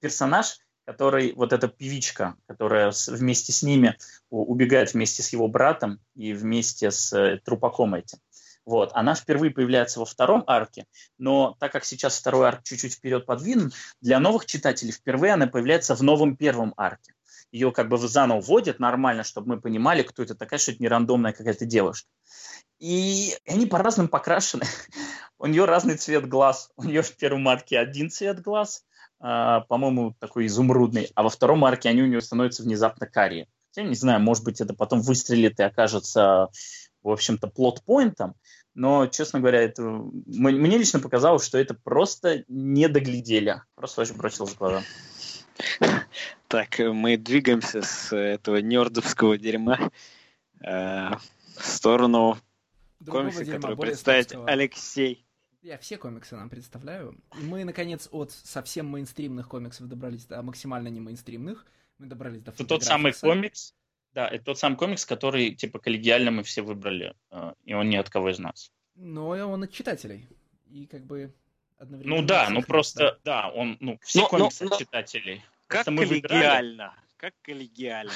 персонаж, который, вот эта певичка, которая вместе с ними убегает вместе с его братом и вместе с э, трупаком этим. Вот. Она впервые появляется во втором арке, но так как сейчас второй арк чуть-чуть вперед подвинут, для новых читателей впервые она появляется в новом первом арке. Ее как бы заново вводят нормально, чтобы мы понимали, кто это такая, что это не рандомная какая-то девушка. И они по-разному покрашены. <laughs> У нее разный цвет глаз. У нее в первом арке один цвет глаз, а, по-моему, такой изумрудный, а во втором арке они у нее становятся внезапно карие. Я не знаю, может быть, это потом выстрелит и окажется в общем-то, плот-поинтом, но, честно говоря, это, мне лично показалось, что это просто не доглядели. Просто очень бросилось в глаза. Так, мы двигаемся с этого нердовского дерьма э, в сторону Другого комикса, дерьма, который представит стопского. Алексей. Я все комиксы нам представляю. И мы, наконец, от совсем мейнстримных комиксов добрались до максимально не мейнстримных. Мы добрались до Это тот самый комикс, да, это тот самый комикс, который, типа, коллегиально мы все выбрали, э, и он не от кого из нас. Но он от читателей. И как бы одновременно... Ну да, ну просто, да, да он, ну, все но, комиксы но, от читателей. Как коллегиально? Как коллегиально?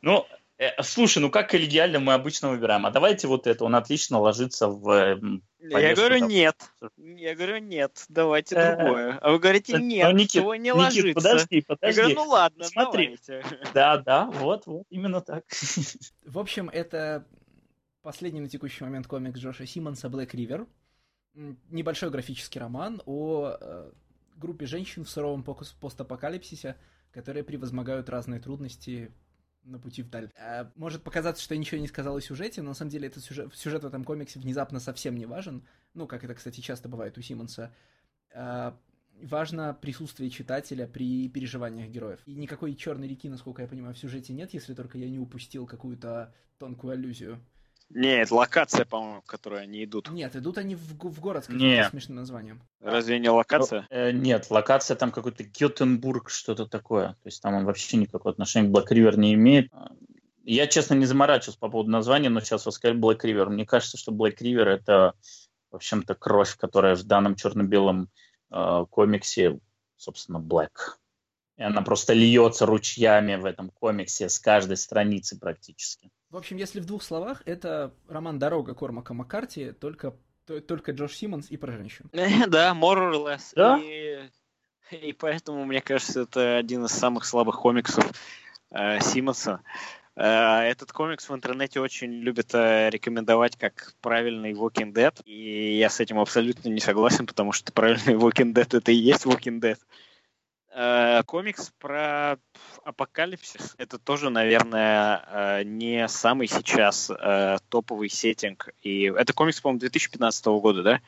Ну, Э, слушай, ну как коллегиально мы обычно выбираем? А давайте вот это, он отлично ложится в... Я говорю там. нет. Я говорю нет, давайте э, другое. А вы говорите э, нет, ну, Никит, не ложится. Никит, подожди, подожди. Я говорю, ну ладно, Смотри. давайте. <laughs> Да, да, вот, вот, именно так. <laughs> В общем, это последний на текущий момент комикс Джоша Симмонса «Блэк Ривер». Небольшой графический роман о э, группе женщин в суровом постапокалипсисе, которые превозмогают разные трудности на пути вдаль. А, может показаться, что я ничего не сказал о сюжете, но на самом деле этот сюжет, сюжет в этом комиксе внезапно совсем не важен. Ну, как это, кстати, часто бывает у Симмонса. А, важно присутствие читателя при переживаниях героев. И никакой черной реки, насколько я понимаю, в сюжете нет, если только я не упустил какую-то тонкую аллюзию. Нет, локация, по-моему, в которой они идут. Нет, идут они в, в город с каким-то смешным названием. Разве не локация? Э, нет, локация там какой-то Гетенбург, что-то такое. То есть там он вообще никакого отношения к Black River не имеет. Я, честно, не заморачивался по поводу названия, но сейчас вы сказали Black River. Мне кажется, что Black River это, в общем-то, кровь, которая в данном черно-белом э, комиксе, собственно, Black. И она просто льется ручьями в этом комиксе с каждой страницы практически. В общем, если в двух словах, это роман «Дорога» Кормака Маккарти, только, только Джош Симмонс и про женщин. <laughs> Да, more or less. Да? И, и поэтому, мне кажется, это один из самых слабых комиксов э, Симмонса. Э, этот комикс в интернете очень любят э, рекомендовать как правильный Walking Dead, и я с этим абсолютно не согласен, потому что правильный Walking Dead это и есть Walking Dead. Э, комикс про апокалипсис. Это тоже, наверное, не самый сейчас топовый сеттинг. И это комикс, по-моему, 2015 года, да?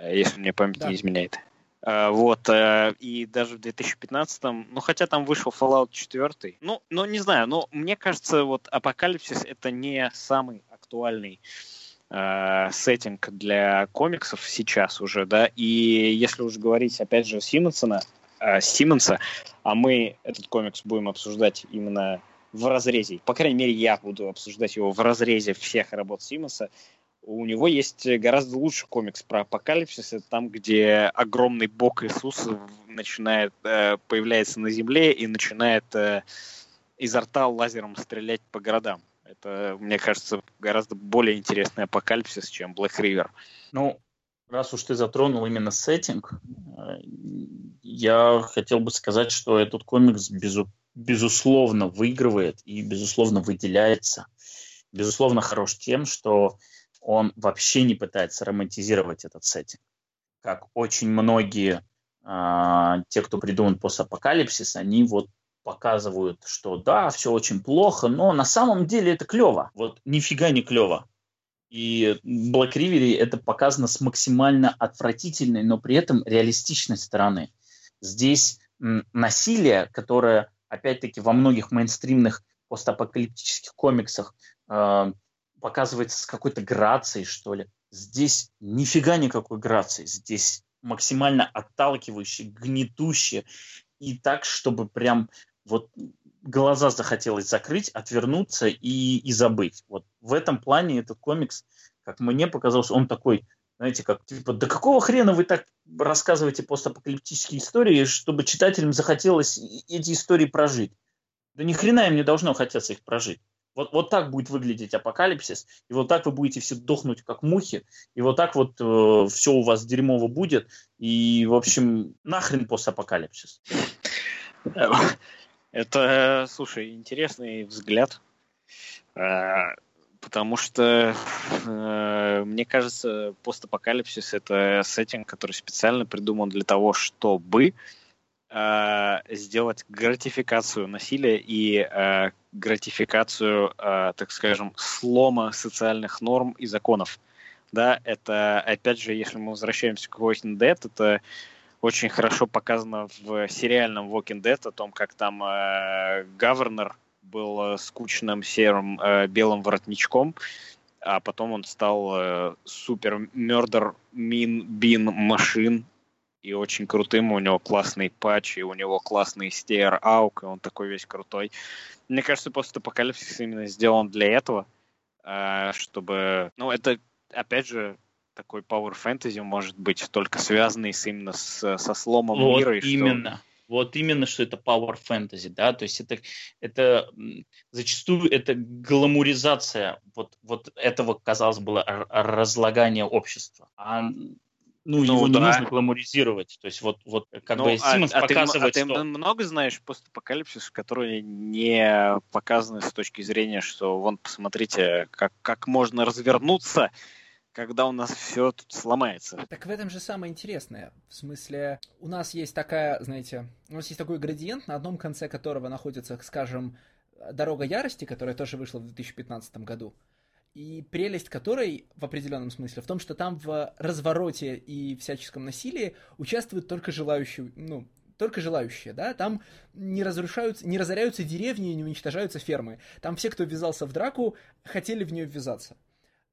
Если мне память да. не изменяет. Э, вот, э, и даже в 2015-м, ну, хотя там вышел Fallout 4, ну, ну, не знаю, но мне кажется, вот Апокалипсис это не самый актуальный э, сеттинг для комиксов сейчас уже, да, и если уж говорить, опять же, Симонсона, э, Симонса, а мы этот комикс будем обсуждать именно в разрезе, по крайней мере, я буду обсуждать его в разрезе всех работ Симонса, у него есть гораздо лучше комикс про апокалипсис, это там, где огромный бог Иисуса начинает э, появляется на земле и начинает э, изо рта лазером стрелять по городам. Это, мне кажется, гораздо более интересный апокалипсис, чем Black River. Ну, раз уж ты затронул именно сеттинг, э, я хотел бы сказать, что этот комикс безу безусловно выигрывает и безусловно выделяется. Безусловно хорош тем, что он вообще не пытается романтизировать этот сеттинг. Как очень многие э, те, кто придуман постапокалипсис, они вот показывают, что да, все очень плохо, но на самом деле это клево. Вот нифига не клево. И Black River это показано с максимально отвратительной, но при этом реалистичной стороны. Здесь насилие, которое, опять-таки, во многих мейнстримных постапокалиптических комиксах э, показывается с какой-то грацией, что ли. Здесь нифига никакой грации. Здесь максимально отталкивающе, гнетуще. И так, чтобы прям вот глаза захотелось закрыть, отвернуться и, и забыть. Вот в этом плане этот комикс, как мне показалось, он такой, знаете, как типа, да какого хрена вы так рассказываете постапокалиптические истории, чтобы читателям захотелось эти истории прожить? Да ни хрена им не должно хотеться их прожить. Вот, вот так будет выглядеть апокалипсис, и вот так вы будете все дохнуть как мухи, и вот так вот э, все у вас дерьмово будет, и, в общем, нахрен постапокалипсис. <laughs> Это, слушай, интересный взгляд, э, потому что, э, мне кажется, постапокалипсис — это сеттинг, который специально придуман для того, чтобы э, сделать гратификацию насилия и э, гратификацию, так скажем, слома социальных норм и законов. Да, это, опять же, если мы возвращаемся к Walking Dead, это очень хорошо показано в сериальном Walking Dead о том, как там э, был э, скучным серым э, белым воротничком, а потом он стал э, супер мердер мин бин машин и очень крутым, у него классный патч, и у него классный стейр аук, и он такой весь крутой. Мне кажется, постапокалипсис именно сделан для этого, э, чтобы... Ну, это, опять же, такой power fantasy может быть только связанный с, именно с, со сломом вот мира. И именно. Что... Вот именно, что это power fantasy, да, то есть это, это зачастую это гламуризация вот, вот этого, казалось бы, разлагания общества. А ну, ну его да. не нужно гламуризировать. То есть вот, вот как ну, бы а, Симмонс а показывает, ты, а что... ты много знаешь постапокалипсис, которые не показаны с точки зрения, что вон, посмотрите, как, как можно развернуться, когда у нас все тут сломается. Так в этом же самое интересное. В смысле, у нас есть такая, знаете, у нас есть такой градиент, на одном конце которого находится, скажем, «Дорога ярости», которая тоже вышла в 2015 году и прелесть которой в определенном смысле в том, что там в развороте и всяческом насилии участвуют только желающие, ну, только желающие, да, там не разрушаются, не разоряются деревни не уничтожаются фермы. Там все, кто ввязался в драку, хотели в нее ввязаться.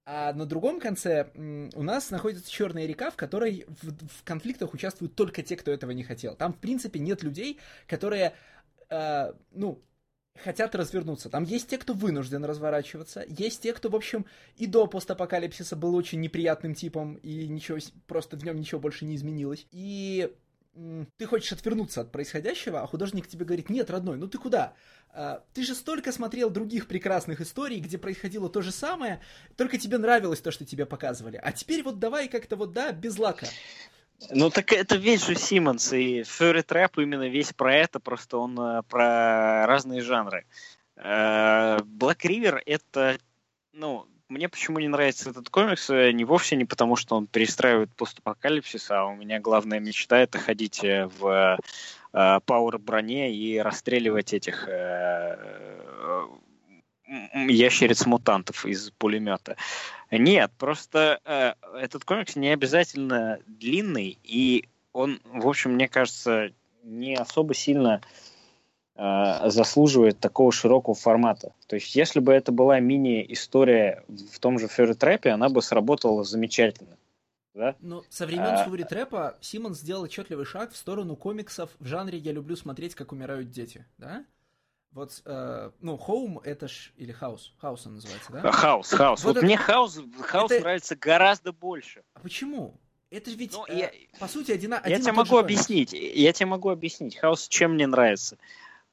А на другом конце у нас находится черная река, в которой в, в конфликтах участвуют только те, кто этого не хотел. Там, в принципе, нет людей, которые, э, ну, хотят развернуться. Там есть те, кто вынужден разворачиваться, есть те, кто, в общем, и до постапокалипсиса был очень неприятным типом, и ничего, просто в нем ничего больше не изменилось. И ты хочешь отвернуться от происходящего, а художник тебе говорит, нет, родной, ну ты куда? А, ты же столько смотрел других прекрасных историй, где происходило то же самое, только тебе нравилось то, что тебе показывали. А теперь вот давай как-то вот, да, без лака. Ну так это весь же Симмонс, и Ферри Трэп именно весь про это, просто он э, про разные жанры. Black River это, ну, мне почему не нравится этот комикс, э, не вовсе не потому, что он перестраивает постапокалипсис, а у меня главная мечта это ходить в Power броне и расстреливать этих ящериц-мутантов из пулемета. Нет, просто э, этот комикс не обязательно длинный, и он, в общем, мне кажется, не особо сильно э, заслуживает такого широкого формата. То есть, если бы это была мини-история в том же Ферри Трэпе, она бы сработала замечательно. Да? Ну, со времен а... Фьюри Трэпа Симон сделал отчетливый шаг в сторону комиксов в жанре «Я люблю смотреть, как умирают дети», да? Вот, э, ну, Home это ж, или House, House он называется, да? Хаус, Хаус. Вот, вот это... мне Хаус, Хаус это... нравится гораздо больше. А почему? Это ведь, ну, э, я... по сути, один, один Я тебе могу объяснить, я тебе могу объяснить, Хаус чем мне нравится.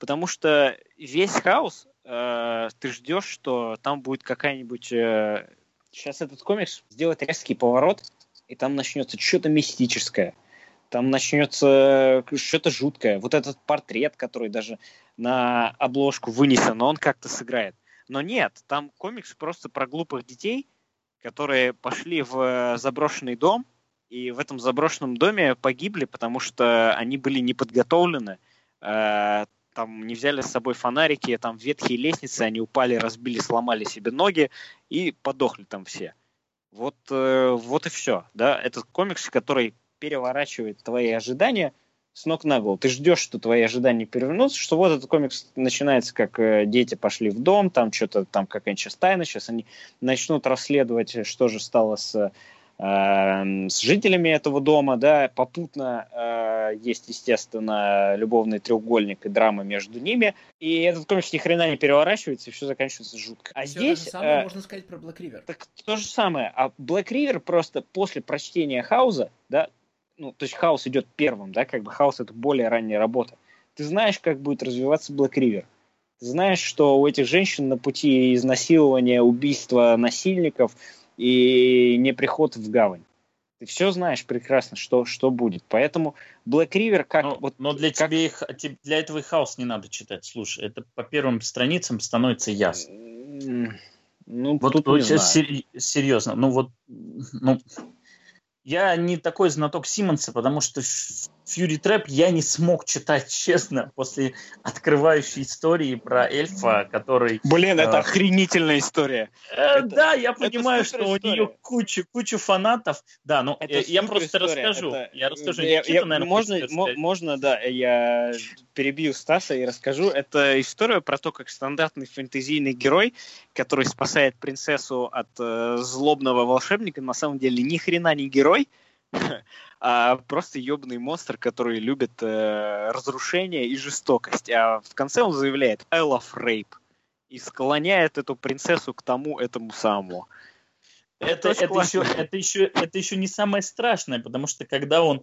Потому что весь Хаус, э, ты ждешь, что там будет какая-нибудь... Э, сейчас этот комикс сделает резкий поворот, и там начнется что-то мистическое там начнется что-то жуткое. Вот этот портрет, который даже на обложку вынесен, он как-то сыграет. Но нет, там комикс просто про глупых детей, которые пошли в заброшенный дом, и в этом заброшенном доме погибли, потому что они были не подготовлены, э, там не взяли с собой фонарики, там ветхие лестницы, они упали, разбили, сломали себе ноги и подохли там все. Вот, э, вот и все. Да? Этот комикс, который переворачивает твои ожидания с ног на голову. Ты ждешь, что твои ожидания перевернутся, что вот этот комикс начинается, как э, дети пошли в дом, там что-то, там какая-нибудь сейчас тайна, сейчас они начнут расследовать, что же стало с, с жителями этого дома, да, попутно э, есть, естественно, любовный треугольник и драма между ними, и этот комикс ни хрена не переворачивается, и все заканчивается жутко. А все здесь... То же самое э, можно сказать про Black River. Так то же самое, а Black River просто после прочтения Хауза, да, ну, то есть хаос идет первым, да, как бы хаос это более ранняя работа. Ты знаешь, как будет развиваться Black River. Ты знаешь, что у этих женщин на пути изнасилования, убийства насильников и не приход в гавань. Ты все знаешь прекрасно, что, что будет. Поэтому Black River как... Но, вот, но для, как... Тебе их, для этого и хаос не надо читать. Слушай, это по первым страницам становится ясно. Ну, вот, тут вот сейчас серьезно. Ну вот, ну, я не такой знаток Симмонса, потому что Фьюри Трэп я не смог читать, <laughs> честно, после открывающей истории про эльфа, который... Блин, это э, охренительная история. <laughs> Э, это, да, я понимаю, что у нее куча, куча фанатов. Да, ну это я просто история. расскажу. Это... Я расскажу. Я, я, наверное, можно, можно, да, я перебью Стаса и расскажу. Это история про то, как стандартный фэнтезийный герой, который спасает принцессу от э, злобного волшебника, на самом деле ни хрена не герой, <laughs> а просто ебаный монстр, который любит э, разрушение и жестокость. А в конце он заявляет «I love rape» и склоняет эту принцессу к тому этому самому. Это, это, это, еще, это, еще, это еще не самое страшное, потому что когда он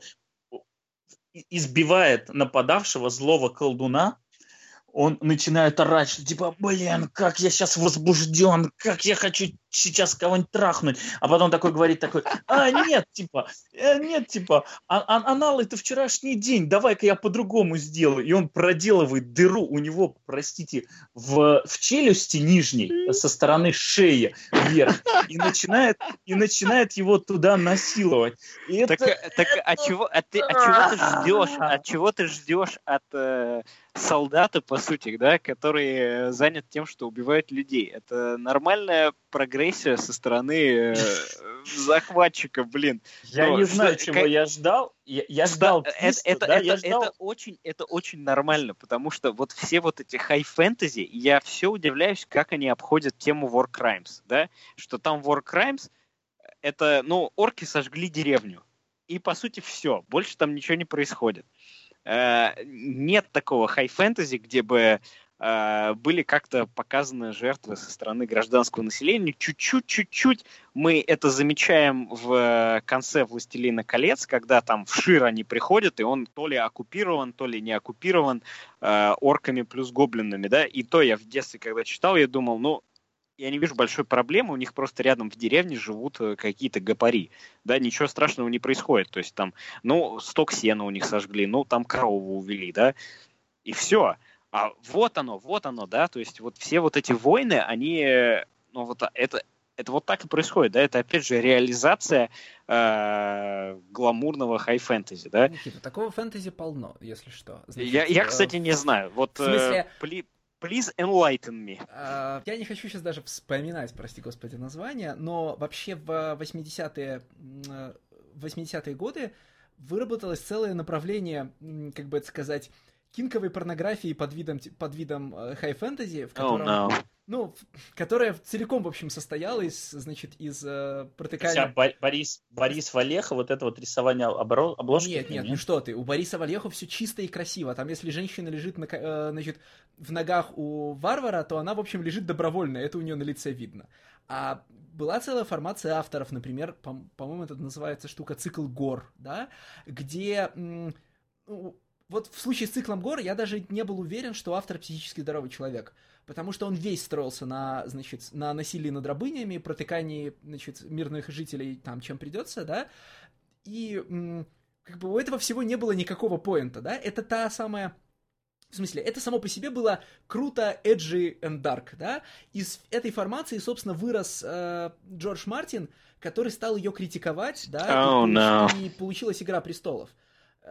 избивает нападавшего злого колдуна, он начинает орать, что типа, блин, как я сейчас возбужден, как я хочу сейчас кого-нибудь трахнуть. А потом такой говорит такой, а, нет, типа, э, нет, типа, а, а, анал это вчерашний день, давай-ка я по-другому сделаю. И он проделывает дыру у него, простите, в, в челюсти нижней, со стороны шеи вверх, и начинает, и начинает его туда насиловать. И так, это, так а чего, а ты, а чего ты ждешь, а чего ты ждешь от э, солдата, по сути, да, который э, занят тем, что убивает людей? Это нормальная программа агрессия со стороны э, захватчика, блин. Я Но, не знаю, что, чего как... я ждал. Я, я ждал это, киста, это, да, это, я ждал... это, очень, это очень нормально, потому что вот все вот эти хай-фэнтези, я все удивляюсь, как они обходят тему War Crimes, да, что там War Crimes, это, ну, орки сожгли деревню, и, по сути, все, больше там ничего не происходит. Э, нет такого хай-фэнтези, где бы э, были как-то показаны жертвы со стороны гражданского населения. Чуть-чуть, чуть-чуть мы это замечаем в конце «Властелина колец», когда там в Шир они приходят, и он то ли оккупирован, то ли не оккупирован э, орками плюс гоблинами, да, и то я в детстве, когда читал, я думал, ну, я не вижу большой проблемы, у них просто рядом в деревне живут э, какие-то гопари, да, ничего страшного не происходит, то есть там, ну, сток сена у них сожгли, ну, там корову увели, да, и все. А вот оно, вот оно, да, то есть вот все вот эти войны, они, ну, вот это, это вот так и происходит, да, это опять же реализация э, гламурного хай-фэнтези, да. Никита, такого фэнтези полно, если что. Значит, я, я, кстати, не знаю. Вот, в смысле, э, Please enlighten me. Uh, я не хочу сейчас даже вспоминать, прости господи, название, но вообще в 80-е 80 годы выработалось целое направление, как бы это сказать, кинковой порнографии под видом, под видом хай-фэнтези, в котором... Oh, no. Ну, которая целиком, в общем, состояла из, значит, из э, протыкания... Борис, Борис Валеха, вот это вот рисование обро... обложки? Нет, нет, нет, ну что ты, у Бориса Валеха все чисто и красиво. Там, если женщина лежит, на, э, значит, в ногах у варвара, то она, в общем, лежит добровольно, это у нее на лице видно. А была целая формация авторов, например, по- по-моему, это называется штука «Цикл гор», да, где... М- вот в случае с циклом гор я даже не был уверен, что автор психически здоровый человек потому что он весь строился на, значит, на насилии над рабынями, протыкании, значит, мирных жителей там, чем придется, да, и как бы у этого всего не было никакого поинта, да, это та самая в смысле, это само по себе было круто, edgy and dark, да? Из этой формации, собственно, вырос э, Джордж Мартин, который стал ее критиковать, да? Oh, и, no. и получилась «Игра престолов». Э,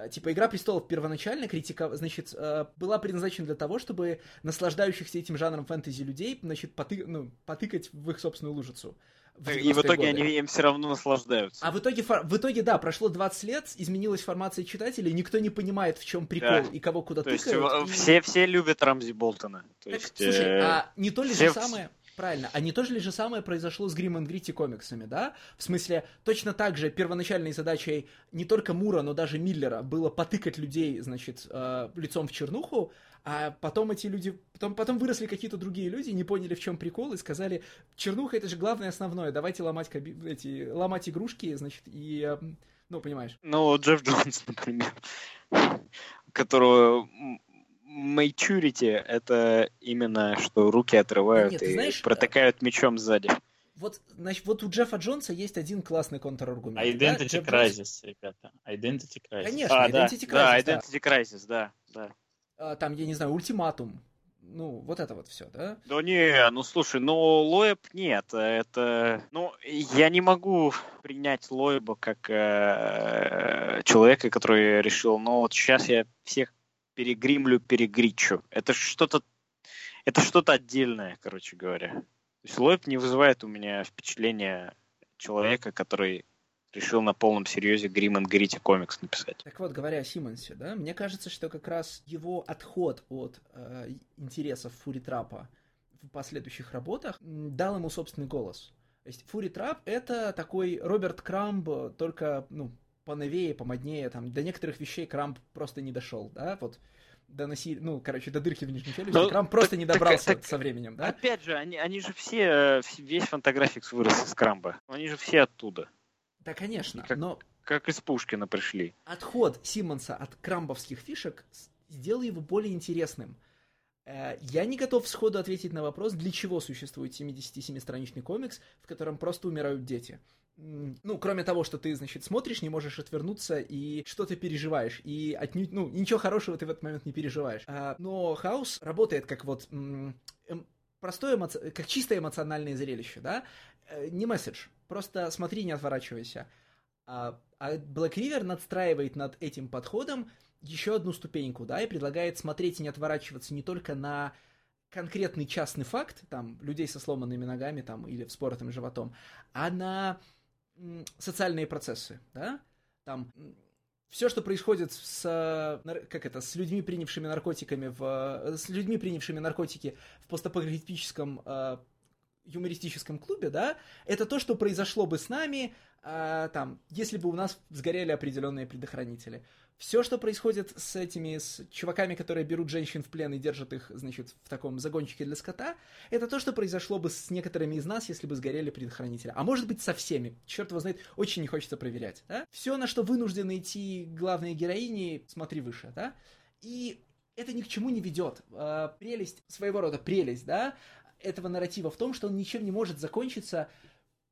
типа, «Игра престолов» первоначально критика, значит, э, была предназначена для того, чтобы наслаждающихся этим жанром фэнтези людей, значит, поты... ну, потыкать в их собственную лужицу. В и в итоге годы. они им все равно наслаждаются. А в итоге, в итоге, да, прошло 20 лет, изменилась формация читателей, никто не понимает, в чем прикол да. и кого куда То тыкают. Есть, и... все, все любят Рамзи Болтона. То так, есть, слушай, э... а не то ли все... же самое... Правильно. А не то же ли самое произошло с Grim and Gritty комиксами, да? В смысле, точно так же первоначальной задачей не только Мура, но даже Миллера было потыкать людей, значит, э, лицом в чернуху, а потом эти люди, потом, потом выросли какие-то другие люди, не поняли, в чем прикол, и сказали, чернуха это же главное основное, давайте ломать, каби... эти, ломать игрушки, значит, и, э, ну, понимаешь. Ну, Джефф Джонс, <laughs> например, которого maturity — это именно, что руки отрывают Нет, и знаешь, протыкают мечом сзади. Вот, значит, вот у Джеффа Джонса есть один классный контраргумент. Identity да? Crisis, ребята. Identity Crisis. Конечно, а, Identity да. Crisis. Да, Identity да. Crisis, да, да. А, там, я не знаю, ультиматум. Ну, вот это вот все, да? Да не, ну слушай, ну Лоеб нет, это... Ну, я не могу принять Лоеба как э, человека, который решил, ну вот сейчас я всех перегримлю, перегричу. Это что-то это что-то отдельное, короче говоря. То есть Лойб не вызывает у меня впечатления человека, который решил на полном серьезе Грим и Грити комикс написать. Так вот, говоря о Симмонсе, да, мне кажется, что как раз его отход от э, интересов Фури Трапа в последующих работах дал ему собственный голос. То есть Фури Трап — это такой Роберт Крамб, только, ну, поновее, помоднее, там, до некоторых вещей Крамп просто не дошел, да, вот доносили, ну, короче, до дырки в нижней челюсти, Но, Крамп просто так, не добрался так, со временем, да? Опять же, они, они же все, весь фантаграфикс вырос из Крамба, они же все оттуда. Да, конечно, как, но... Как из Пушкина пришли. Отход Симмонса от крамбовских фишек сделал его более интересным. Э, я не готов сходу ответить на вопрос, для чего существует 77-страничный комикс, в котором просто умирают дети ну, кроме того, что ты, значит, смотришь, не можешь отвернуться и что-то переживаешь, и отнюдь, ну, ничего хорошего ты в этот момент не переживаешь. А, но Хаус работает как вот эм, простое, эмоци... как чисто эмоциональное зрелище, да, э, не месседж, просто смотри, не отворачивайся. А, а Black River надстраивает над этим подходом еще одну ступеньку, да, и предлагает смотреть и не отворачиваться не только на конкретный частный факт, там, людей со сломанными ногами, там, или вспоротым животом, а на социальные процессы, да, там все, что происходит с, как это, с людьми, принявшими наркотиками в, с людьми, принявшими наркотики в постапокалиптическом э, юмористическом клубе, да, это то, что произошло бы с нами, а, там, если бы у нас сгорели определенные предохранители. Все, что происходит с этими, с чуваками, которые берут женщин в плен и держат их, значит, в таком загончике для скота, это то, что произошло бы с некоторыми из нас, если бы сгорели предохранители. А может быть, со всеми. Черт его знает, очень не хочется проверять, да? Все, на что вынуждены идти главные героини, смотри выше, да? И это ни к чему не ведет. А, прелесть, своего рода прелесть, да, этого нарратива в том, что он ничем не может закончиться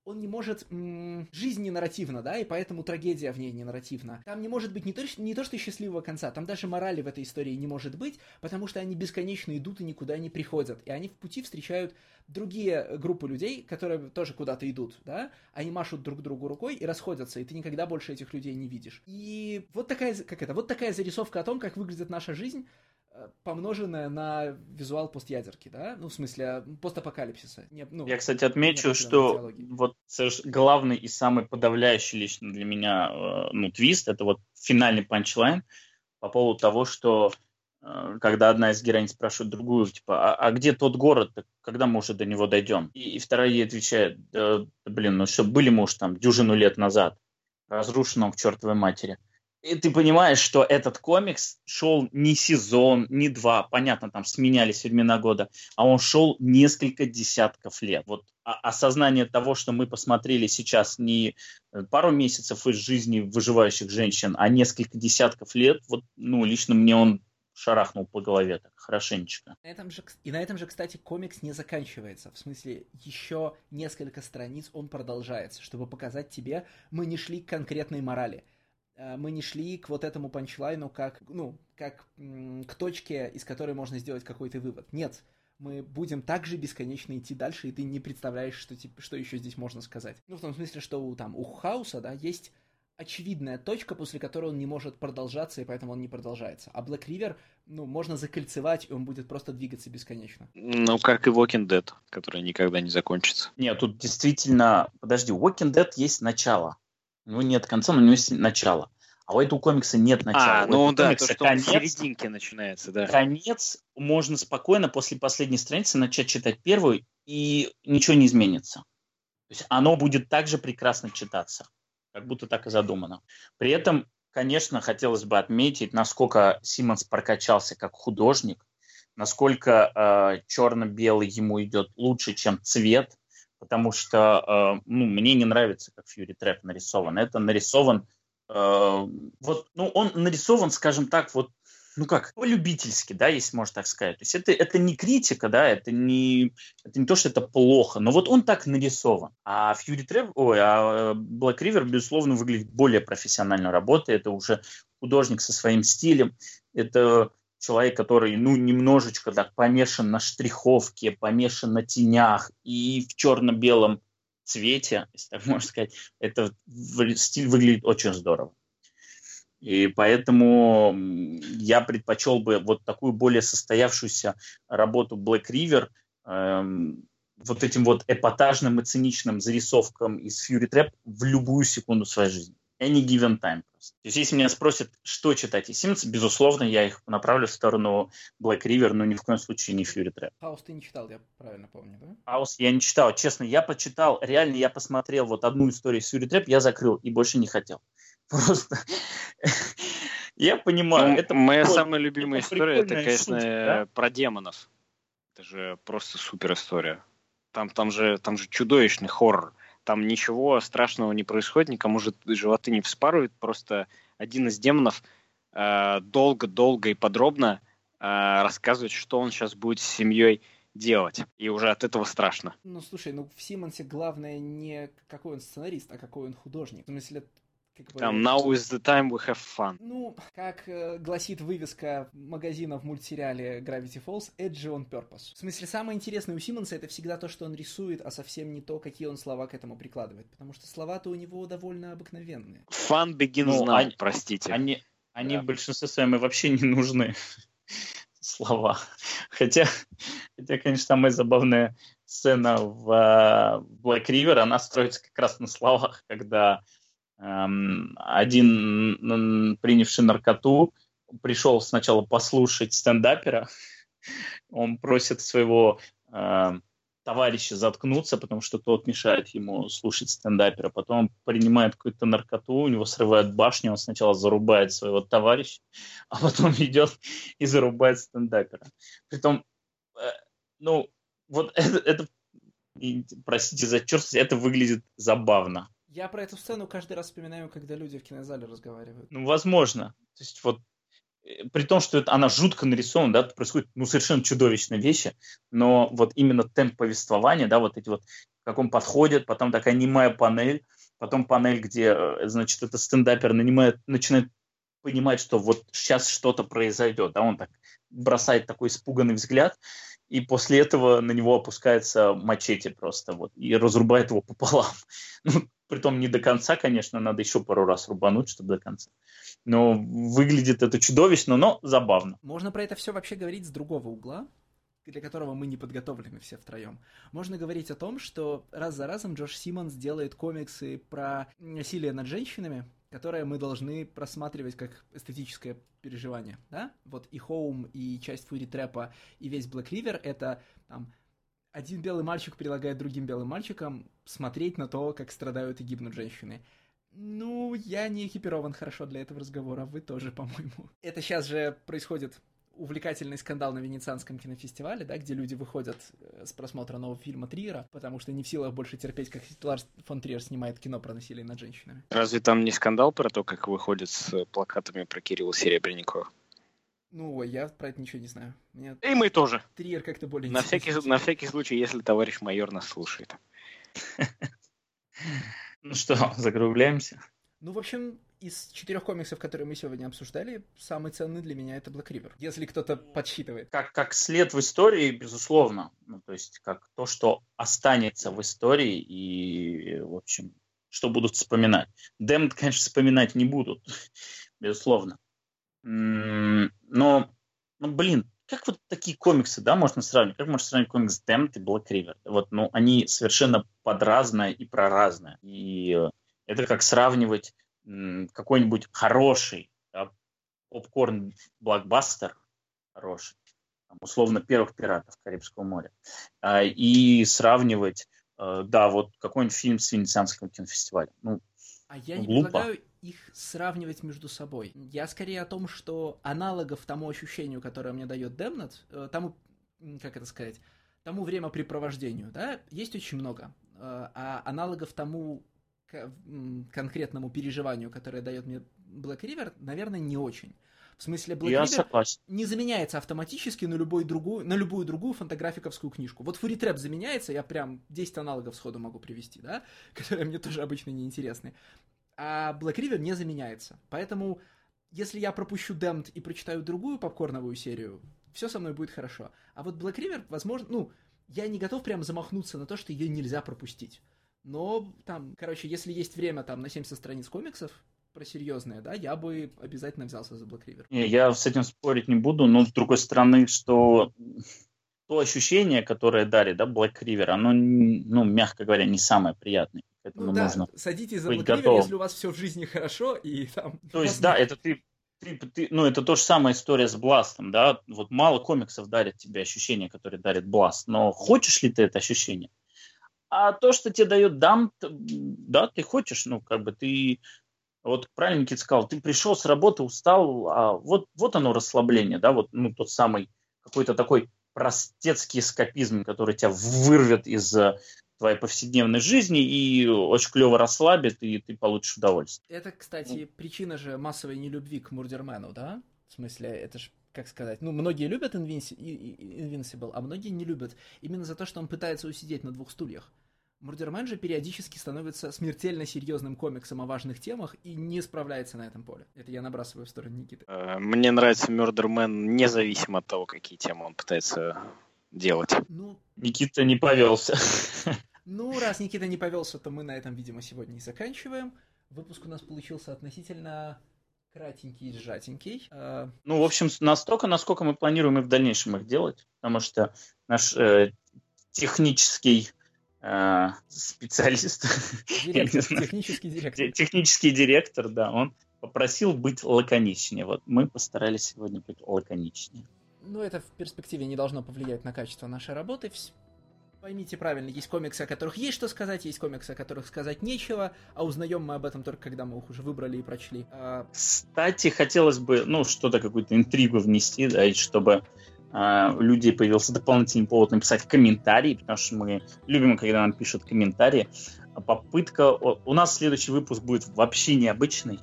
он не может... М- жизнь не нарративна, да, и поэтому трагедия в ней не нарративна. Там не может быть не то, не то, что счастливого конца, там даже морали в этой истории не может быть, потому что они бесконечно идут и никуда не приходят. И они в пути встречают другие группы людей, которые тоже куда-то идут, да, они машут друг другу рукой и расходятся, и ты никогда больше этих людей не видишь. И вот такая, как это, вот такая зарисовка о том, как выглядит наша жизнь, помноженное на визуал постядерки, да? Ну, в смысле, постапокалипсиса. Не, ну, Я, кстати, отмечу, что вот главный и самый подавляющий лично для меня э, ну, твист, это вот финальный панчлайн по поводу того, что э, когда одна из героинь спрашивает другую, типа, а, а где тот город, когда мы уже до него дойдем? И, и вторая ей отвечает, да, блин, ну что, были мы уж там дюжину лет назад, разрушенном к чертовой матери и ты понимаешь, что этот комикс шел не сезон, не два, понятно, там сменялись времена года, а он шел несколько десятков лет. Вот осознание того, что мы посмотрели сейчас не э, пару месяцев из жизни выживающих женщин, а несколько десятков лет, вот, ну, лично мне он шарахнул по голове так хорошенечко. На этом же, и на этом же, кстати, комикс не заканчивается. В смысле, еще несколько страниц он продолжается, чтобы показать тебе, мы не шли к конкретной морали мы не шли к вот этому панчлайну как, ну, как к точке, из которой можно сделать какой-то вывод. Нет, мы будем также бесконечно идти дальше, и ты не представляешь, что, типа, что еще здесь можно сказать. Ну, в том смысле, что у, там, у Хауса, да, есть очевидная точка, после которой он не может продолжаться, и поэтому он не продолжается. А Black River, ну, можно закольцевать, и он будет просто двигаться бесконечно. Ну, как и Walking Dead, который никогда не закончится. Нет, тут действительно... Подожди, у Walking Dead есть начало. У него нет конца, но у него есть начало. А у этого комикса нет начала. А, ну да, то, что конец, в серединке начинается, да. Конец можно спокойно после последней страницы начать читать первую, и ничего не изменится. То есть оно будет также прекрасно читаться, как будто так и задумано. При этом, конечно, хотелось бы отметить, насколько Симмонс прокачался как художник, насколько э, черно-белый ему идет лучше, чем цвет, потому что э, ну, мне не нравится, как Фьюри Трэп нарисован. Это нарисован, э, вот, ну, он нарисован, скажем так, вот, ну как, по-любительски, да, если можно так сказать. То есть это, это не критика, да, это не, это не то, что это плохо, но вот он так нарисован. А Фьюри Трэп, ой, а Black River, безусловно, выглядит более профессионально работает, это уже художник со своим стилем, это человек, который, ну, немножечко так помешан на штриховке, помешан на тенях и в черно-белом цвете, если так <laughs> можно сказать, это стиль выглядит очень здорово. И поэтому я предпочел бы вот такую более состоявшуюся работу Black River эм, вот этим вот эпатажным и циничным зарисовкам из Fury Trap в любую секунду своей жизни any given time. Просто. То есть, если меня спросят, что читать из Simmons, безусловно, я их направлю в сторону Black River, но ни в коем случае не Fury Trap. Хаус ты не читал, я правильно помню, да? Хаус я не читал. Честно, я почитал, реально я посмотрел вот одну историю с Fury Trap, я закрыл и больше не хотел. <laughs> Просто я понимаю. Ну, это моя самая любимая история, это, конечно, про демонов. Это же просто супер история. Там, там, же, там же чудовищный хоррор там ничего страшного не происходит, никому же животы не вспарывают, просто один из демонов э, долго-долго и подробно э, рассказывает, что он сейчас будет с семьей делать. И уже от этого страшно. Ну, слушай, ну в Симонсе главное не какой он сценарист, а какой он художник. В смысле, как бы, Там now is the time we have fun. Ну, как э, гласит вывеска магазина в мультсериале Gravity Falls, edgy on purpose. В смысле, самое интересное у Симмонса это всегда то, что он рисует, а совсем не то, какие он слова к этому прикладывает. Потому что слова-то у него довольно обыкновенные. Fun begins ну, now, они, простите. Они, они да. в большинстве своем и вообще не нужны <laughs> слова. Хотя, хотя, конечно, самая забавная сцена в uh, Black River, она строится как раз на словах, когда один принявший наркоту пришел сначала послушать стендапера, <laughs> он просит своего э, товарища заткнуться, потому что тот мешает ему слушать стендапера. Потом он принимает какую-то наркоту, у него срывает башню, он сначала зарубает своего товарища, <laughs> а потом идет и зарубает стендапера. Притом, э, ну, вот <laughs> это, это простите за черствость, это выглядит забавно. Я про эту сцену каждый раз вспоминаю, когда люди в кинозале разговаривают. Ну, возможно. То есть вот Э, при том, что это, она жутко нарисована, да, происходят ну, совершенно чудовищные вещи, но вот именно темп повествования, да, вот эти вот, как он подходит, потом такая немая панель, потом панель, где, э, значит, этот стендапер нанимает, начинает понимать, что вот сейчас что-то произойдет, да, он так бросает такой испуганный взгляд, и после этого на него опускается мачете просто вот и разрубает его пополам. <laughs> Ну, притом не до конца, конечно, надо еще пару раз рубануть, чтобы до конца. Но выглядит это чудовищно, но забавно. Можно про это все вообще говорить с другого угла, для которого мы не подготовлены все втроем. Можно говорить о том, что раз за разом Джош Симмонс делает комиксы про насилие над женщинами, которые мы должны просматривать как эстетическое переживание, да? Вот и Хоум, и часть Фури Трэпа, и весь Black River — это там один белый мальчик предлагает другим белым мальчикам смотреть на то, как страдают и гибнут женщины. Ну, я не экипирован хорошо для этого разговора, вы тоже, <laughs> по-моему. Это сейчас же происходит увлекательный скандал на Венецианском кинофестивале, да, где люди выходят э, с просмотра нового фильма Триера, потому что не в силах больше терпеть, как Ларс фон Триер снимает кино про насилие над женщинами. Разве там не скандал про то, как выходят с плакатами про Кирилла Серебренникова? Ну, я про это ничего не знаю. Мне... И мы тоже. Триер как-то более на всякий, на всякий случай, если товарищ майор нас слушает. <laughs> Ну что, закругляемся? Ну, в общем, из четырех комиксов, которые мы сегодня обсуждали, самый ценный для меня это Black River, если кто-то подсчитывает. Как, как след в истории, безусловно. Ну, то есть, как то, что останется в истории и, в общем, что будут вспоминать. Дэмд, конечно, вспоминать не будут, <laughs> безусловно. Но, ну, блин, как вот такие комиксы, да, можно сравнивать? Как можно сравнить комикс Damned и Black River? Вот, ну, они совершенно подразные и проразные. И э, это как сравнивать какой-нибудь хороший да, попкорн-блокбастер, хороший, там, условно, первых пиратов Карибского моря, а, и сравнивать, э, да, вот какой-нибудь фильм с Венецианского кинофестиваля. Ну, а я не глупо. предлагаю их сравнивать между собой. Я скорее о том, что аналогов тому ощущению, которое мне дает Демнет, э, тому, как это сказать, тому времяпрепровождению, да, есть очень много. Э, а аналогов тому конкретному переживанию, которое дает мне Black River, наверное, не очень. В смысле, Black Я River согласен. не заменяется автоматически на, любой другую, на любую другую фантаграфиковскую книжку. Вот Фури Трэп заменяется, я прям 10 аналогов сходу могу привести, да, <laughs> которые мне тоже обычно не интересны а Black River не заменяется. Поэтому, если я пропущу Damned и прочитаю другую попкорновую серию, все со мной будет хорошо. А вот Black River, возможно, ну, я не готов прям замахнуться на то, что ее нельзя пропустить. Но там, короче, если есть время там на 70 страниц комиксов, про серьезное, да, я бы обязательно взялся за Black River. Не, я с этим спорить не буду, но с другой стороны, что то ощущение, которое дарит, да, Black River, оно, ну, мягко говоря, не самое приятное. Поэтому ну, да, нужно садитесь за Black если у вас все в жизни хорошо, и там... <laughs> То есть, да, это ты, ты, ты, ну, это то же самая история с Бластом, да, вот мало комиксов дарят тебе ощущение, которое дарит Бласт, но хочешь ли ты это ощущение? А то, что тебе дает Дам, да, ты хочешь, ну, как бы ты, вот правильно Никит сказал, ты пришел с работы, устал, а вот, вот оно расслабление, да, вот, ну, тот самый какой-то такой простецкий эскапизм, который тебя вырвет из твоей повседневной жизни и очень клево расслабит, и ты получишь удовольствие. Это, кстати, ну. причина же массовой нелюбви к Мурдермену, да? В смысле, это же как сказать, ну, многие любят Invincible, а многие не любят. Именно за то, что он пытается усидеть на двух стульях. Мурдермен же периодически становится смертельно серьезным комиксом о важных темах и не справляется на этом поле. Это я набрасываю в сторону Никиты. Э, мне нравится Мурдермен независимо от того, какие темы он пытается делать. Ну, Никита не повелся. Ну, раз Никита не повелся, то мы на этом, видимо, сегодня и заканчиваем. Выпуск у нас получился относительно кратенький и сжатенький. А, ну, в общем, настолько, насколько мы планируем и в дальнейшем их делать, потому что наш э, технический э, специалист, директор, <laughs> технический директор, технический директор, да, он попросил быть лаконичнее. Вот мы постарались сегодня быть лаконичнее. Ну, это в перспективе не должно повлиять на качество нашей работы. Поймите правильно, есть комиксы, о которых есть что сказать, есть комиксы, о которых сказать нечего, а узнаем мы об этом только когда мы их уже выбрали и прочли. А... Кстати, хотелось бы, ну, что-то, какую-то интригу внести, да, и чтобы а, у людей появился дополнительный повод написать комментарий, потому что мы любим, когда нам пишут комментарии. Попытка... У нас следующий выпуск будет вообще необычный.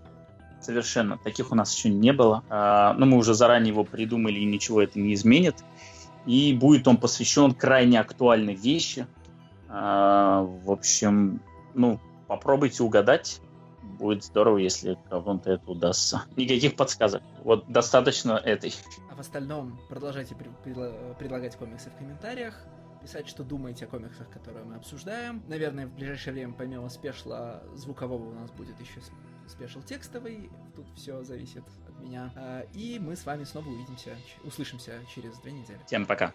Совершенно. Таких у нас еще не было. А, но мы уже заранее его придумали, и ничего это не изменит. И будет он посвящен крайне актуальной вещи. В общем, ну, попробуйте угадать будет здорово, если кому-то это удастся. Никаких подсказок. Вот достаточно этой. А в остальном продолжайте предлагать комиксы в комментариях, писать, что думаете о комиксах, которые мы обсуждаем. Наверное, в ближайшее время, помимо спешла звукового, у нас будет еще спешл текстовый. Тут все зависит от меня. А, и мы с вами снова увидимся, услышимся через две недели. Всем пока.